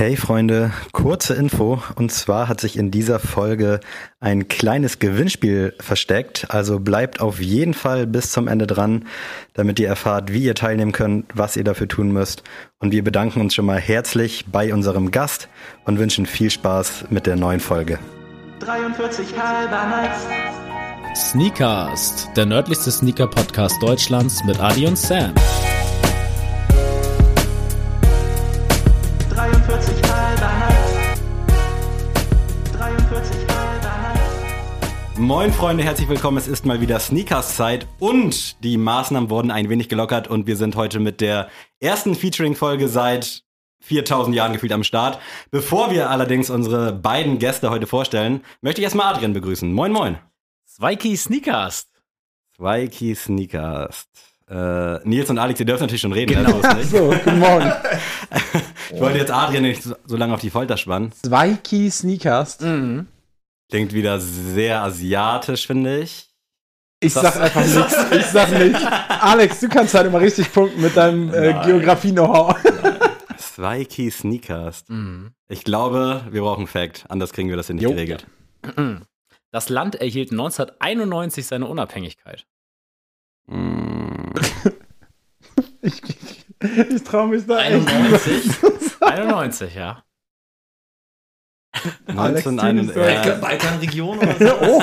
Hey Freunde, kurze Info. Und zwar hat sich in dieser Folge ein kleines Gewinnspiel versteckt. Also bleibt auf jeden Fall bis zum Ende dran, damit ihr erfahrt, wie ihr teilnehmen könnt, was ihr dafür tun müsst. Und wir bedanken uns schon mal herzlich bei unserem Gast und wünschen viel Spaß mit der neuen Folge. 43 halber Nights. Sneakast, der nördlichste Sneaker-Podcast Deutschlands mit Adi und Sam. Moin Freunde, herzlich willkommen. Es ist mal wieder Sneakers-Zeit und die Maßnahmen wurden ein wenig gelockert und wir sind heute mit der ersten Featuring-Folge seit 4000 Jahren gefühlt am Start. Bevor wir allerdings unsere beiden Gäste heute vorstellen, möchte ich erstmal Adrian begrüßen. Moin, moin. Zweiki Sneakast. Zweiki Sneakers. Äh, Nils und Alex, ihr dürft natürlich schon reden. Genau. ne? So ist nicht. So, guten Morgen. Ich wollte jetzt Adrian nicht so, lange auf die Folter spannen. Zwei Key Sneakers. Mhm. Klingt wieder sehr asiatisch, finde ich. Ich Das- sag einfach nichts. Ich sag nicht. Alex, du kannst halt immer richtig punkten mit deinem äh. Geografie-Know-how. Zwei Key Sneakers. Mhm. Ich glaube, wir brauchen Fact. Anders kriegen wir das hier nicht Jo. geregelt. Das Land erhielt 1991 seine Unabhängigkeit. Mm, Ich, ich, ich traue mich da echt. 91? 91, ja. Alex, 1991. du bist Ja, Balkan- Balkanregion oder so? Oh,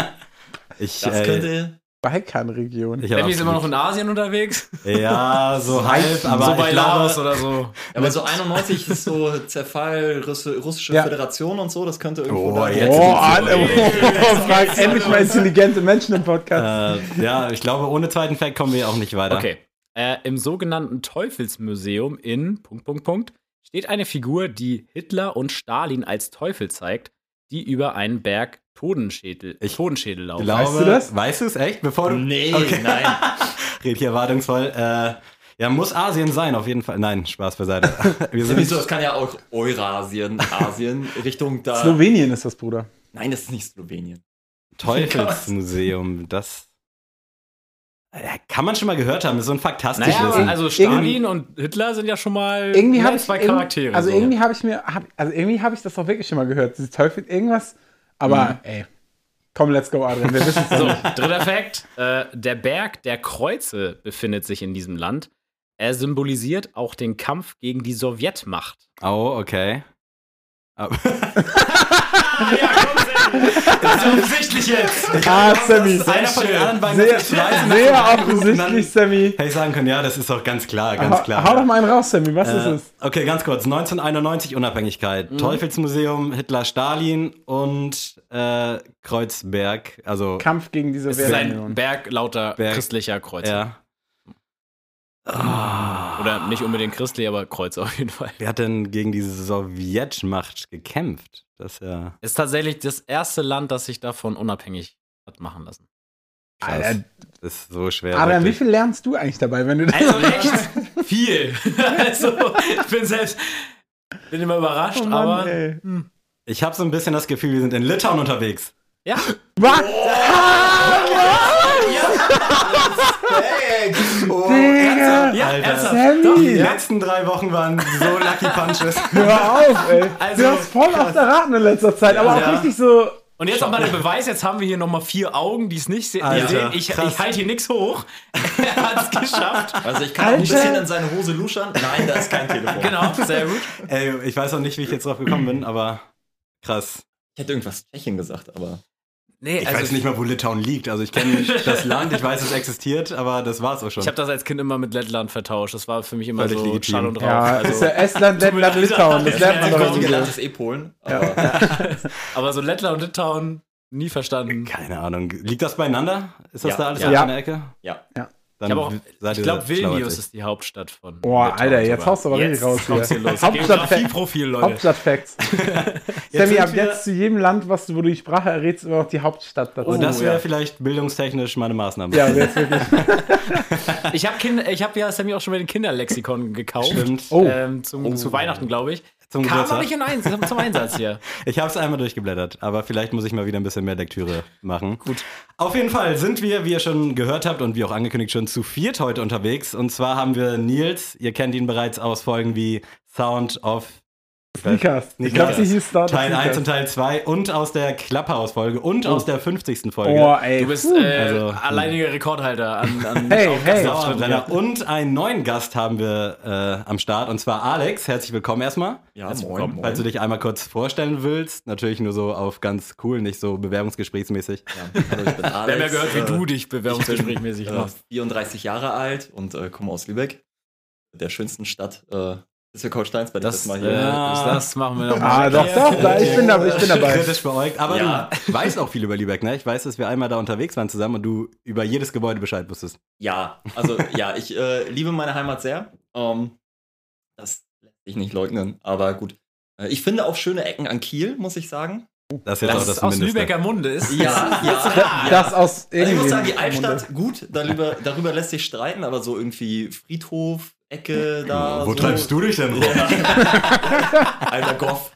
ich, Das äh, könnte. Balkanregion. Emmy ist immer noch in Asien unterwegs. Ja, so halb, aber so bei Laos oder so. Aber so 91 ist so Zerfall Russi- russische Ja. Föderation und so, das könnte irgendwo Oh, da. jetzt Oh, Alter, los. oh, frag endlich mal intelligente Menschen im Podcast. äh, ja, ich glaube, ohne zweiten Fact kommen wir auch nicht weiter. Okay. Äh, Im sogenannten Teufelsmuseum in Punkt, Punkt, Punkt steht eine Figur, die Hitler und Stalin als Teufel zeigt, die über einen Berg Totenschädel, Ich Totenschädel laufen. glaube, Weißt du das? Weißt du es echt? Bevor du. Nee, Okay. nein. Red hier erwartungsvoll. Äh, ja, muss Asien sein, auf jeden Fall. Nein, Spaß beiseite. Wir sind Wieso? Das kann ja auch Eurasien, Asien, Richtung da. Slowenien ist das, Bruder. Nein, das ist nicht Slowenien. Teufelsmuseum. Das kann man schon mal gehört haben. Das ist so ein faktastisches. Naja, also Stalin und Hitler sind ja schon mal Irgendwie ich zwei irgendwie- Charaktere. Also so. irgendwie habe ich mir, hab, also irgendwie habe ich das doch wirklich schon mal gehört. Diese Teufel, irgendwas. Aber ey, komm, let's go, Adrian. Wir wissen es So, dritter Fakt. Äh, der Berg der Kreuze befindet sich in diesem Land. Er symbolisiert auch den Kampf gegen die Sowjetmacht. Oh, okay. Aber- ja, komm, Das ist offensichtlich jetzt. Ah, Sammy. Einer von den anderen beiden Sehr, sehr offensichtlich, Sammy. Hätte ich sagen können, ja, das ist doch ganz klar, ganz Hau, klar. hau doch mal einen raus, Sammy. Was ist Äh, es? okay, ganz kurz. 1991 Unabhängigkeit. Mhm. Teufelsmuseum, Hitler, Stalin und äh, Kreuzberg. Also, Kampf gegen diese ist Sowjetunion. Berg lauter Berg. christlicher Kreuze. ja. Ah. Oder nicht unbedingt christlich, aber Kreuze auf jeden Fall. Wer hat denn gegen diese Sowjetmacht gekämpft? Das ist ja Ist tatsächlich das erste Land, das sich davon unabhängig hat machen lassen. krass. Alter, Das ist so schwer. Adrian, wie viel lernst du eigentlich dabei, wenn du das Also echt viel. also, ich bin selbst bin immer überrascht, Oh Mann, aber ey. Ich habe so ein bisschen das Gefühl, wir sind in Litauen unterwegs. ja, Was? Oh, Digga! ja, Alter. Sammy! Doch, Die ja. letzten drei Wochen waren so Lucky Punches. Hör auf, ey. Also, du hast voll auf der Raten in letzter Zeit, aber auch Ja. richtig so. Und jetzt nochmal der Beweis, jetzt haben wir hier nochmal vier Augen, die es nicht se Alter, sehen. Ich, krass. ich halte hier nichts hoch. er hat es geschafft. Also ich kann auch Alter. bisschen in seine Hose luschern. Nein, da ist kein Telefon. Genau, sehr gut. Ey, ich weiß auch nicht, wie ich jetzt drauf gekommen bin, aber krass. Ich hätte irgendwas Tschechien gesagt, aber. Nee, Ich also weiß nicht mal, wo Litauen liegt. Also ich kenne das Land, ich weiß, es existiert, aber das war's auch schon. Ich habe das als Kind immer mit Lettland vertauscht. Das war für mich immer Völlig so legitim. Schall und Rauch. Ja, also, ist ja Estland, Lettland, Litauen. Das lernt man Ja, doch irgendwie. gelernt ist eh Polen. Aber aber so Lettland und Litauen nie verstanden. Keine Ahnung. Liegt das beieinander? Ist das Ja. da alles Ja. auf einer Ecke? ja. Dann Ich, auch- ich glaube, Vilnius ist die Hauptstadt von. Boah, Litauen Alter, jetzt haust du aber richtig raus hier. kommt's hier los. Hauptstadt- Geografieprofil, Leute. Hauptstadtfacts. Jetzt Sammy, ab wir- jetzt zu jedem Land, was du, wo du die Sprache errätst, immer noch die Hauptstadt dazu. Und das Oh, wäre ja. vielleicht bildungstechnisch meine Maßnahme. ja, jetzt wirklich. Ich habe ich hab ja Sammy auch schon mal den Kinderlexikon gekauft. Stimmt. Oh. Ähm, zum, Zu Weihnachten, glaube ich. Zum Kam noch Geburtstag. nicht in Einsatz, zum Einsatz hier. Ich habe es einmal durchgeblättert, aber vielleicht muss ich mal wieder ein bisschen mehr Lektüre machen. Gut. Auf jeden Fall sind wir, wie ihr schon gehört habt und wie auch angekündigt, schon zu viert heute unterwegs. Und zwar haben wir Nils, ihr kennt ihn bereits aus Folgen wie Sound of Sneakers. Ich glaube, sie hieß. Teil 1 Sneakers. und Teil 2 und aus der Clubhouse-Folge und aus der 50. Folge. Oh, ey. Du bist äh, Also- alleiniger Rekordhalter an, an Hey, hey. Und einen neuen Gast haben wir äh, am Start und zwar Alex. Herzlich willkommen erstmal. Ja, Herzlich moin, willkommen. moin. Falls du dich einmal kurz vorstellen willst, natürlich nur so auf ganz cool, nicht so bewerbungsgesprächsmäßig. Ja, hallo, ich bin Alex. Wir haben ja gehört, wie äh, du dich bewerbungsgesprächmäßig äh, machst. 34 Jahre alt und äh, komme aus Lübeck, der schönsten Stadt äh, Schleswig-Holsteins, bei der Das, ich äh, jetzt mal hier. Ja. das machen wir noch Ah, doch, doch, da, ich bin, da, ich bin dabei. Kritisch beäugt. Aber Ja. du weißt auch viel über Lübeck, ne? Ich weiß, dass wir einmal da unterwegs waren zusammen und du über jedes Gebäude Bescheid wusstest. Ja, also ja, ich äh, liebe meine Heimat sehr. Ähm, das lässt sich nicht leugnen, aber gut. Äh, ich finde auch schöne Ecken an Kiel, muss ich sagen. Das ist jetzt Das auch ist das aus Mindeste. Lübecker Munde ist. Ja, ja. ja. Das aus Also ich muss sagen, die Altstadt, gut, darüber, darüber lässt sich streiten, aber so irgendwie Friedhof, Ecke da. Wo so. treibst du dich denn rum? Alter Goff.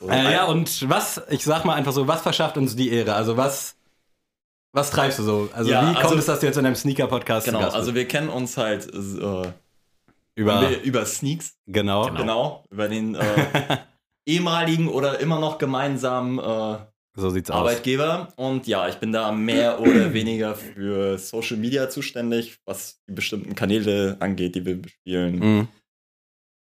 Du. Äh, ja, und was, ich sag mal einfach so, was verschafft uns die Ehre? Also was, was treibst du so? Also Ja, wie kommt also- es, dass du jetzt in einem Sneaker-Podcast zu Genau, Gast also wir kennen uns halt äh, über, über, Sneaks, genau. genau, über den äh, ehemaligen oder immer noch gemeinsamen äh, So sieht's aus. Arbeitgeber. Und ja, ich bin da mehr oder weniger für Social Media zuständig, was die bestimmten Kanäle angeht, die wir bespielen. Mhm.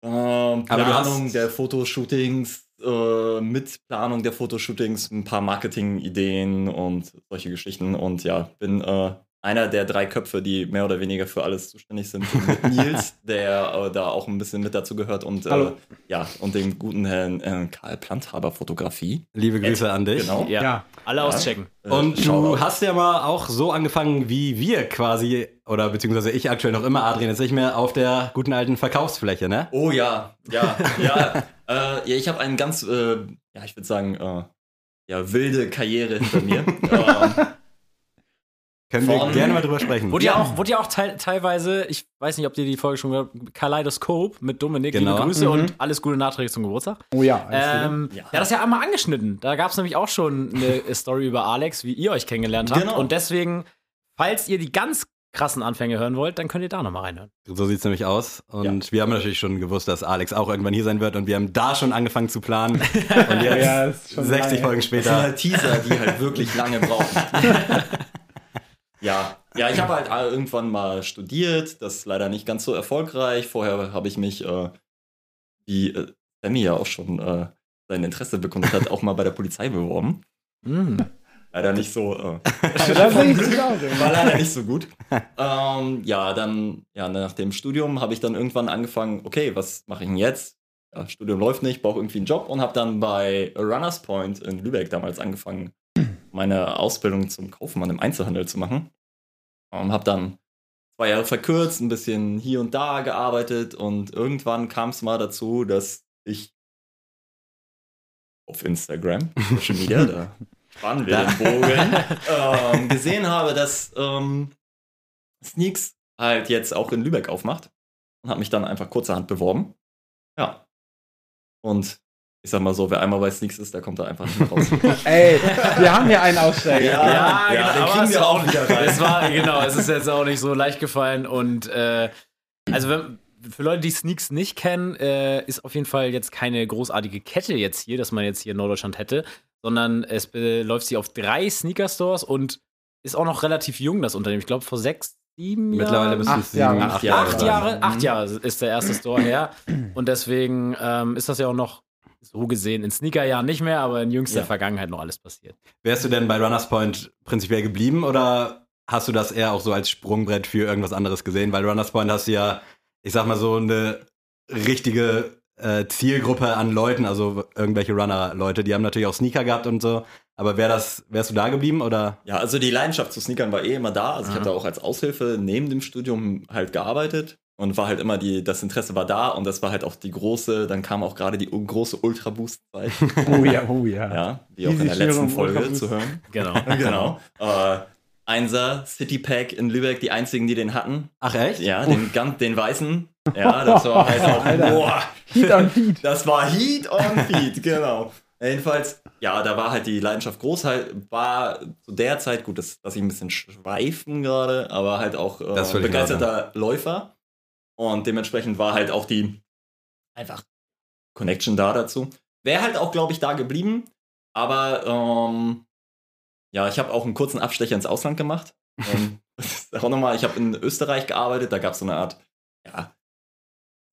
Ähm, Planung der Fotoshootings, äh, mit Planung der Fotoshootings, ein paar Marketing-Ideen und solche Geschichten. Und ja, bin äh, einer der drei Köpfe, die mehr oder weniger für alles zuständig sind. Mit Nils, der äh, da auch ein bisschen mit dazu gehört. Und äh, ja, und dem guten Herrn äh, Karl Planthaber Fotografie. Liebe Grüße an dich. Genau. Ja. Ja. Alle auschecken. Äh, Und du hast ja mal auch so angefangen, wie wir quasi, oder beziehungsweise ich aktuell noch immer, Adrian jetzt nicht mehr, auf der guten alten Verkaufsfläche, ne? Oh ja, ja, ja. äh, ja ich habe einen ganz, äh, ja, ich würde sagen, äh, ja, wilde Karriere hinter mir. ähm, Können wir gerne mal drüber sprechen. Wurde ja Ja. auch, wurde ja auch teil, teilweise, ich weiß nicht, ob ihr die Folge schon gehört habt, Kaleidoskop mit Dominik. Genau. Liebe Grüße Mhm. und alles Gute nachträglich zum Geburtstag. Oh ja. Ähm, Ja. ja. das ist ja einmal angeschnitten. Da gab es nämlich auch schon eine Story über Alex, wie ihr euch kennengelernt habt. Genau. Und deswegen, falls ihr die ganz krassen Anfänge hören wollt, dann könnt ihr da nochmal reinhören. So sieht's nämlich aus. Und wir haben natürlich schon gewusst, dass Alex auch irgendwann hier sein wird und wir haben da schon angefangen zu planen. Und jetzt, Ja, ist schon 60 lange. Folgen Das sind später, halt Teaser, die halt wirklich lange brauchen. ja, ja, ich habe halt äh, irgendwann mal studiert, das ist leider nicht ganz so erfolgreich. Vorher habe ich mich, äh, wie äh, Sammy ja auch schon äh, sein Interesse bekundet hat, auch mal bei der Polizei beworben. Mm. Leider nicht so. Äh. War leider nicht so gut. ähm, ja, dann, ja, nach dem Studium habe ich dann irgendwann angefangen, okay, was mache ich denn jetzt? Ja, Studium läuft nicht, brauche irgendwie einen Job und habe dann bei Runners Point in Lübeck damals angefangen, meine Ausbildung zum Kaufmann im Einzelhandel zu machen. Und habe dann zwei Jahre verkürzt, ein bisschen hier und da gearbeitet und irgendwann kam es mal dazu, dass ich auf Instagram, Social Media, da spannen wir den Bogen, ähm, gesehen habe, dass ähm, Sneaks halt jetzt auch in Lübeck aufmacht und habe mich dann einfach kurzerhand beworben. Ja. Und ich sag mal so, wer einmal bei Sneaks ist, der kommt da einfach nicht mehr raus. Ey, wir haben hier einen Aussteiger. Ja, ja, den aber kriegen es wir war auch wieder rein. Es war, genau, es ist jetzt auch nicht so leicht gefallen und äh, also wenn, für Leute, die Sneaks nicht kennen, äh, ist auf jeden Fall jetzt keine großartige Kette jetzt hier, dass man jetzt hier in Norddeutschland hätte, sondern es läuft sie auf drei Sneaker-Stores und ist auch noch relativ jung, das Unternehmen. Ich glaube, vor sechs, sieben mittlerweile Jahren. Acht es sieben, Jahre. acht Acht Jahre. Acht. Jahre, acht Jahre ist der erste Store her. Und deswegen ähm, ist das ja auch noch so gesehen in Sneakerjahren nicht mehr, aber in jüngster Ja. Vergangenheit noch alles passiert. Wärst du denn bei Runners Point prinzipiell geblieben oder hast du das eher auch so als Sprungbrett für irgendwas anderes gesehen? Weil Runners Point hast du ja, ich sag mal so, eine richtige äh, Zielgruppe an Leuten, also irgendwelche Runner-Leute, die haben natürlich auch Sneaker gehabt und so. Aber wär das, wärst du da geblieben oder? Ja, also die Leidenschaft zu Sneakern war eh immer da. Also ich Mhm. habe da auch als Aushilfe neben dem Studium halt gearbeitet und war halt immer die, das Interesse war da und das war halt auch die große, dann kam auch gerade die u- große Ultra Boost Zeit, Oh ja, oh ja. ja, wie auch in der letzten Folge zu hören. Genau. genau. Äh, Einser, City Pack in Lübeck, die einzigen, die den hatten. Ach echt? Ja, den, ganz, den weißen. Ja, das war halt auch, boah, Heat on Heat. das war Heat on Feet, genau. Jedenfalls, ja, da war halt die Leidenschaft groß, halt, war zu der Zeit, gut, das lasse ich ein bisschen schweifen gerade, aber halt auch äh, begeisterter Läufer. Und dementsprechend war halt auch die einfach Connection da dazu. Wäre halt auch, glaube ich, da geblieben. Aber ähm, ja, ich habe auch einen kurzen Abstecher ins Ausland gemacht. ähm, auch nochmal, ich habe in Österreich gearbeitet, da gab es so eine Art, ja,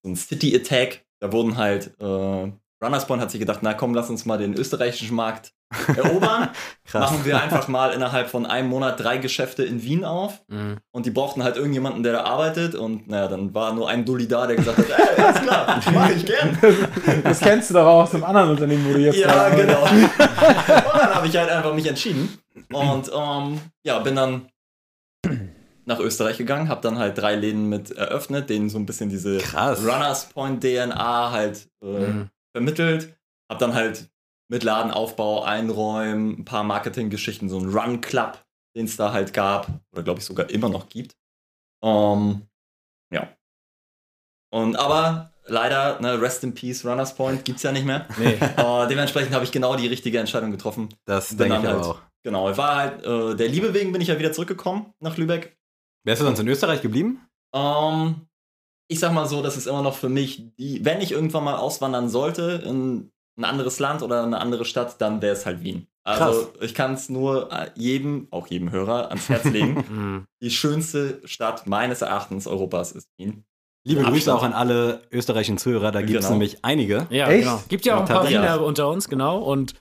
so ein City Attack. Da wurden halt, äh, Runners Point hat sich gedacht, na komm, lass uns mal den österreichischen Markt erobern. Krass. Machen wir einfach mal innerhalb von einem Monat drei Geschäfte in Wien auf. Mhm. Und die brauchten halt irgendjemanden, der da arbeitet. Und naja, dann war nur ein Dulli da, der gesagt hat, ey, alles klar, mach ich gern. Das kennst du doch auch aus einem anderen Unternehmen, wo du jetzt Ja, gerade- genau. Und dann habe ich halt einfach mich entschieden. Und ähm, ja, bin dann nach Österreich gegangen, habe dann halt drei Läden mit eröffnet, denen so ein bisschen diese Krass. Runners Point DNA halt äh, Mhm. vermittelt. Hab dann halt mit Ladenaufbau, Einräumen, ein paar Marketinggeschichten, so ein Run Club, den es da halt gab, oder glaube ich sogar immer noch gibt. Ähm, ja. Und aber leider, ne, Rest in Peace, Runners Point gibt's ja nicht mehr. Nee. Äh, dementsprechend habe ich genau die richtige Entscheidung getroffen. Das Bin denke ich halt- auch. Genau, ich war halt, äh, der Liebe wegen bin ich ja wieder zurückgekommen nach Lübeck. Wärst du sonst in Österreich geblieben? Ähm, ich sag mal so, das ist immer noch für mich, die, wenn ich irgendwann mal auswandern sollte in ein anderes Land oder eine andere Stadt, dann wäre es halt Wien. Also ich kann es nur äh, jedem, auch jedem Hörer, ans Herz legen. Mhm. die schönste Stadt meines Erachtens Europas ist Wien. Liebe Abstand. Grüße auch an alle österreichischen Zuhörer, da gibt es Genau. nämlich einige. Ja, Echt? genau. Gibt ja auch ein Ja, paar. Wiener unter uns, genau. Und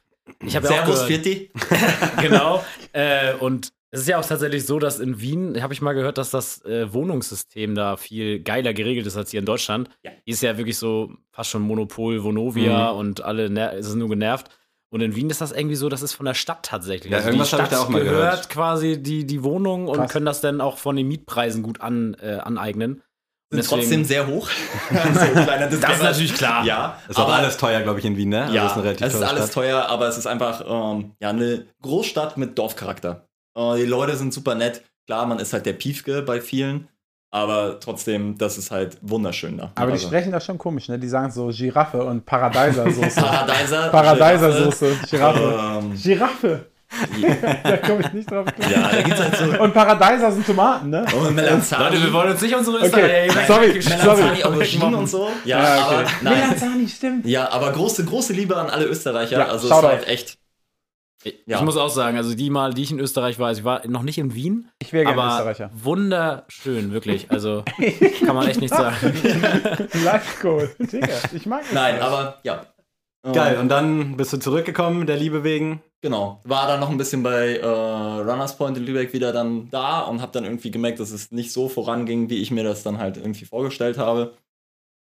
ich habe ja auch Servus, Fitti. genau. Äh, und es ist ja auch tatsächlich so, dass in Wien, habe ich mal gehört, dass das äh, Wohnungssystem da viel geiler geregelt ist als hier in Deutschland. Ja. Hier ist ja wirklich so fast schon Monopol, Vonovia und alle ist nur genervt. Und in Wien ist das irgendwie so, das ist von der Stadt tatsächlich. Ja, also die irgendwas hab ich Stadt da auch mal gehört gehört. quasi die, die Wohnung und Krass. können das dann auch von den Mietpreisen gut an, äh, aneignen. Und Sind trotzdem sehr hoch. so das ist natürlich klar. Ja, Ist auch alles teuer, glaube ich, in Wien, ne? Also ja, ist eine relativ es ist alles Stadt. teuer, aber es ist einfach ähm, ja, eine Großstadt mit Dorfcharakter. Äh, die Leute sind super nett. Klar, man ist halt der Piefke bei vielen, aber trotzdem, das ist halt wunderschön da. Aber die Also, sprechen das schon komisch, ne? Die sagen so Giraffe und Paradeiser-Soße. Paradeiser. Paradeiser-Soße, Giraffe. Ähm, Giraffe! ja, Da komme ich nicht drauf. klar. ja, da gibt's halt so. Und Paradeiser sind Tomaten, ne? Und Melanzani. Leute, wir wollen uns nicht unsere Okay, Österreicher sorry, Melanzani, sorry. Auberginen und so. Ja, Ja, okay. aber nein. Melanzani, stimmt. Ja, aber große, große Liebe an alle Österreicher. Ja, also es ist halt echt. Ja. Ich muss auch sagen, also die Mal, die ich in Österreich war, also ich war noch nicht in Wien, Ich wäre gerne aber Österreicher. wunderschön, wirklich. Also kann man echt nicht sagen. Life Goal. Digga, ich mag Nein, Österreich. aber ja. Geil, und dann bist du zurückgekommen, der Liebe wegen. Genau. War dann noch ein bisschen bei äh, Runners Point in Lübeck wieder dann da und habe dann irgendwie gemerkt, dass es nicht so voranging, wie ich mir das dann halt irgendwie vorgestellt habe.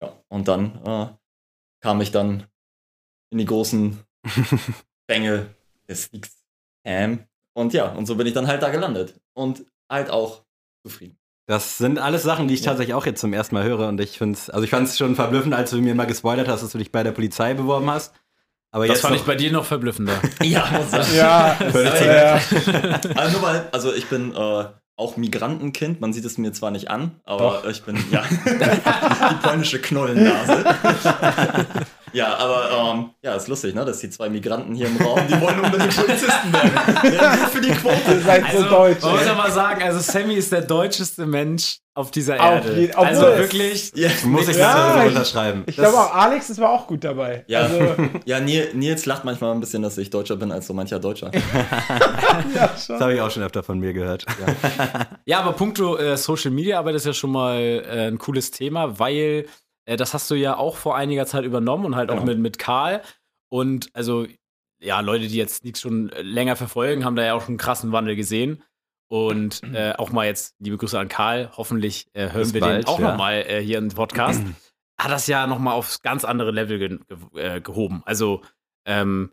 Ja, und dann äh, kam ich dann in die großen Bänge des Sneaks Cam. Und ja, und so bin ich dann halt da gelandet. Und halt auch zufrieden. Das sind alles Sachen, die ich Ja. tatsächlich auch jetzt zum ersten Mal höre und ich finde es, also ich fand es schon verblüffend, als du mir mal gespoilert hast, dass du dich bei der Polizei beworben hast. Aber Das jetzt fand noch- ich bei dir noch verblüffender. Ja, muss sagen. Ja, ja. Also nur weil, also ich bin äh, auch Migrantenkind, man sieht es mir zwar nicht an, aber Doch. ich bin, ja, die polnische Knollennase. Ja, aber ähm, ja, ist lustig, ne, dass die zwei Migranten hier im Raum, die wollen unbedingt Polizisten werden. Ja, nur für die Ihr Quote. seid so deutsch. man muss mal sagen, also Sammy ist der deutscheste Mensch auf dieser Auf Erde. jeden- obwohl also wirklich, Ja, muss ich Ja, das ich- unterschreiben. Ich glaube auch, Alex ist war auch gut dabei. Ja. Also, ja Nils, Nils lacht manchmal ein bisschen, dass ich deutscher bin als so mancher Deutscher. ja, schon. Das habe ich auch schon öfter von mir gehört. Ja, aber puncto äh, Social Media Arbeit ist ja schon mal äh, ein cooles Thema, weil äh, das hast du ja auch vor einiger Zeit übernommen und halt auch Genau. mit, mit Karl. Und also, ja, Leute, die jetzt nichts schon äh, länger verfolgen, haben da ja auch schon einen krassen Wandel gesehen. Und äh, auch mal jetzt liebe Grüße an Karl. Hoffentlich äh, hören Bis wir bald, den auch ja. noch mal äh, hier im Podcast. Hat das ja noch mal aufs ganz andere Level ge ge äh, gehoben. Also ähm,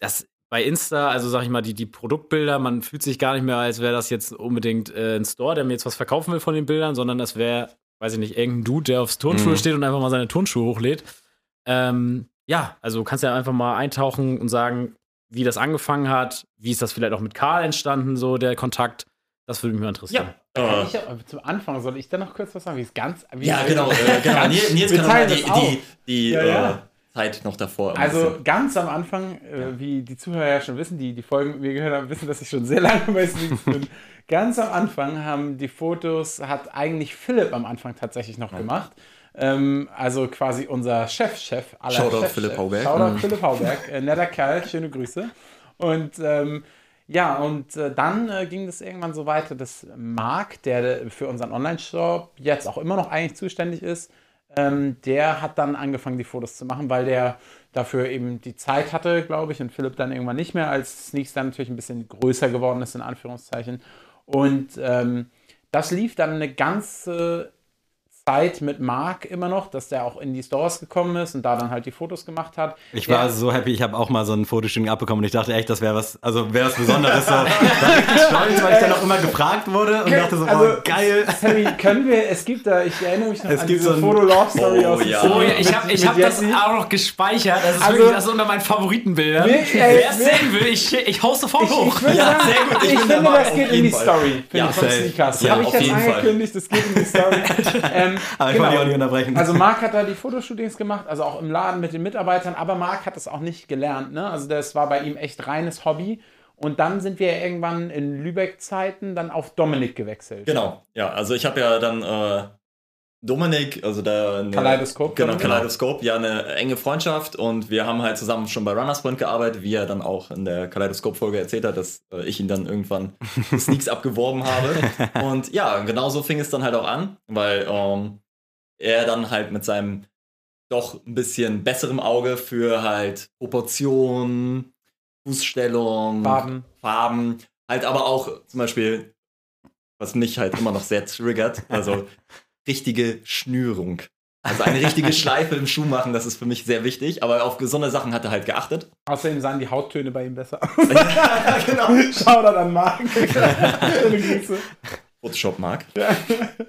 das bei Insta, also sag ich mal, die, die Produktbilder, man fühlt sich gar nicht mehr, als wäre das jetzt unbedingt ein Store, der mir jetzt was verkaufen will von den Bildern, sondern das wäre, weiß ich nicht, irgendein Dude, der aufs Turnschuhe Mhm. steht und einfach mal seine Turnschuhe hochlädt. Ähm, ja, also kannst ja einfach mal eintauchen und sagen, wie das angefangen hat, wie ist das vielleicht auch mit Karl entstanden, so der Kontakt. Das würde mich mal interessieren. Äh, Ich, zum Anfang soll ich da noch kurz was sagen, wie es ganz. Wie ja, genau, äh, genau. Nils, kann noch mal teilen die, die, die Ja, ja. Äh, Zeit noch davor. Also bisschen- ganz am Anfang, äh, wie die Zuhörer ja schon wissen, die die Folgen mit mir gehört haben, wissen, dass ich schon sehr lange bei Sneaks bin. Ganz am Anfang haben die Fotos, hat eigentlich Philipp am Anfang tatsächlich noch gemacht. Ähm, also quasi unser Chef-Chef aller Shoutout Chef-Chef. Philipp Hauberg. Shoutout Mhm. Philipp Hauberg. Äh, netter Kerl, schöne Grüße. Und ähm, ja, und äh, dann äh, ging das irgendwann so weiter, dass Marc, der für unseren Online-Shop jetzt auch immer noch eigentlich zuständig ist, ähm, der hat dann angefangen, die Fotos zu machen, weil der dafür eben die Zeit hatte, glaube ich, und Philipp dann irgendwann nicht mehr, als Sneaks dann natürlich ein bisschen größer geworden ist, in Anführungszeichen. Und ähm, das lief dann eine ganze Zeit mit Marc immer noch, dass der auch in die Stores gekommen ist und da dann halt die Fotos gemacht hat. Ich war Ja. so happy, ich habe auch mal so ein Fotoshooting abbekommen und ich dachte echt, das wäre was, also wäre was Besonderes. So. War richtig stolz, weil ich dann auch immer immer wurde und dachte so, Also, oh, geil. Sammy, können wir, es gibt da, ich erinnere mich noch Es an gibt diese so ein- Foto-Love-Story Oh, aus dem ja. Oh ja, ich habe ich hab das auch noch gespeichert. Das ist Also- wirklich das ist unter meinen Favoritenbildern. Ey, Wer es sehen will, ich, ich hau's sofort Ich, hoch. ich würde Ja, sagen, sehr gut. Ich ich, finde, das geht in die Fall. Story, finde Ja, ich, von. Sneakers. Ja, Habe ich jetzt angekündigt, das geht in die Story. ähm, Aber ich wollte dich auch nicht unterbrechen. Also Marc hat da die Fotoshootings gemacht, also auch im Laden mit den Mitarbeitern, aber Marc hat das auch nicht gelernt. Ne? Also das war bei ihm echt reines Hobby. Und dann sind wir irgendwann in Lübeck-Zeiten dann auf Dominik gewechselt. Genau, ja, also ich habe ja dann äh, Dominik, also der eine, Kaleidoskop, Genau. Kaleidoskop, ja, eine enge Freundschaft und wir haben halt zusammen schon bei Runners Point gearbeitet, wie er dann auch in der Kaleidoskop-Folge erzählt hat, dass äh, ich ihn dann irgendwann Sneaks abgeworben habe. Und ja, genauso fing es dann halt auch an, weil ähm, er dann halt mit seinem doch ein bisschen besserem Auge für halt Proportionen, Fußstellung, Farben. Farben, halt aber auch zum Beispiel, was mich halt immer noch sehr triggert, also richtige Schnürung. Also eine richtige Schleife im Schuh machen, das ist für mich sehr wichtig, aber auf gesunde Sachen hat er halt geachtet. Außerdem sahen die Hauttöne bei ihm besser aus. genau. Shoutout an Marc. Schöne Grüße. Photoshop mag.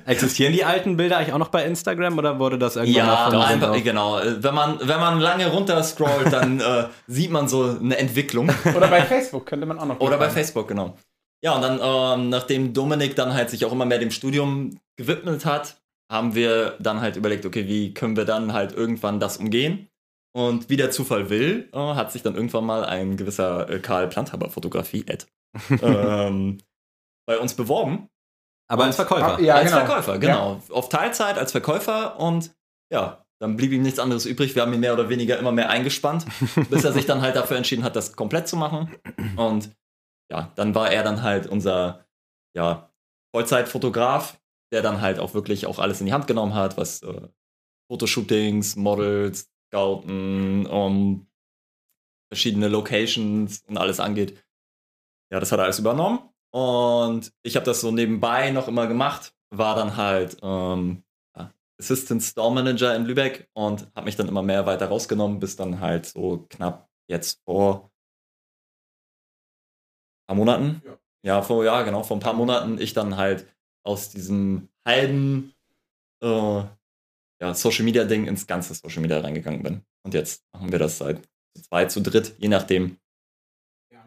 Existieren die alten Bilder eigentlich auch noch bei Instagram oder wurde das irgendwann Ja, einfach, genau. Wenn man, wenn man lange runter scrollt, dann äh, sieht man so eine Entwicklung. Oder bei Facebook könnte man auch noch. Oder bei. Facebook, genau. Ja, und dann, ähm, nachdem Dominik dann halt sich auch immer mehr dem Studium gewidmet hat, haben wir dann halt überlegt, okay, wie können wir dann halt irgendwann das umgehen? Und wie der Zufall will, äh, hat sich dann irgendwann mal ein gewisser äh, Karl Planthaber Fotografie, Ed, ähm, bei uns beworben. Aber als Verkäufer. Ah, ja, als genau. Verkäufer, genau. Auf Teilzeit als Verkäufer und ja, dann blieb ihm nichts anderes übrig. Wir haben ihn mehr oder weniger immer mehr eingespannt, bis er sich dann halt dafür entschieden hat, das komplett zu machen. Und ja, dann war er dann halt unser ja, Vollzeitfotograf, der dann halt auch wirklich auch alles in die Hand genommen hat, was äh, Fotoshootings, Models, Scouten, um, verschiedene Locations und alles angeht. Ja, das hat er alles übernommen. Und ich habe das so nebenbei noch immer gemacht, war dann halt ähm, Assistant Store Manager in Lübeck und habe mich dann immer mehr weiter rausgenommen, bis dann halt so knapp jetzt vor ein paar Monaten. Ja. Ja, vor, ja, genau, vor ein paar Monaten ich dann halt aus diesem halben äh, ja, Social Media Ding ins ganze Social Media reingegangen bin. Und jetzt machen wir das seit zu zweit, zu dritt, je nachdem.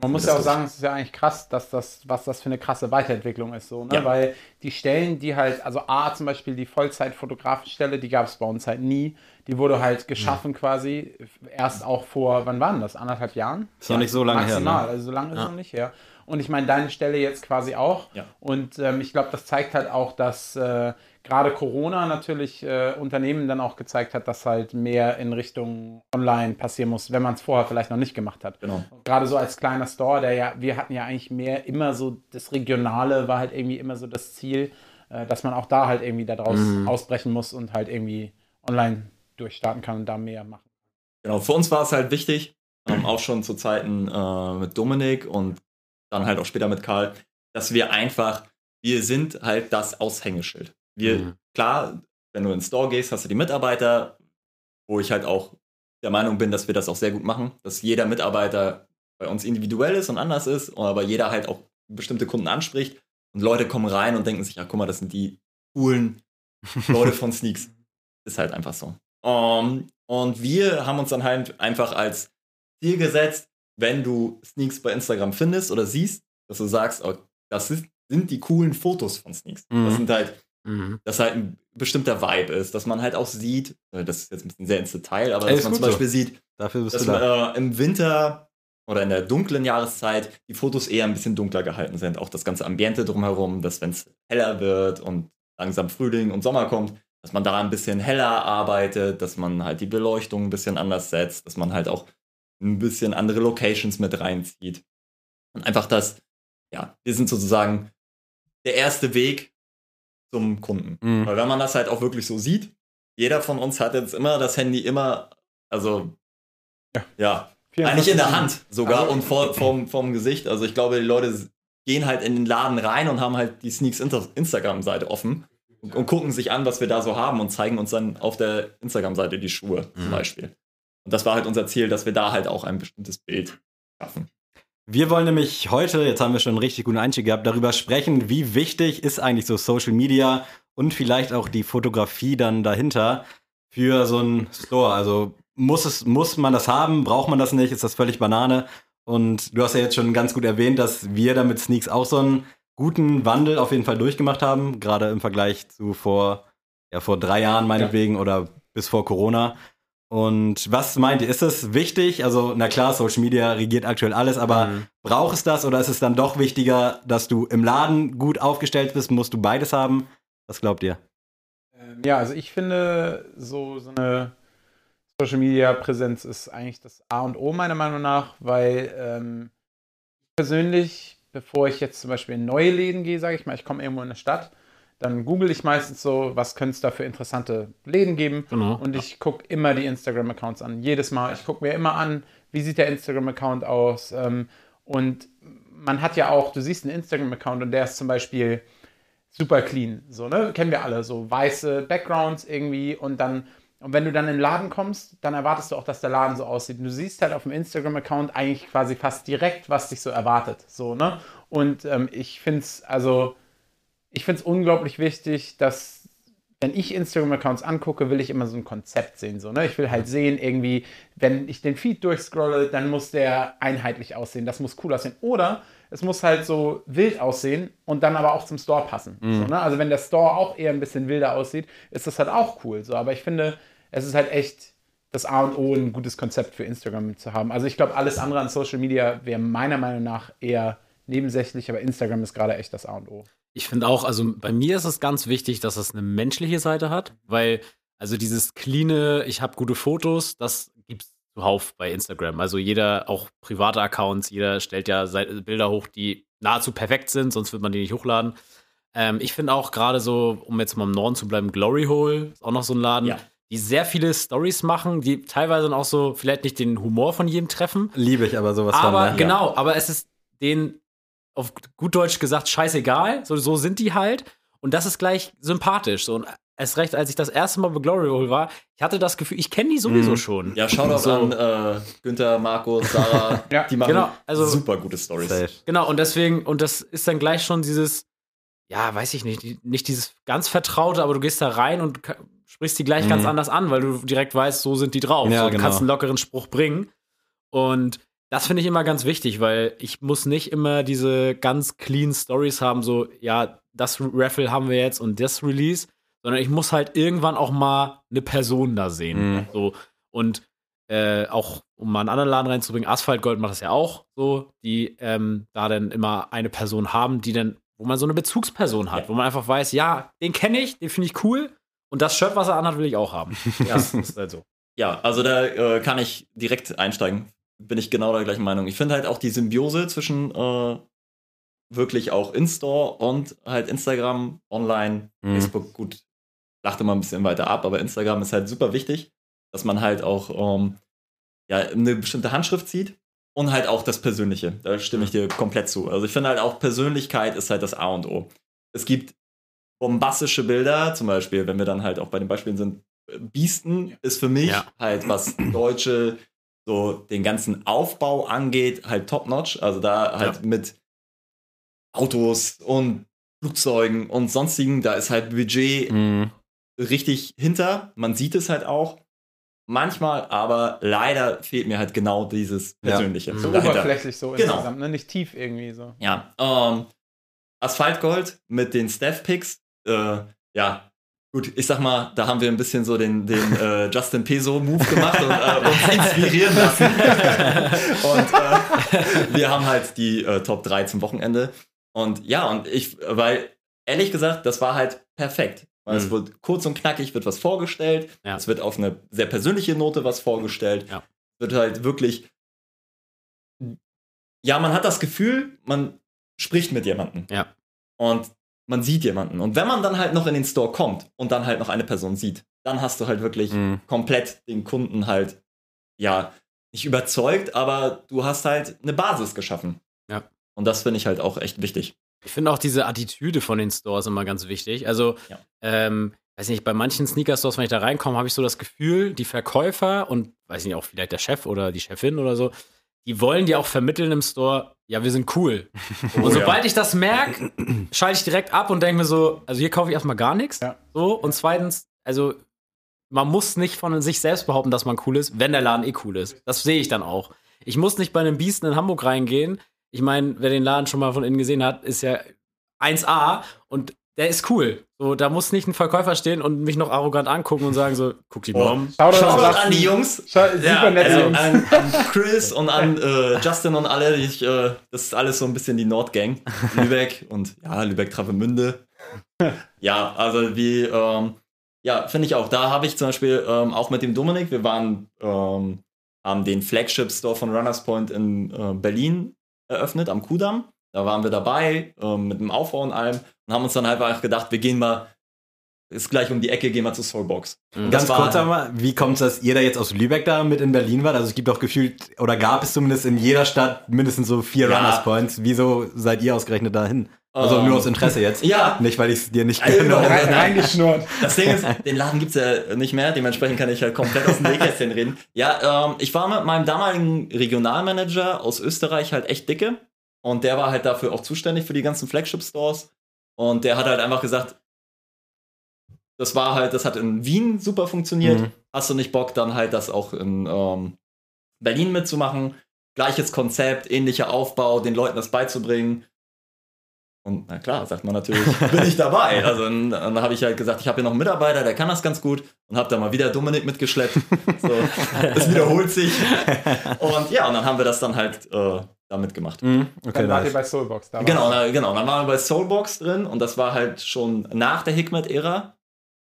Man muss ja auch sagen, es ist ja eigentlich krass, dass das, was das für eine krasse Weiterentwicklung ist, so, ne? Ja. Weil die Stellen, die halt, also A, zum Beispiel die Vollzeitfotografenstelle, die gab es bei uns halt nie. Die wurde halt geschaffen quasi erst auch vor, wann waren das? Anderthalb Jahren? Ist noch nicht so lange her. Maximal, Ne? also so lange ist Ja. es noch nicht her. Und ich meine, deine Stelle jetzt quasi auch. Ja. Und ähm, ich glaube, das zeigt halt auch, dass äh, gerade Corona natürlich äh, Unternehmen dann auch gezeigt hat, dass halt mehr in Richtung Online passieren muss, wenn man es vorher vielleicht noch nicht gemacht hat. Genau. Gerade so als kleiner Store, der ja, wir hatten ja eigentlich mehr immer so, das Regionale war halt irgendwie immer so das Ziel, äh, dass man auch da halt irgendwie daraus Mhm. ausbrechen muss und halt irgendwie online durchstarten kann und da mehr machen. Genau, für uns war es halt wichtig, ähm, auch schon zu Zeiten äh, mit Dominik und dann halt auch später mit Karl, dass wir einfach, wir sind halt das Aushängeschild. Wir, Mhm. klar, wenn du in den Store gehst, hast du die Mitarbeiter, wo ich halt auch der Meinung bin, dass wir das auch sehr gut machen, dass jeder Mitarbeiter bei uns individuell ist und anders ist, aber jeder halt auch bestimmte Kunden anspricht und Leute kommen rein und denken sich, ja, guck mal, das sind die coolen Leute von Sneaks. Ist halt einfach so. Um, und wir haben uns dann halt einfach als Ziel gesetzt, wenn du Sneaks bei Instagram findest oder siehst, dass du sagst, oh, das ist, sind die coolen Fotos von Sneaks. Mhm. Das sind halt, Mhm. dass halt ein bestimmter Vibe ist, dass man halt auch sieht, äh, das ist jetzt ein bisschen sehr ins Detail, aber Ey, dass man zum so. Beispiel sieht, Dafür bist dass man, äh, im Winter oder in der dunklen Jahreszeit die Fotos eher ein bisschen dunkler gehalten sind. Auch das ganze Ambiente drumherum, dass wenn es heller wird und langsam Frühling und Sommer kommt, dass man da ein bisschen heller arbeitet, dass man halt die Beleuchtung ein bisschen anders setzt, dass man halt auch ein bisschen andere Locations mit reinzieht. Und einfach das, ja, wir sind sozusagen der erste Weg zum Kunden. Mhm. Weil wenn man das halt auch wirklich so sieht, jeder von uns hat jetzt immer das Handy immer, also ja, eigentlich in der Hand sogar Also- und vor, vom, vom Gesicht. Also ich glaube, die Leute gehen halt in den Laden rein und haben halt die Sneaks Instagram-Seite offen und, und gucken sich an, was wir da so haben und zeigen uns dann auf der Instagram-Seite die Schuhe zum Mhm. Beispiel. Und das war halt unser Ziel, dass wir da halt auch ein bestimmtes Bild schaffen. Wir wollen nämlich heute, jetzt haben wir schon einen richtig guten Einstieg gehabt, darüber sprechen, wie wichtig ist eigentlich so Social Media und vielleicht auch die Fotografie dann dahinter für so einen Store. Also muss es, muss man das haben? Braucht man das nicht? Ist das völlig Banane? Und du hast ja jetzt schon ganz gut erwähnt, dass wir da mit Sneaks auch so einen guten Wandel auf jeden Fall durchgemacht haben, gerade im Vergleich zu vor, ja, vor drei Jahren meinetwegen oder bis vor Corona. Und was meint ihr? Ist es wichtig? Also, na klar, Social Media regiert aktuell alles, aber Mhm. braucht es das oder ist es dann doch wichtiger, dass du im Laden gut aufgestellt bist? Musst du beides haben? Was glaubt ihr? Ähm, Ja, also ich finde, so, so eine Social Media Präsenz ist eigentlich das A und O meiner Meinung nach, weil ähm, persönlich, bevor ich jetzt zum Beispiel in neue Läden gehe, sage ich mal, ich komme irgendwo in eine Stadt, dann google ich meistens so, was könnte es da für interessante Läden geben. Genau. Und ich gucke immer die Instagram-Accounts an. Jedes Mal. Ich gucke mir immer an, wie sieht der Instagram-Account aus. Ähm, und man hat ja auch, du siehst einen Instagram-Account und der ist zum Beispiel super clean. So, ne? Kennen wir alle. So weiße Backgrounds irgendwie und dann. Und wenn du dann in den Laden kommst, dann erwartest du auch, dass der Laden so aussieht. Und du siehst halt auf dem Instagram-Account eigentlich quasi fast direkt, was dich so erwartet. So, ne? Und ähm, ich finde es, also, ich finde es unglaublich wichtig, dass, wenn ich Instagram-Accounts angucke, will ich immer so ein Konzept sehen. So, ne? Ich will halt sehen, irgendwie, wenn ich den Feed durchscrolle, dann muss der einheitlich aussehen. Das muss cool aussehen. Oder es muss halt so wild aussehen und dann aber auch zum Store passen. So, ne? Also wenn der Store auch eher ein bisschen wilder aussieht, ist das halt auch cool. So. Aber ich finde, es ist halt echt das A und O, ein gutes Konzept für Instagram zu haben. Also ich glaube, alles andere an Social Media wäre meiner Meinung nach eher nebensächlich, aber Instagram ist gerade echt das A und O. Ich finde auch, also bei mir ist es ganz wichtig, dass es eine menschliche Seite hat, weil also dieses cleane, ich habe gute Fotos, das gibt's zuhauf bei Instagram. Also jeder, auch private Accounts, jeder stellt ja Bilder hoch, die nahezu perfekt sind, sonst wird man die nicht hochladen. Ähm, ich finde auch gerade so, um jetzt mal im Norden zu bleiben, Glory Hole ist auch noch so ein Laden, Ja. die sehr viele Stories machen, die teilweise dann auch so vielleicht nicht den Humor von jedem treffen, Liebe ich aber sowas aber von. Ne? genau, aber es ist denen auf gut Deutsch gesagt scheißegal. So, so sind die halt. Und das ist gleich sympathisch. So, und erst recht, als ich das erste Mal bei Glory Hole war, ich hatte das Gefühl, ich kenne die sowieso Mhm. schon. Ja, Shoutout So. an äh, Günther, Markus, Sarah. Ja, die machen genau, also- super gute Stories. Genau, und deswegen, und das ist dann gleich schon dieses, ja, weiß ich nicht, nicht dieses ganz Vertraute, aber du gehst da rein und sprichst die gleich ganz Mhm. anders an, weil du direkt weißt, so sind die drauf. Ja, so, du genau. kannst einen lockeren Spruch bringen. Und das finde ich immer ganz wichtig, weil ich muss nicht immer diese ganz clean Stories haben, so, ja, das Raffle haben wir jetzt und das Release, sondern ich muss halt irgendwann auch mal eine Person da sehen. Mhm. So, und äh, auch, um mal einen anderen Laden reinzubringen, Asphalt Gold macht das ja auch so, die ähm, da dann immer eine Person haben, die dann, wo man so eine Bezugsperson hat, Ja. wo man einfach weiß, ja, den kenne ich, den finde ich cool und das Shirt, was er anhat, will ich auch haben. Ja, das ist halt so. Ja, also da äh, kann ich direkt einsteigen. Bin ich genau der gleichen Meinung. Ich finde halt auch die Symbiose zwischen äh, wirklich auch In-Store und halt Instagram, online, Mhm. Facebook, gut, lachte mal ein bisschen weiter ab, aber Instagram ist halt super wichtig, dass man halt auch ähm, ja, eine bestimmte Handschrift sieht und halt auch das Persönliche. Da stimme ich dir komplett zu. Also ich finde halt auch Persönlichkeit ist halt das A und O. Es gibt bombastische Bilder, zum Beispiel, wenn wir dann halt auch bei den Beispielen sind, Biesten ist für mich Ja. halt, was deutsche, so den ganzen Aufbau angeht, halt top-notch. Also da halt mit Autos und Flugzeugen und sonstigen, da ist halt Budget Mhm. richtig hinter. Man sieht es halt auch. Manchmal, aber leider fehlt mir halt genau dieses Ja. Persönliche. So dahinter. oberflächlich so Genau. insgesamt, ne? nicht tief irgendwie so. Ja, ähm, Asphaltgold mit den Staff-Picks. Äh, ja, gut, ich sag mal, da haben wir ein bisschen so den, den äh, Justin Peso-Move gemacht und äh, uns inspirieren lassen. und äh, wir haben halt die äh, Top 3 zum Wochenende. Und ja, und ich, weil ehrlich gesagt, das war halt perfekt. Weil es Mhm. wird kurz und knackig, wird was vorgestellt. Ja. Es wird auf eine sehr persönliche Note was vorgestellt. Ja. Es wird halt wirklich. Ja, man hat das Gefühl, man spricht mit jemandem. Ja. Und man sieht jemanden. Und wenn man dann halt noch in den Store kommt und dann halt noch eine Person sieht, dann hast du halt wirklich Mhm. komplett den Kunden halt, ja, nicht überzeugt, aber du hast halt eine Basis geschaffen. Ja. Und das finde ich halt auch echt wichtig. Ich finde auch diese Attitüde von den Stores immer ganz wichtig. Also, Ja. ähm, weiß nicht, bei manchen Sneaker-Stores, wenn ich da reinkomme, habe ich so das Gefühl, die Verkäufer und, weiß nicht, auch vielleicht der Chef oder die Chefin oder so, die wollen dir auch vermitteln im Store, ja, wir sind cool. Und Oh, sobald ich das merke, schalte ich direkt ab und denke mir so, also hier kaufe ich erstmal gar nichts. Ja. So, und zweitens, also man muss nicht von sich selbst behaupten, dass man cool ist, wenn der Laden eh cool ist. Das sehe ich dann auch. Ich muss nicht bei einem Biesten in Hamburg reingehen. Ich meine, wer den Laden schon mal von innen gesehen hat, ist ja 1A und der ist cool. So, da muss nicht ein Verkäufer stehen und mich noch arrogant angucken und sagen so, guck die Mom. Shoutout Shoutout an an die Jungs. Schau, super nette Also Jungs. an, an Chris und an äh, Justin und alle. Ich, äh, das ist alles so ein bisschen die Nordgang. Lübeck und ja, Lübeck Travemünde. Ja, also wie, ähm, ja, finde ich auch. Da habe ich zum Beispiel ähm, auch mit dem Dominik, wir waren, ähm, haben den Flagship Store von Runners Point in äh, Berlin eröffnet, am Kudamm. Da waren wir dabei, ähm, mit dem Aufbau und allem und haben uns dann halt einfach gedacht, wir gehen mal, ist gleich um die Ecke, gehen wir zu Soulbox. Mhm. Ganz kurz einmal, wie kommt es, dass ihr da jetzt aus Lübeck da mit in Berlin wart? Also es gibt doch gefühlt, oder gab es zumindest in jeder Stadt mindestens so vier Ja. Runners Points. Wieso seid ihr ausgerechnet dahin? Also Ähm, nur aus Interesse jetzt. Ja. Nicht, weil ich es dir nicht Also, gönne. überhaupt Rein, Nein. reingeschnurrt. Das Ding ist, den Laden gibt's ja nicht mehr, dementsprechend kann ich halt komplett aus dem Nähkästchen reden. Ja, ähm, ich war mit meinem damaligen Regionalmanager aus Österreich halt echt dicke und der war halt dafür auch zuständig für die ganzen Flagship-Stores und der hat halt einfach gesagt, das war halt, das hat in Wien super funktioniert. Mhm. Hast du nicht Bock, dann halt das auch in ähm, Berlin mitzumachen? Gleiches Konzept, ähnlicher Aufbau, den Leuten das beizubringen. Und na klar, sagt man natürlich, bin ich dabei. Also dann, dann habe ich halt gesagt, ich habe hier noch einen Mitarbeiter, der kann das ganz gut und habe da mal wieder Dominik mitgeschleppt. So, es wiederholt sich. Und ja, und dann haben wir das dann halt äh, damit gemacht. Mhm, Okay, Dann wart ihr nice. bei Soulbox da. Genau, na, genau. Dann waren wir bei Soulbox drin und das war halt schon nach der Hikmet-Ära.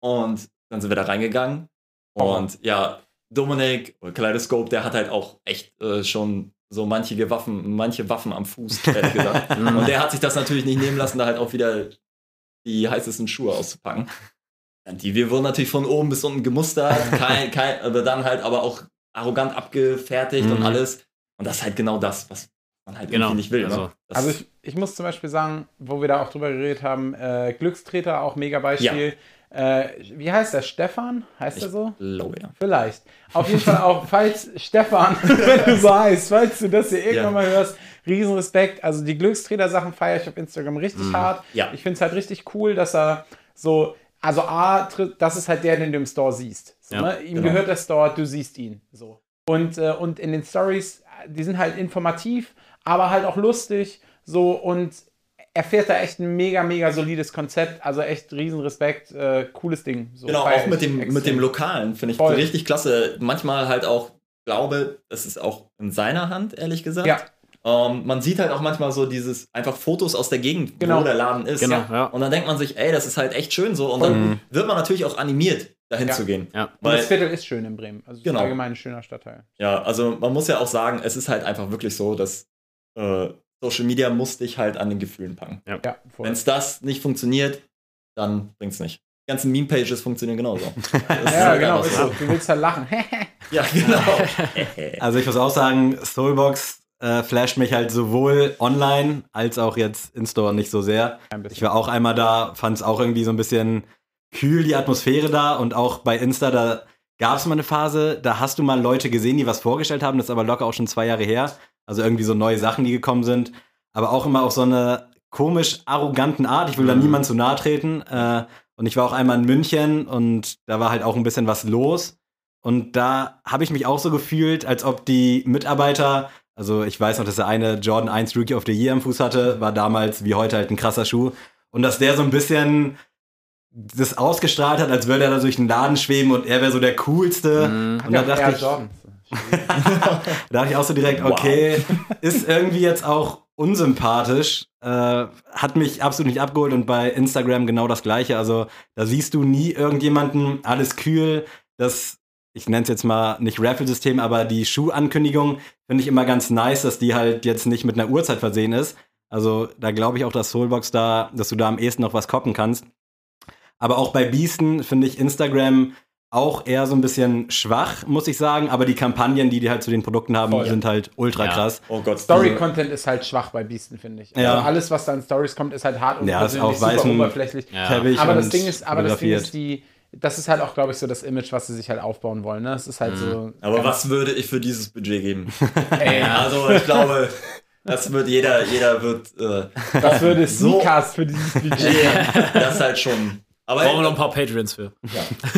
Und dann sind wir da reingegangen. Und ja, Dominik, oder Kaleidoscope, der hat halt auch echt äh, schon so manche Waffen, manche Waffen am Fuß, ehrlich gesagt. und der hat sich das natürlich nicht nehmen lassen, da halt auch wieder die heißesten Schuhe auszupacken. Die wir wurden natürlich von oben bis unten gemustert, kein, kein, aber dann halt aber auch arrogant abgefertigt und Mhm. alles. Und das ist halt genau das, was man halt Genau, irgendwie nicht will. also- ne? das, Also ich, ich muss zum Beispiel sagen, wo wir da auch drüber geredet haben, äh, Glückstreter, auch mega Beispiel. Äh, wie heißt der? Stefan? Heißt er so? glaube, ja. Vielleicht. Auf jeden Fall auch, falls Stefan, wenn du so heißt, falls du das hier irgendwann Ja. mal hörst, Riesenrespekt. Also die Glücksträder-Sachen feiere ich auf Instagram richtig hart. Mhm. Ja. Ich finde es halt richtig cool, dass er so, also A, das ist halt der, den du im Store siehst. So, Ja, ne? Ihm genau. gehört der Store, du siehst ihn. So. Und, äh, und in den Stories, die sind halt informativ, aber halt auch lustig. So und er fährt da echt ein mega, mega solides Konzept. Also echt Riesenrespekt, äh, cooles Ding. So, Genau, auch mit dem, extrem. mit dem Lokalen finde ich Voll. richtig klasse. Manchmal halt auch, glaube, es ist auch in seiner Hand, ehrlich gesagt. Ja. Ähm, man sieht halt auch manchmal so dieses, einfach Fotos aus der Gegend, Genau. wo der Laden ist. Genau, ja. Und dann denkt man sich, ey, das ist halt echt schön so. Und dann wird man natürlich auch animiert, dahin Ja. zu gehen. Ja. Und Weil, das Viertel ist schön in Bremen. Also es Genau. ist allgemein ein schöner Stadtteil. ja, also man muss ja auch sagen, es ist halt einfach wirklich so, dass äh, Social Media muss dich halt an den Gefühlen packen. Ja, voll. Wenn es das nicht funktioniert, dann bringt's nicht. Die ganzen Meme-Pages funktionieren genauso. Ja, genau. so. so. Du willst halt lachen. Ja, genau. Also ich muss auch sagen, Soulbox äh, flasht mich halt sowohl online als auch jetzt in Store nicht so sehr. Ich war auch einmal da, fand es auch irgendwie so ein bisschen kühl, die Atmosphäre da. Und auch bei Insta, da gab es mal eine Phase, da hast du mal Leute gesehen, die was vorgestellt haben. Das ist aber locker auch schon zwei Jahre her. Also irgendwie so neue Sachen, die gekommen sind. Aber auch immer auf so eine komisch arroganten Art. Ich will da Mhm. niemand zu nahe treten. Äh, und ich war auch einmal in München und da war halt auch ein bisschen was los. Und da habe ich mich auch so gefühlt, als ob die Mitarbeiter, also ich weiß noch, dass der eine Jordan 1 Rookie of the Year am Fuß hatte, war damals wie heute halt ein krasser Schuh. Und dass der so ein bisschen das ausgestrahlt hat, als würde er da durch den Laden schweben und er wäre so der coolste. Mhm. Und da ja, dachte ich, Jordan. da dachte ich auch so direkt, Wow. okay, ist irgendwie jetzt auch unsympathisch, äh, hat mich absolut nicht abgeholt und bei Instagram genau das gleiche. Also da siehst du nie irgendjemanden, alles kühl, das, ich nenne es jetzt mal nicht Raffle-System, aber die Schuhankündigung finde ich immer ganz nice, dass die halt jetzt nicht mit einer Uhrzeit versehen ist. Also da glaube ich auch, dass Soulbox da, dass du da am ehesten noch was koppen kannst. Aber auch bei Beasten finde ich Instagram auch eher so ein bisschen schwach, muss ich sagen. Aber die Kampagnen, die die halt zu den Produkten haben, Voll. sind halt ultra Ja. krass. Oh Gott. Story-Content ist halt schwach bei Beasten, finde ich. Ja. Also alles, was da in Stories kommt, ist halt hart und Ja, ist persönlich, auf weißem oberflächlich. Ja. Teppich Aber das Ding ist, aber das Ding ist die, das ist halt auch, glaube ich, so das Image, was sie sich halt aufbauen wollen. Ne? Es ist halt so. Aber was würde ich für dieses Budget geben? Ey, Also ich glaube, das wird jeder, jeder wird äh, was würde So- Sneakcast für dieses Budget? das halt schon. Aber, Brauchen wir noch ein paar Patreons für.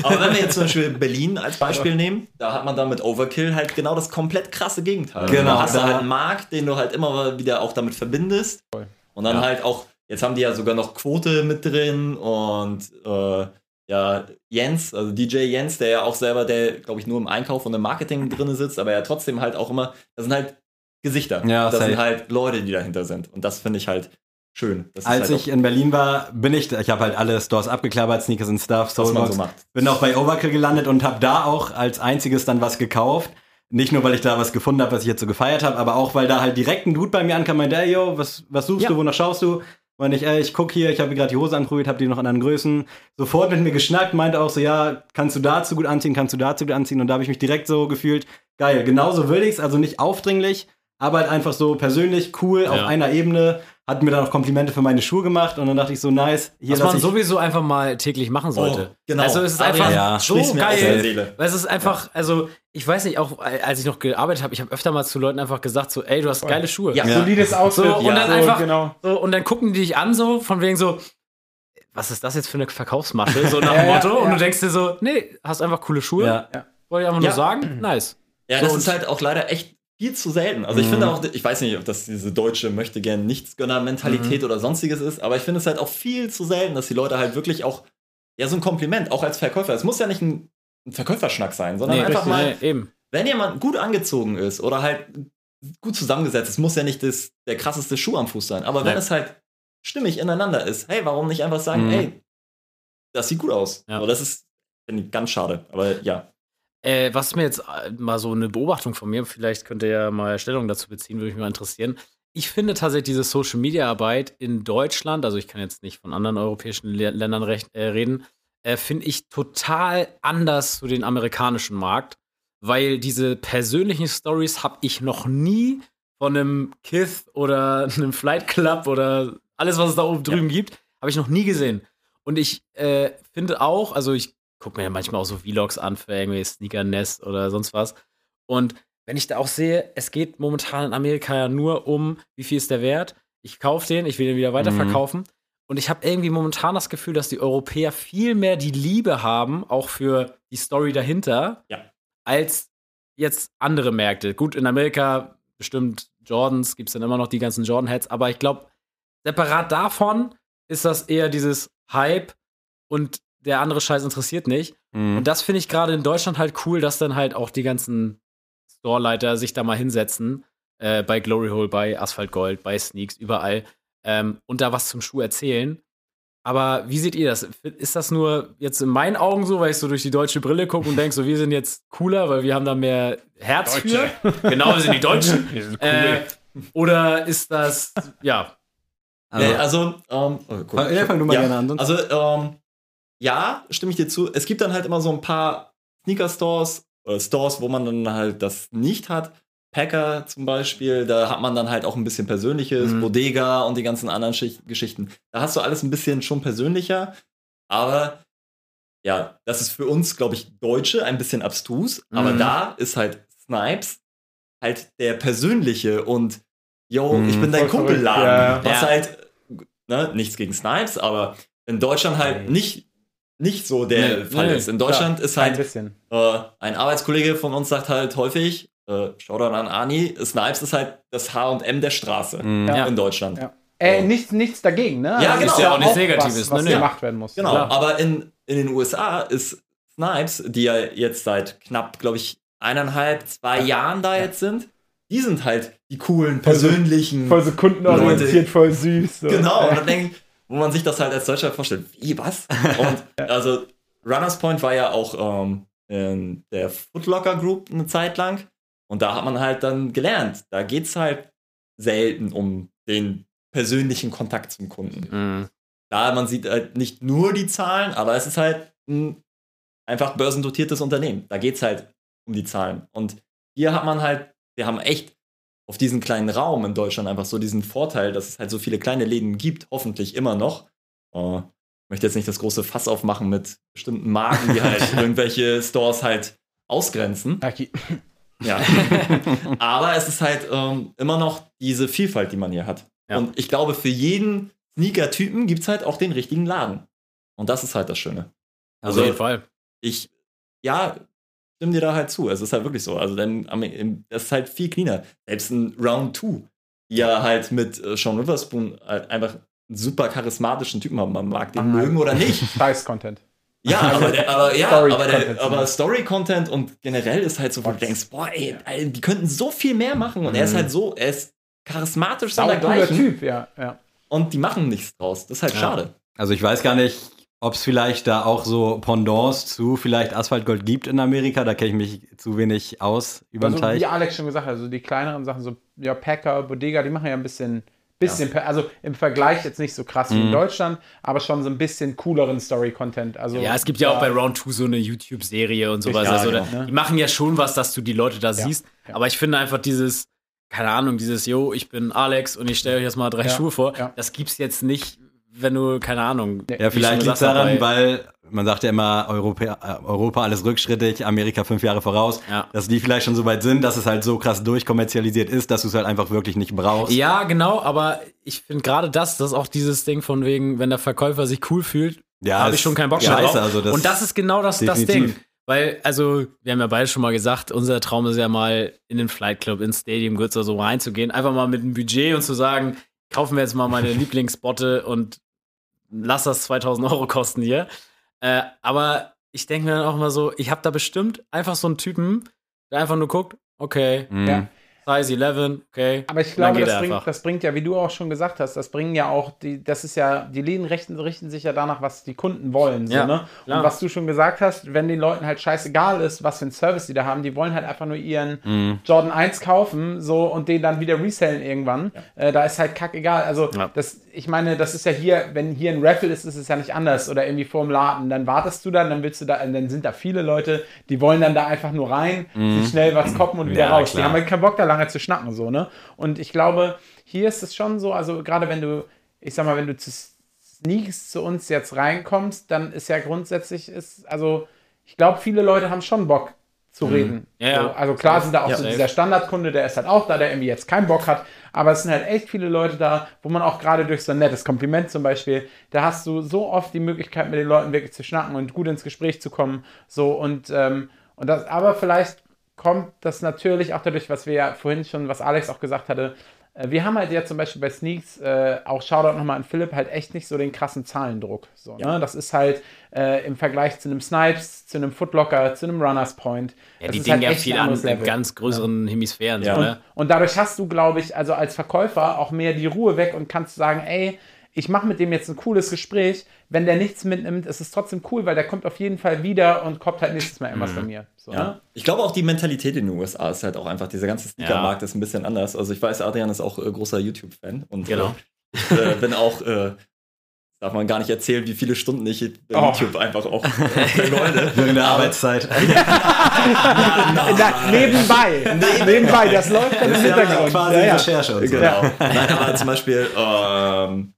aber wenn wir jetzt zum Beispiel Berlin als Beispiel nehmen, da hat man dann mit Overkill halt genau das komplett krasse Gegenteil. Genau, Da hast du halt einen Markt, den du halt immer mal wieder auch damit verbindest. Und dann halt auch, jetzt haben die ja sogar noch Quote mit drin und äh, ja, Jens, also DJ Jens, der ja auch selber, der glaube ich nur im Einkauf und im Marketing drin sitzt, aber ja trotzdem halt auch immer, das sind halt Gesichter. Ja, das safe. sind halt Leute, die dahinter sind. Und das finde ich halt schön. Als halt ich in Berlin war, bin ich, ich habe halt alle Stores abgeklappert, Sneakers und Stuff, Soulbox. so. Bin auch bei Overkill gelandet und habe da auch als einziges dann was gekauft. Nicht nur, weil ich da was gefunden habe, was ich jetzt so gefeiert habe, aber auch, weil da halt direkt ein Dude bei mir ankam, meinte, ey, yo, was, was suchst Ja. du, wonach schaust du? Meinte ich, ey, ich guck hier, ich habe gerade die Hose anprobiert, habe die noch in anderen Größen. Sofort mit mir geschnackt, meinte auch so, ja, kannst du dazu gut anziehen, kannst du dazu gut anziehen. Und da habe ich mich direkt so gefühlt, geil, genauso will ich's, also nicht aufdringlich, aber halt einfach so persönlich, cool, auf Ja. einer Ebene. Hat mir dann auch Komplimente für meine Schuhe gemacht und dann dachte ich so, nice, hier Was man ich sowieso einfach mal täglich machen sollte. Oh, genau. Also es ist einfach ja, so geil. Weil es ist einfach, also ich weiß nicht, auch als ich noch gearbeitet habe, ich habe öfter mal zu Leuten einfach gesagt, so, ey, du hast geile Schuhe. Ja. Solides Outfit. So, und Ja, dann so, einfach, Genau. so, und dann gucken die dich an, so, von wegen so, was ist das jetzt für eine Verkaufsmasche? So nach Ja, dem ja, Motto. Und ja. du denkst dir so, nee, hast einfach coole Schuhe. Ja. Wollte ich einfach Ja. nur sagen, nice. Ja, So, das ist halt auch leider echt viel zu selten. Also ich Mhm. finde auch, ich weiß nicht, ob das diese deutsche möchte gern Nichtsgönner-Mentalität oder sonstiges ist, aber ich finde es halt auch viel zu selten, dass die Leute halt wirklich auch, ja, so ein Kompliment, auch als Verkäufer. Es muss ja nicht ein, ein Verkäuferschnack sein, sondern Nee, einfach richtig, mal, nee, eben. wenn jemand gut angezogen ist oder halt gut zusammengesetzt ist, muss ja nicht das, der krasseste Schuh am Fuß sein. Aber wenn Nee. es halt stimmig ineinander ist, hey, warum nicht einfach sagen, Mhm. ey, das sieht gut aus. Ja. So, das ist finde ich, ganz schade. Aber ja. Äh, was mir jetzt äh, mal so eine Beobachtung von mir, vielleicht könnt ihr ja mal Stellung dazu beziehen, würde mich mal interessieren. Ich finde tatsächlich diese Social Media Arbeit in Deutschland, also ich kann jetzt nicht von anderen europäischen Ländern recht, äh, reden, äh, finde ich total anders zu den amerikanischen Markt, weil diese persönlichen Stories habe ich noch nie von einem Kith oder einem Flight Club oder alles, was es da oben drüben gibt, habe ich noch nie gesehen. Und ich äh, finde auch, also ich gucke mir ja manchmal auch so Vlogs an für irgendwie Sneaker Nest oder sonst was. Und wenn ich da auch sehe, es geht momentan in Amerika ja nur um, wie viel ist der Wert? Ich kaufe den, ich will den wieder weiterverkaufen. Und ich habe irgendwie momentan das Gefühl, dass die Europäer viel mehr die Liebe haben, auch für die Story dahinter, Ja. als jetzt andere Märkte. Gut, in Amerika bestimmt Jordans, gibt es dann immer noch die ganzen Jordan-Heads, aber ich glaube, separat davon ist das eher dieses Hype und der andere Scheiß interessiert nicht. Mhm. Und das finde ich gerade in Deutschland halt cool, dass dann halt auch die ganzen Storeleiter sich da mal hinsetzen. Äh, bei Glory Hole, bei Asphalt Gold, bei Sneaks, überall. Ähm, und da was zum Schuh erzählen. Aber wie seht ihr das? Ist das nur jetzt in meinen Augen so, weil ich so durch die deutsche Brille gucke und denke, so, wir sind jetzt cooler, weil wir haben da mehr Herz Deutsche. für? Genau, wir sind die Deutschen. Wir sind äh, oder ist das, ja, Also, nee, also ähm, oh, cool. Fang- ja, fang du mal gerne an, sonst- Also, ähm, ja, stimme ich dir zu. Es gibt dann halt immer so ein paar Sneaker-Stores oder Stores, wo man dann halt das nicht hat. Packer zum Beispiel, da hat man dann halt auch ein bisschen Persönliches, Mhm. Bodega und die ganzen anderen Schicht Geschichten. Da hast du alles ein bisschen schon persönlicher, aber ja, das ist für uns, glaube ich, Deutsche ein bisschen abstrus, aber Mhm. da ist halt Snipes halt der persönliche und yo, Mhm. ich bin dein Kumpelladen, ja. was Ja. halt ne, nichts gegen Snipes, aber in Deutschland halt nicht, nicht so der Nee, Fall nee, ist. In Deutschland ist Ein halt bisschen. äh, ein Arbeitskollege von uns sagt halt häufig, äh, Shoutout an Ani, Snipes ist halt das H&M der Straße Mhm. Ja. in Deutschland. Ja. Äh, nichts, nichts dagegen, ne? Ja, Also genau. ist Ist ja auch nichts was, Negatives, was ne, ne. gemacht werden muss. Genau, Klar. aber in, in den USA ist Snipes, die ja jetzt seit knapp, glaube ich, eineinhalb, zwei Jahren da jetzt sind, die sind halt die coolen, persönlichen. Voll so kundenorientiert, voll süß. So. Genau, und dann denke ich, wo man sich das halt als Deutscher vorstellt, wie, was? Und also Runners Point war ja auch ähm, in der Footlocker Group eine Zeit lang. Und da hat man halt dann gelernt, da geht's halt selten um den persönlichen Kontakt zum Kunden. Mhm. Da man sieht halt nicht nur die Zahlen, aber es ist halt ein einfach börsendotiertes Unternehmen. Da geht's halt um die Zahlen. Und hier hat man halt, wir haben echt auf diesen kleinen Raum in Deutschland einfach so diesen Vorteil, dass es halt so viele kleine Läden gibt, hoffentlich immer noch. Äh, ich möchte jetzt nicht das große Fass aufmachen mit bestimmten Marken, die halt irgendwelche Stores halt ausgrenzen. Okay. Ja. Aber es ist halt ähm, immer noch diese Vielfalt, die man hier hat. Ja. Und ich glaube, für jeden Sneaker-Typen gibt es halt auch den richtigen Laden. Und das ist halt das Schöne. Also, auf jeden Fall. ich, ja, stimme dir da halt zu. Es ist halt wirklich so. Also, dann, im- das ist halt viel cleaner. Selbst ein Round 2, die ja halt mit äh, Sean Witherspoon halt einfach einen super charismatischen Typen haben. Man mag den mögen oder nicht. Scheiß-Content. Ja, aber, der, aber, ja, Story-Content aber, der, aber Beispiel. Story-Content und generell ist halt so, wo du denkst, boah, ey, die könnten so viel mehr machen. Und er ist Mhm. halt so, er ist charismatisch Sau cooler sondergleichen. Typ, ja. ja. Und die machen nichts draus. Das ist halt Ja. schade. Also ich weiß gar nicht, ob es vielleicht da auch so Pendants zu vielleicht Asphaltgold gibt in Amerika. Da kenne ich mich zu wenig aus über den Also, Teich. wie Alex schon gesagt hat, also die kleineren Sachen, so ja, Packer, Bodega, die machen ja ein bisschen, bisschen also im Vergleich jetzt nicht so krass wie in Mhm. Deutschland, aber schon so ein bisschen cooleren Story-Content. Also, Ja, es gibt ja auch bei Round 2 so eine YouTube-Serie und sowas. Ja, also, genau, da, ne? Die machen ja schon was, dass du die Leute da siehst. ja. Aber ich finde einfach dieses, keine Ahnung, dieses, yo, ich bin Alex und ich stelle euch jetzt mal drei Ja, Schuhe vor. ja. Das gibt's jetzt nicht, wenn du, keine Ahnung. Ja, vielleicht liegt es daran, weil man sagt ja immer, Europa, Europa alles rückschrittig, Amerika fünf Jahre voraus, Ja. dass die vielleicht schon so weit sind, dass es halt so krass durchkommerzialisiert ist, dass du es halt einfach wirklich nicht brauchst. Ja, genau, aber ich finde gerade das, das ist auch dieses Ding von wegen, wenn der Verkäufer sich cool fühlt, Ja, habe ich schon keinen Bock mehr drauf. also das und das ist genau das, das. Ding. Weil, also, wir haben ja beide schon mal gesagt, unser Traum ist ja mal in den Flight Club, ins Stadium Goods oder so reinzugehen, einfach mal mit einem Budget und zu sagen, kaufen wir jetzt mal meine Lieblingsbotte und lass das 2000 Euro kosten hier. Äh, aber ich denke mir dann auch immer so, ich habe da bestimmt einfach so einen Typen, der einfach nur guckt, okay, Mhm. Ja. Size 11, okay. Aber ich glaube, das bringt, das bringt ja, wie du auch schon gesagt hast, das bringen ja auch, die, das ist ja, die Läden richten, richten sich ja danach, was die Kunden wollen. So, Ja, ne? Und was du schon gesagt hast, wenn den Leuten halt scheißegal ist, was für einen Service die da haben, die wollen halt einfach nur ihren Mhm. Jordan 1 kaufen so und den dann wieder resellen irgendwann. Äh, da ist halt kackegal. Also Ja. das, ich meine, das ist ja hier, wenn hier ein Raffle ist, ist es ja nicht anders oder irgendwie vorm Laden. Dann wartest du dann, dann willst du da, dann sind da viele Leute, die wollen dann da einfach nur rein, sich schnell was koppen und wieder Ja, raus. Die klar. haben halt keinen Bock da lange zu schnacken, so, ne? Und ich glaube, hier ist es schon so, also gerade wenn du, ich sag mal, wenn du zu Sneaks zu uns jetzt reinkommst, dann ist ja grundsätzlich, ist, also ich glaube, viele Leute haben schon Bock zu reden. Mhm. Ja, ja. So, also klar sind da auch Ja, so safe. dieser Standardkunde, der ist halt auch da, der irgendwie jetzt keinen Bock hat, aber es sind halt echt viele Leute da, wo man auch gerade durch so ein nettes Kompliment zum Beispiel, da hast du so oft die Möglichkeit, mit den Leuten wirklich zu schnacken und gut ins Gespräch zu kommen, so und, ähm, und das, aber vielleicht kommt das natürlich auch dadurch, was wir ja vorhin schon, was Alex auch gesagt hatte, äh, wir haben halt ja zum Beispiel bei Sneaks, äh, auch Shoutout nochmal an Philipp, halt echt nicht so den krassen Zahlendruck. So, ne? Das ist halt äh, im Vergleich zu einem Snipes, zu einem Footlocker, zu einem Runners Point. Ja, die ist dingen halt ja viel an in Level. ganz größeren Hemisphären. Ja. So, Und, ne? und dadurch hast du, glaube ich, also als Verkäufer auch mehr die Ruhe weg und kannst sagen, ey, ich mache mit dem jetzt ein cooles Gespräch. Wenn der nichts mitnimmt, ist es trotzdem cool, weil der kommt auf jeden Fall wieder und kommt halt nächstes Mal irgendwas von mir. So, Ja. ne? Ich glaube auch die Mentalität in den USA ist halt auch einfach, dieser ganze Sneakermarkt ist ein bisschen anders. Also ich weiß, Adrian ist auch äh, großer YouTube-Fan und Genau. äh, ich äh, bin auch, äh, darf man gar nicht erzählen, wie viele Stunden ich bei Oh. YouTube einfach auch äh, vergeude. Während der Arbeitszeit. Na, nebenbei. nebenbei, das läuft dann im Hintergrund. quasi Ja, ja. Recherche und so. Genau. Nein, aber zum Beispiel ähm,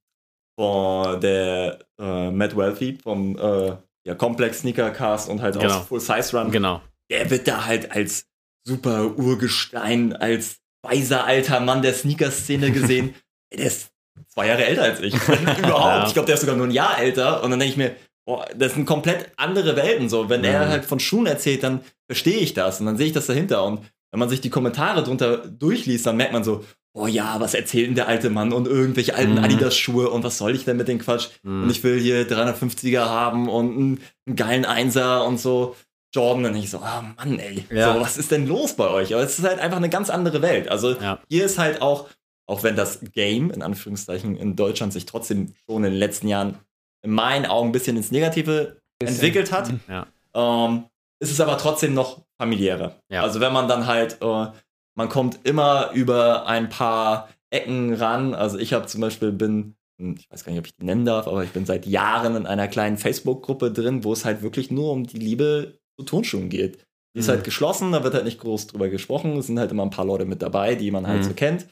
von der äh, Matt Wealthy vom äh, ja, Complex Sneakercast und halt Genau. aus Full Size Run. Genau. Der wird da halt als super Urgestein, als weiser alter Mann der Sneaker-Szene gesehen. Der ist zwei Jahre älter als ich. Überhaupt. Ja. Ich glaube, der ist sogar nur ein Jahr älter. Und dann denke ich mir, boah, das sind komplett andere Welten. So, wenn er Mhm. halt von Schuhen erzählt, dann verstehe ich das und dann sehe ich das dahinter. Und wenn man sich die Kommentare drunter durchliest, dann merkt man so, oh ja, was erzählt denn der alte Mann und irgendwelche alten Mhm. Adidas-Schuhe und was soll ich denn mit dem Quatsch? Mhm. Und ich will hier 350er haben und einen, einen geilen Einser und so. Jordan und ich so, ah Mann, ey, Ja. so, was ist denn los bei euch? Aber es ist halt einfach eine ganz andere Welt. Also Ja. hier ist halt auch, auch wenn das Game in Anführungszeichen in Deutschland sich trotzdem schon in den letzten Jahren in meinen Augen ein bisschen ins Negative entwickelt hat, Ja. ähm, ist es aber trotzdem noch familiärer. Also wenn man dann halt, äh, man kommt immer über ein paar Ecken ran. Also ich habe zum Beispiel bin, hm, ich weiß gar nicht, ob ich die nennen darf, aber ich bin seit Jahren in einer kleinen Facebook-Gruppe drin, wo es halt wirklich nur um die Liebe zu Turnschuhen geht. Die ist Mhm. halt geschlossen, da wird halt nicht groß drüber gesprochen. Es sind halt immer ein paar Leute mit dabei, die man halt Mhm. so kennt.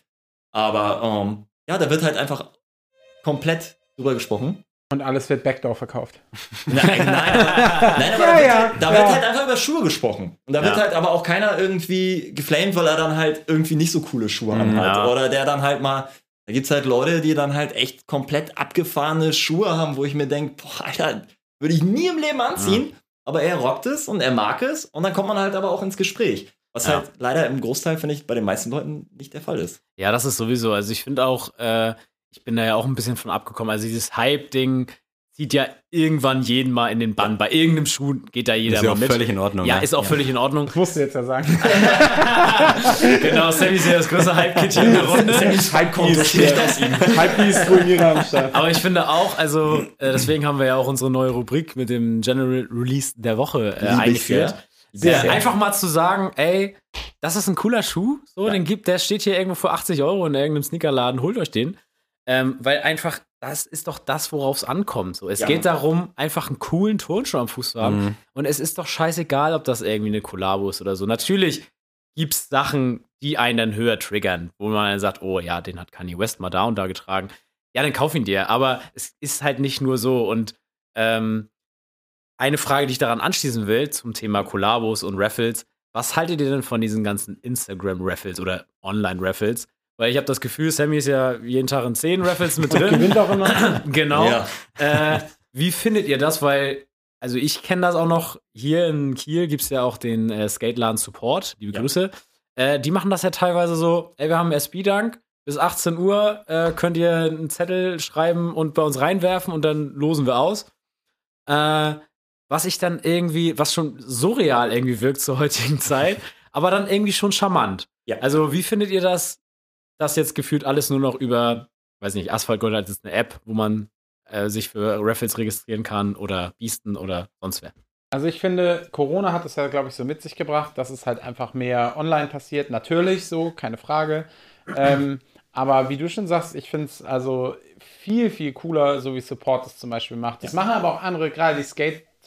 Aber ähm, ja, da wird halt einfach komplett drüber gesprochen. Und alles wird Backdoor verkauft. Nein, nein, nein, aber Ja, da, wird, ja, halt, da ja. wird halt einfach über Schuhe gesprochen. Und da wird halt aber auch keiner irgendwie geflamed, weil er dann halt irgendwie nicht so coole Schuhe Mhm, anhat. ja. Oder der dann halt mal, da gibt's halt Leute, die dann halt echt komplett abgefahrene Schuhe haben, wo ich mir denke, boah, Alter, würde ich nie im Leben anziehen. Aber er rockt es und er mag es und dann kommt man halt aber auch ins Gespräch. Was Ja. halt leider im Großteil, finde ich, bei den meisten Leuten nicht der Fall ist. Ja, das ist sowieso. Also ich finde auch, äh, ich bin da ja auch ein bisschen von abgekommen. Also dieses Hype-Ding zieht ja irgendwann jeden mal in den Bann. Bei irgendeinem Schuh geht da jeder Ist ja mal auch mit. völlig in Ordnung. ja, ne? ist auch völlig in Ordnung. Das musst du jetzt ja sagen. genau, Sammy ist ja das größte Hype-Kit hier in der Runde. Hypebeast steht aus ihm. Hypebeast Ruinierer am Start. Aber ich finde auch, also äh, deswegen haben wir ja auch unsere neue Rubrik mit dem General Release der Woche äh, ich eingeführt. sehr. Sehr, Äh, sehr. einfach mal zu sagen, ey, das ist ein cooler Schuh, so, den gibt, der steht hier irgendwo für 80 Euro in irgendeinem Sneakerladen, holt euch den. Ähm, weil einfach, das ist doch das, worauf es ankommt. So. Es Ja. geht darum, einfach einen coolen Turnschuh am Fuß zu haben. Mhm. Und es ist doch scheißegal, ob das irgendwie eine Kollabo ist oder so. Natürlich gibt es Sachen, die einen dann höher triggern, wo man dann sagt, oh ja, den hat Kanye West mal da und da getragen. Ja, dann kauf ihn dir. Aber es ist halt nicht nur so. Und ähm, eine Frage, die ich daran anschließen will, zum Thema Kollabos und Raffles. Was haltet ihr denn von diesen ganzen Instagram-Raffles oder Online-Raffles? Weil ich habe das Gefühl, Sammy ist ja jeden Tag in 10 Raffles mit drin. gewinnt auch immer. Genau. Ja. Äh, wie findet ihr das? Weil, also ich kenne das auch noch, hier in Kiel gibt es ja auch den äh, Skateladen Support, liebe Ja. Grüße. Äh, die machen das ja teilweise so, ey, wir haben SB-Dank, bis 18 Uhr äh, könnt ihr einen Zettel schreiben und bei uns reinwerfen und dann losen wir aus. Äh, was ich dann irgendwie, was schon surreal irgendwie wirkt zur heutigen Zeit, aber dann irgendwie schon charmant. Ja. Also, wie findet ihr das, dass jetzt gefühlt alles nur noch über, weiß nicht, Asphalt Gold hat jetzt eine App, wo man äh, sich für Raffles registrieren kann oder Biesten oder sonst wer? Also ich finde, Corona hat es ja, glaube ich, so mit sich gebracht, dass es halt einfach mehr online passiert. Natürlich so, keine Frage. Ähm, aber wie du schon sagst, ich finde es also viel, viel cooler, so wie Support es zum Beispiel macht. Das machen aber auch andere, gerade die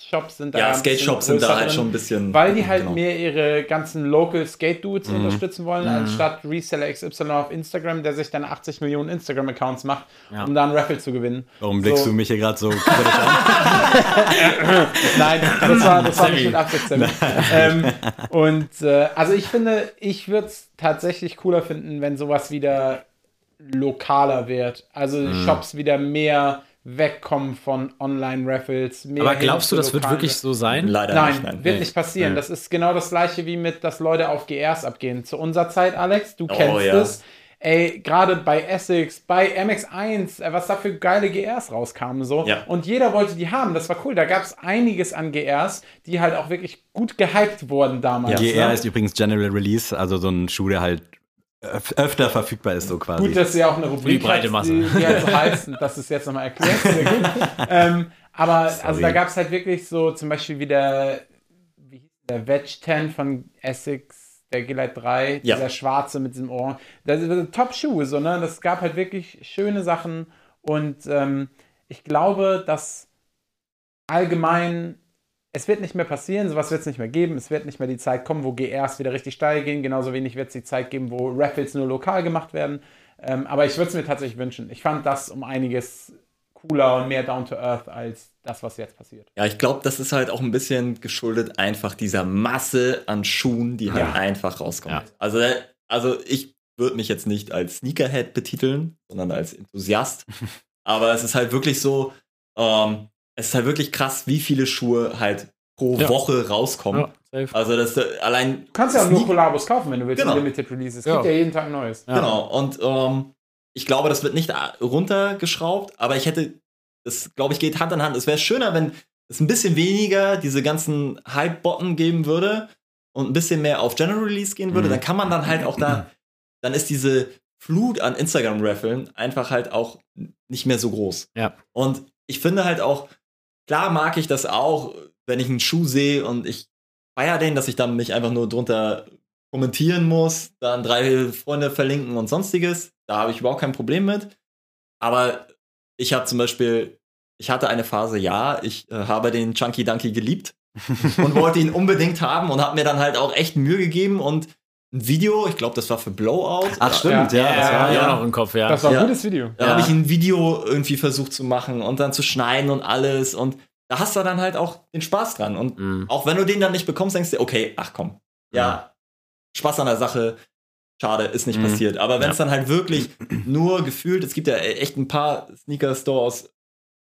Skate-Shops sind da Ja, Skate-Shops sind da halt schon ein bisschen. Weil die halt genau. mehr ihre ganzen Local Skate-Dudes Mhm. unterstützen wollen, anstatt Reseller XY auf Instagram, der sich dann 80 Millionen Instagram-Accounts macht, Ja. um da einen Raffle zu gewinnen. Warum blickst So. du mich hier gerade so kritisch an? Nein, das war, das war nicht mit Absicht. Ähm, und äh, also ich finde, ich würde es tatsächlich cooler finden, wenn sowas wieder lokaler wird. Also Mhm. Shops wieder mehr wegkommen von Online-Raffles. Aber glaubst du, das wird wirklich so sein? Leider Nein, nicht, nein. wird Nee. nicht passieren. Nee. Das ist genau das gleiche wie mit, dass Leute auf GRs abgehen. Zu unserer Zeit, Alex, du Oh, kennst ja. es. Ey, gerade bei Essex, bei MX1, äh, was da für geile GRs rauskamen so. Ja. Und jeder wollte die haben. Das war cool. Da gab es einiges an GRs, die halt auch wirklich gut gehypt wurden damals. GR ne? ist übrigens General Release, also so ein Schuh, der halt öfter verfügbar ist, so quasi. Gut, dass sie auch eine Rubrik die breite hat, Masse. Die, die halt so heißt, und dass es jetzt nochmal gut. ähm, aber also Sorry. da gab es halt wirklich so zum Beispiel wie der, wie hieß der Veg 10 von Essex, der Gillette 3, Ja. dieser schwarze mit diesem Ohr. Das ist Top-Schuhe, so, ne? Das gab halt wirklich schöne Sachen und ähm, ich glaube, dass allgemein es wird nicht mehr passieren, sowas wird es nicht mehr geben. Es wird nicht mehr die Zeit kommen, wo GRs wieder richtig steil gehen. Genauso wenig wird es die Zeit geben, wo Raffles nur lokal gemacht werden. Ähm, aber ich würde es mir tatsächlich wünschen. Ich fand das um einiges cooler und mehr down to earth als das, was jetzt passiert. Ja, ich glaube, das ist halt auch ein bisschen geschuldet einfach dieser Masse an Schuhen, die halt Ja. einfach rauskommt. Ja. Also, also ich würde mich jetzt nicht als Sneakerhead betiteln, sondern als Enthusiast. Aber es ist halt wirklich so, ähm, es ist halt wirklich krass, wie viele Schuhe halt pro Ja. Woche rauskommen. safe. Also das äh, allein. Du kannst ja auch nur Kollabos kaufen, wenn du willst. Genau. Limited Releases. Es Ja. gibt ja jeden Tag Neues. Ja. Genau. Und ähm, ich glaube, das wird nicht a- runtergeschraubt, aber ich hätte, das glaube ich geht Hand in Hand. Es wäre schöner, wenn es ein bisschen weniger diese ganzen Hype-Botten geben würde und ein bisschen mehr auf General Release gehen würde, Mhm. dann kann man dann halt auch da, dann ist diese Flut an Instagram-Raffeln einfach halt auch nicht mehr so groß. Ja. Und ich finde halt auch, klar mag ich das auch, wenn ich einen Schuh sehe und ich feier den, dass ich dann nicht einfach nur drunter kommentieren muss, dann drei Freunde verlinken und sonstiges. Da habe ich überhaupt kein Problem mit. Aber ich habe zum Beispiel, ich hatte eine Phase, ja, ich äh, habe den Chunky Dunky geliebt und wollte ihn unbedingt haben und habe mir dann halt auch echt Mühe gegeben und ein Video, ich glaube, das war für Blowout. Ach, stimmt, Ja, ja. das ja, war, ja, ja. noch im Kopf, ja. Das war ein Ja. gutes Video. Da Ja. habe ich ein Video irgendwie versucht zu machen und dann zu schneiden und alles. Und da hast du dann halt auch den Spaß dran. Und Mhm. auch wenn du den dann nicht bekommst, denkst du, okay, ach komm, ja, Spaß an der Sache, schade, ist nicht Mhm. passiert. Aber wenn es Ja. dann halt wirklich nur gefühlt, es gibt ja echt ein paar Sneaker-Stores,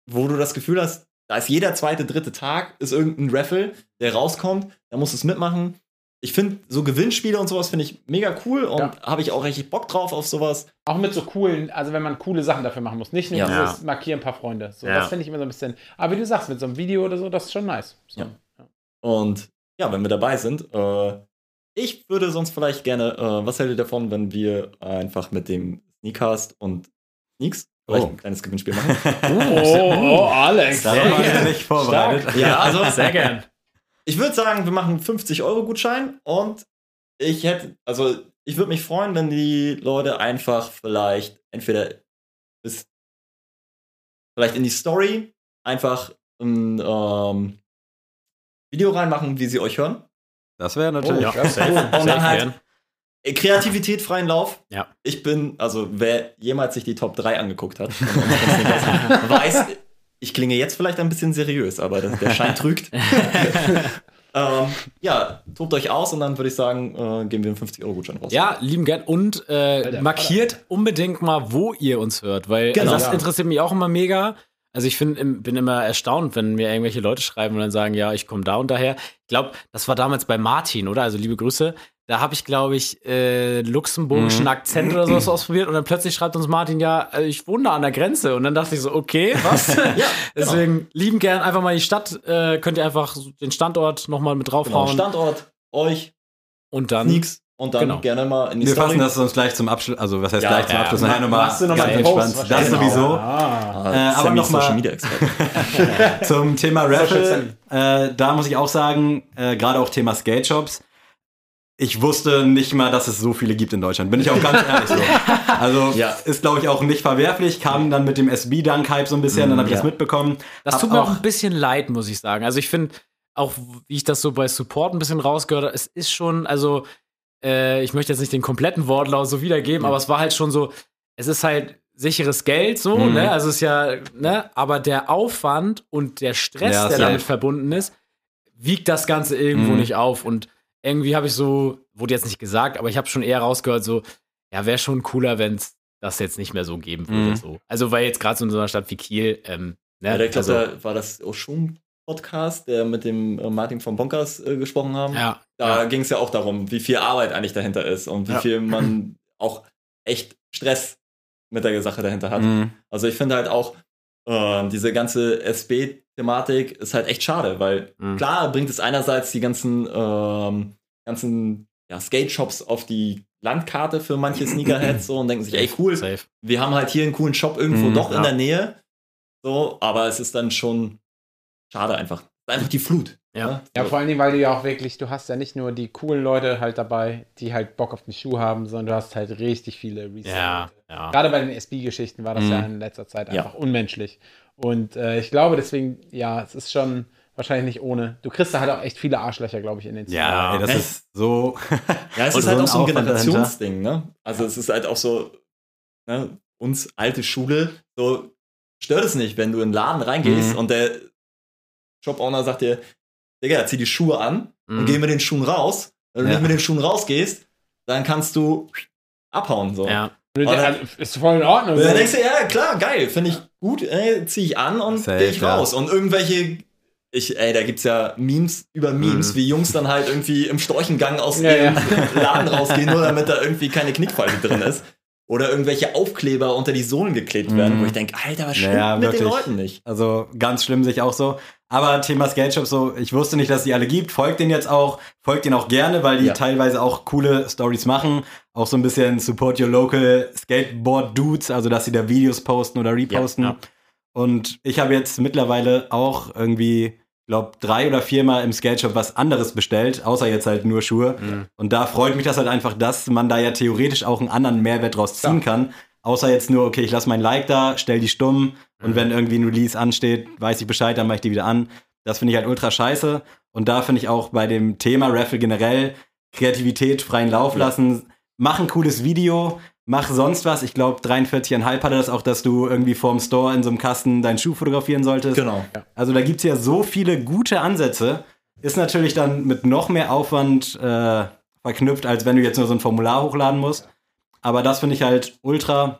wo du das Gefühl hast, da ist jeder zweite, dritte Tag, ist irgendein Raffle, der rauskommt, da musst du es mitmachen. Ich finde so Gewinnspiele und sowas finde ich mega cool und Ja. habe ich auch richtig Bock drauf auf sowas. Auch mit so coolen, also wenn man coole Sachen dafür machen muss. Nicht nur Ja. dieses markieren ein paar Freunde. So, Ja. Das finde ich immer so ein bisschen. Aber wie du sagst, mit so einem Video oder so, das ist schon nice. So. Ja. Und ja, wenn wir dabei sind, äh, ich würde sonst vielleicht gerne, äh, was hält ihr davon, wenn wir einfach mit dem Sneakcast und Sneaks vielleicht Oh. ein kleines Gewinnspiel machen? Oh, oh, Alex. Da war ich nicht vorbereitet. ja, also Sehr gern. Ich würde sagen, wir machen 50 Euro Gutschein und ich hätte, also ich würde mich freuen, wenn die Leute einfach vielleicht entweder bis vielleicht in die Story einfach ein ähm, Video reinmachen, wie sie euch hören. Das wäre natürlich. Ja, das ist safe. Und dann halt-. Äh, Kreativität freien Lauf. Ja. Ich bin, also wer jemals sich die Top 3 angeguckt hat, weiß, ich klinge jetzt vielleicht ein bisschen seriös, aber das, der Schein trügt. ähm, ja, tobt euch aus und dann würde ich sagen, äh, geben wir einen 50-Euro-Gutschein raus. Ja, lieben gern. Und äh, markiert unbedingt mal, wo ihr uns hört, weil Genau. also das Ja. interessiert mich auch immer mega. Also ich find, bin immer erstaunt, wenn mir irgendwelche Leute schreiben und dann sagen, ja, ich komme da und daher. Ich glaube, das war damals bei Martin, oder? Also liebe Grüße. Da habe ich, glaube ich, äh, luxemburgischen Mhm. Akzent oder sowas ausprobiert und dann plötzlich schreibt uns Martin, ja, äh, ich wohne da an der Grenze. Und dann dachte ich so, okay, was? Ja, genau. Deswegen lieben gern einfach mal die Stadt, äh, könnt ihr einfach so den Standort nochmal mit Genau, draufhauen. Standort, euch, und dann Sneaks und dann Genau. gerne mal in die Wir Story. fassen das uns gleich zum Abschluss, also was heißt Ja, gleich zum ja, Abschluss, nachher nochmal ganz entspannt. Das wahrscheinlich. sowieso. Ah. Ah, Äh, aber Sammy noch mal- Social Media Experte. Zum Thema Raffle, äh, da muss ich auch sagen, äh, gerade auch Thema Skate Shops. Ich wusste nicht mal, dass es so viele gibt in Deutschland. Bin ich auch ganz ehrlich so. Also Ja. ist, glaube ich, auch nicht verwerflich. Kam dann mit dem SB-Dunk-Hype so ein bisschen, dann habe ich ja. das mitbekommen. Das Hab tut mir auch ein bisschen leid, muss ich sagen. Also ich finde, auch wie ich das so bei Support ein bisschen rausgehört habe, es ist schon, also äh, ich möchte jetzt nicht den kompletten Wortlaut so wiedergeben, aber es war halt schon so, es ist halt sicheres Geld so, Mhm. ne? Also es ist ja, ne? Aber der Aufwand und der Stress, Ja, der damit verbunden ist, wiegt das Ganze irgendwo Mhm. nicht auf. Und irgendwie habe ich so, wurde jetzt nicht gesagt, aber ich habe schon eher rausgehört, so, ja, wäre schon cooler, wenn es das jetzt nicht mehr so geben würde. Mhm. So. Also weil jetzt gerade so in so einer Stadt wie Kiel, ähm, ne? Ja, glaube, also, da war das Oshun-Podcast, der mit dem äh, Martin von Bonkers äh, gesprochen haben. ja, Da ja. ging es ja auch darum, wie viel Arbeit eigentlich dahinter ist und wie Ja. viel man auch echt Stress mit der Sache dahinter hat. Mhm. Also ich finde halt auch, äh, diese ganze SB-Thematik ist halt echt schade, weil Mhm. klar bringt es einerseits die ganzen, ähm, ganzen ja, Skate-Shops auf die Landkarte für manche Sneakerheads so und denken sich, ey cool, Safe. wir haben halt hier einen coolen Shop irgendwo Mhm, doch in ja. der Nähe. So, aber es ist dann schon schade einfach. Einfach die Flut. Ja. ne? Ja, So. vor allen Dingen, weil du ja auch wirklich, du hast ja nicht nur die coolen Leute halt dabei, die halt Bock auf den Schuh haben, sondern du hast halt richtig viele Reseller. Ja, ja. Gerade bei den SB-Geschichten war das Mhm. ja in letzter Zeit Ja. einfach unmenschlich. Und äh, ich glaube deswegen, ja, es ist schon wahrscheinlich nicht ohne. Du kriegst da halt auch echt viele Arschlöcher, glaube ich, in den Ja, ey, das ist so. Ja, es Und ist halt so auch so ein. Generationsding, ne? Also es ist halt auch so, ne, uns alte Schule, so stört es nicht, wenn du in den Laden reingehst Mhm. und der Shop-Owner sagt dir, Digga, zieh die Schuhe an und Mhm. geh mit den Schuhen raus. Wenn du Ja. nicht mit den Schuhen rausgehst, dann kannst du abhauen. So. Ja. Also, ist voll in Ordnung. Dann denkst du, ja, klar, geil, finde ich gut, ey, zieh ich an und gehe ich raus. Und irgendwelche, ich, ey, da gibt's ja Memes über Memes, Mhm. wie Jungs dann halt irgendwie im Storchengang aus Ja, ihrem ja. Laden rausgehen, nur damit da irgendwie keine Knickfalte drin ist. Oder irgendwelche Aufkleber unter die Sohlen geklebt werden, Mhm. wo ich denke, Alter, was stimmt Naja, mit den wirklich. Leuten nicht? Also ganz schlimm sich auch so. Aber Thema Skate Shop so, ich wusste nicht, dass es die alle gibt. Folgt den jetzt auch, folgt den auch gerne, weil die Ja. teilweise auch coole Stories machen. Auch so ein bisschen Support Your Local Skateboard Dudes, also dass sie da Videos posten oder reposten. Ja, ja. Und ich habe jetzt mittlerweile auch irgendwie, glaube drei oder viermal im Skate Shop was anderes bestellt, außer jetzt halt nur Schuhe. Mhm. Und da freut mich das halt einfach, dass man da ja theoretisch auch einen anderen Mehrwert draus ziehen kann. Außer jetzt nur, okay, ich lasse mein Like da, stell die stumm und Mhm. wenn irgendwie ein Release ansteht, weiß ich Bescheid, dann mache ich die wieder an. Das finde ich halt ultra scheiße. Und da finde ich auch bei dem Thema Raffle generell Kreativität freien Lauf lassen. Mach ein cooles Video, mach sonst was. Ich glaube, 43,5 hatte das auch, dass du irgendwie vorm Store in so einem Kasten deinen Schuh fotografieren solltest. Genau. Also da gibt's ja so viele gute Ansätze. Ist natürlich dann mit noch mehr Aufwand äh, verknüpft, als wenn du jetzt nur so ein Formular hochladen musst. Aber das finde ich halt ultra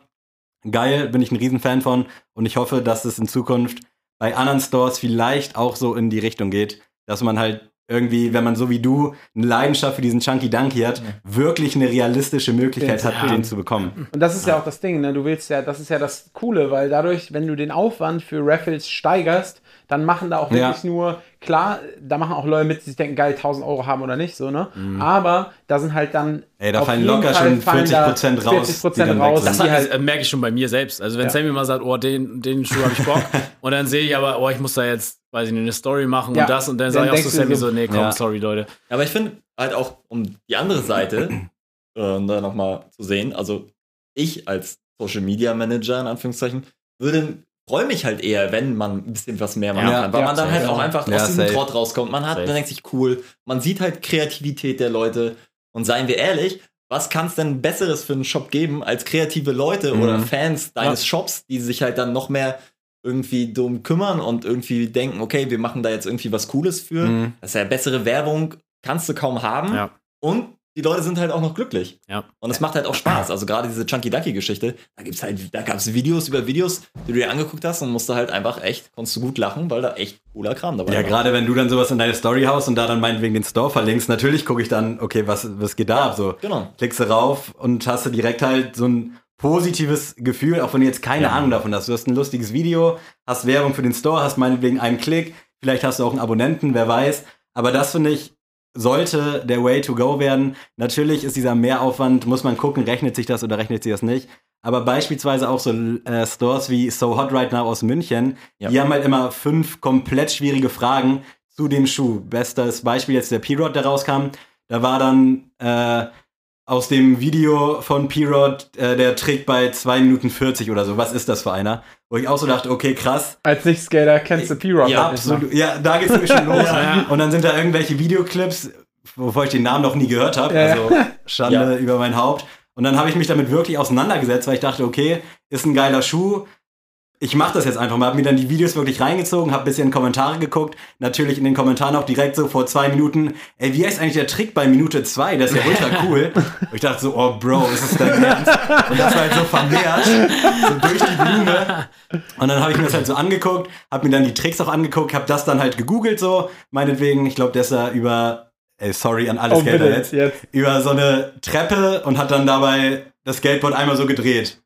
geil, bin ich ein Riesenfan von. Und ich hoffe, dass es in Zukunft bei anderen Stores vielleicht auch so in die Richtung geht, dass man halt irgendwie, wenn man so wie du eine Leidenschaft für diesen Chunky Dunky hat, wirklich eine realistische Möglichkeit hat, Ja. den zu bekommen. Und das ist ja auch das Ding, ne? Du willst ja, das ist ja das Coole, weil dadurch, wenn du den Aufwand für Raffles steigerst, dann machen da auch Ja. wirklich nur, klar, da machen auch Leute mit, die sich denken, geil, 1000 Euro haben oder nicht, so, ne? Aber da sind halt dann. Mhm. Ey, da auf fallen jeden locker Fall schon fallen da 40% raus, 40% die dann weg raus. Das halt, äh, merke ich schon bei mir selbst. Also wenn Ja. Sammy mal sagt, oh, den, den Schuh habe ich Bock, und dann sehe ich aber, oh, ich muss da jetzt, weiß ich nicht, eine Story machen Ja. und das, und dann Dann sage ich auch so Sammy so, so, nee, komm, ja. sorry, Leute. Aber ich finde halt auch, um die andere Seite äh, da nochmal zu sehen, also ich als Social Media Manager in Anführungszeichen würde freue mich halt eher, wenn man ein bisschen was mehr machen Ja. kann, weil Ja, man dann halt auch einfach Ja, aus diesem safe. Trott rauskommt. Man hat, Safe. man denkt sich cool, man sieht halt Kreativität der Leute und seien wir ehrlich, was kann es denn Besseres für einen Shop geben als kreative Leute Mhm. oder Fans deines Shops, die sich halt dann noch mehr irgendwie drum kümmern und irgendwie denken, okay, wir machen da jetzt irgendwie was Cooles für. Mhm. Das ist ja bessere Werbung, kannst du kaum haben. Ja. Und die Leute sind halt auch noch glücklich. Ja. Und es macht halt auch Spaß. Also gerade diese Chunky Ducky Geschichte, da gibt's halt, da gab's Videos über Videos, die du dir angeguckt hast und musste halt einfach echt, konntest du gut lachen, weil da echt cooler Kram dabei Ja, war. gerade wenn du dann sowas in deine Story haust und da dann meinetwegen den Store verlinkst, natürlich gucke ich dann, okay, was, was geht da ab? So, Genau. klickst du rauf und hast du direkt halt so ein positives Gefühl, auch wenn du jetzt keine Ahnung davon hast. Du hast ein lustiges Video, hast Werbung für den Store, hast meinetwegen einen Klick, vielleicht hast du auch einen Abonnenten, wer weiß. Aber das finde ich, sollte der Way to go werden. Natürlich ist dieser Mehraufwand, muss man gucken, rechnet sich das oder rechnet sich das nicht. Aber beispielsweise auch so äh, Stores wie So Hot Right Now aus München, Ja. die haben halt immer fünf komplett schwierige Fragen zu dem Schuh. Bestes Beispiel jetzt der P-Rod, der rauskam. Da war dann äh, aus dem Video von P-Rod äh, der Trick bei 2 Minuten 40 oder so. Was ist das für einer? Wo ich auch so dachte, okay, krass. als Nicht-Skater kennst du P-Rock Ja, halt nicht, ne? Absolut. Ja, da geht's nämlich schon los. Und dann sind da irgendwelche Videoclips, wovor ich den Namen noch nie gehört habe. Ja, ja. Also Schande Ja. über mein Haupt. Und dann habe ich mich damit wirklich auseinandergesetzt, weil ich dachte, okay, ist ein geiler Schuh. Ich mache das jetzt einfach mal. Habe mir dann die Videos wirklich reingezogen, habe ein bisschen Kommentare geguckt. Natürlich in den Kommentaren auch direkt so vor zwei Minuten. Ey, wie heißt eigentlich der Trick bei Minute zwei? Das ist ja ultra cool. Und ich dachte so, oh Bro, ist es dein Ernst? Und das war halt so vermehrt, so durch die Blume. Und dann habe ich mir das halt so angeguckt, habe mir dann die Tricks auch angeguckt, habe das dann halt gegoogelt so. Meinetwegen, ich glaube, der ist da über, ey, sorry an alle Oh, bitte, jetzt, jetzt. über so eine Treppe und hat dann dabei das Skateboard einmal so gedreht.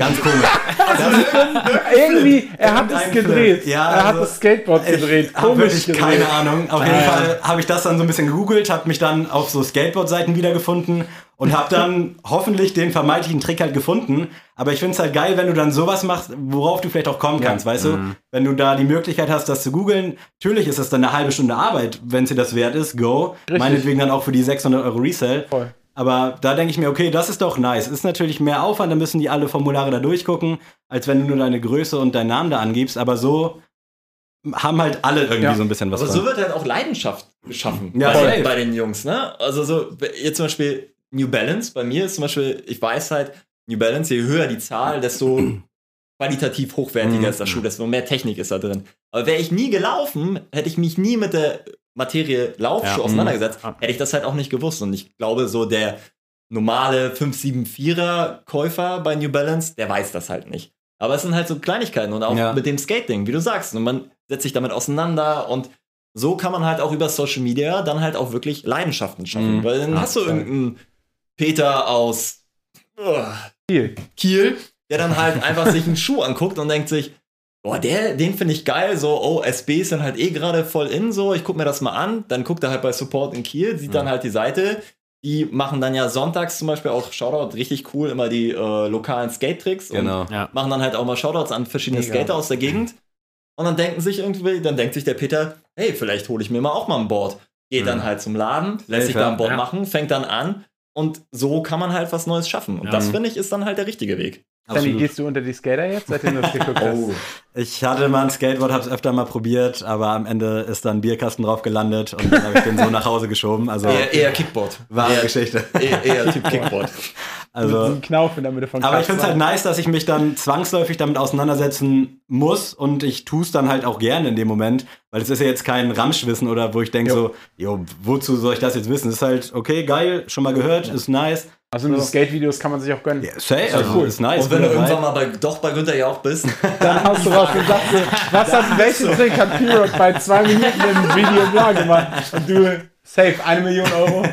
Ganz komisch. Irgendwie, er hat es gedreht. Ja, er hat also, das Skateboard gedreht. Komisch gedreht. keine Ahnung. Auf jeden Ja. Fall habe ich das dann so ein bisschen gegoogelt, habe mich dann auf so Skateboard-Seiten wiedergefunden und habe dann hoffentlich den vermeintlichen Trick halt gefunden. Aber ich finde es halt geil, wenn du dann sowas machst, worauf du vielleicht auch kommen kannst, weißt du? Wenn du da die Möglichkeit hast, das zu googeln. Natürlich ist das dann eine halbe Stunde Arbeit, wenn es dir das wert ist. Go. Richtig. Meinetwegen dann auch für die 600 Euro Resell. Voll. Aber da denke ich mir, okay, das ist doch nice. Ist natürlich mehr Aufwand, da müssen die alle Formulare da durchgucken, als wenn du nur deine Größe und deinen Namen da angibst. Aber so haben halt alle irgendwie Ja. so ein bisschen was Aber von. so wird halt auch Leidenschaft geschaffen Ja, bei, safe. bei den Jungs, ne? Also so, jetzt zum Beispiel New Balance, bei mir ist zum Beispiel, ich weiß halt, New Balance, je höher die Zahl, desto qualitativ hochwertiger Mhm. ist der Schuh, desto mehr Technik ist da drin. Aber wäre ich nie gelaufen, hätte ich mich nie mit der Materie Laufschuh Ja. auseinandergesetzt, Mhm. hätte ich das halt auch nicht gewusst. Und ich glaube, so der normale 574er Käufer bei New Balance, der weiß das halt nicht. Aber es sind halt so Kleinigkeiten und auch Ja. mit dem Skating, wie du sagst. Und man setzt sich damit auseinander und so kann man halt auch über Social Media dann halt auch wirklich Leidenschaften schaffen. Mhm. Weil dann Ja, hast du irgendeinen Peter aus, uh, Kiel. Kiel, der dann halt einfach sich einen Schuh anguckt und denkt sich, boah, der, den finde ich geil, so, oh, SBs sind halt eh gerade voll in, so, ich gucke mir das mal an, dann guckt er halt bei Support in Kiel, sieht dann halt die Seite, die machen dann ja sonntags zum Beispiel auch Shoutout, richtig cool, immer die äh, lokalen Skate-Tricks und Genau. Ja. machen dann halt auch mal Shoutouts an verschiedene Mega. Skater aus der Gegend. Und dann denken sich irgendwie, dann denkt sich der Peter, hey, vielleicht hole ich mir mal auch mal ein Board. Geht dann halt zum Laden, lässt sich da ein Board ja. machen, fängt dann an und so kann man halt was Neues schaffen. Und Ja. das finde ich ist dann halt der richtige Weg. Danny, gehst du unter die Skater jetzt, seitdem du das geguckt hast? Oh. Ich hatte mal ein Skateboard, hab's öfter mal probiert, aber am Ende ist dann ein Bierkasten drauf gelandet und dann habe ich den so nach Hause geschoben. Also Eher, eher Kickboard. wahre eher, Geschichte. Eher, eher Typ Kickboard. So Also, Knauf in der Mitte von aber ich finde es halt nice, dass ich mich dann zwangsläufig damit auseinandersetzen muss und ich tue es dann halt auch gerne in dem Moment, weil es ist ja jetzt kein Ramschwissen oder wo ich denke so, jo, wozu soll ich das jetzt wissen? Es ist halt, okay, geil, schon mal gehört, ist nice. Also die Skate-Videos kann man sich auch gönnen. Ja, safe, also ist nice. Und wenn du irgendwann mal bei, doch bei Günther Jauch bist, Dann hast du raus gesagt, so, was hat, welchen Trick hat P-Rock bei zwei Minuten im Video bla gemacht? Und du, safe, eine Million Euro.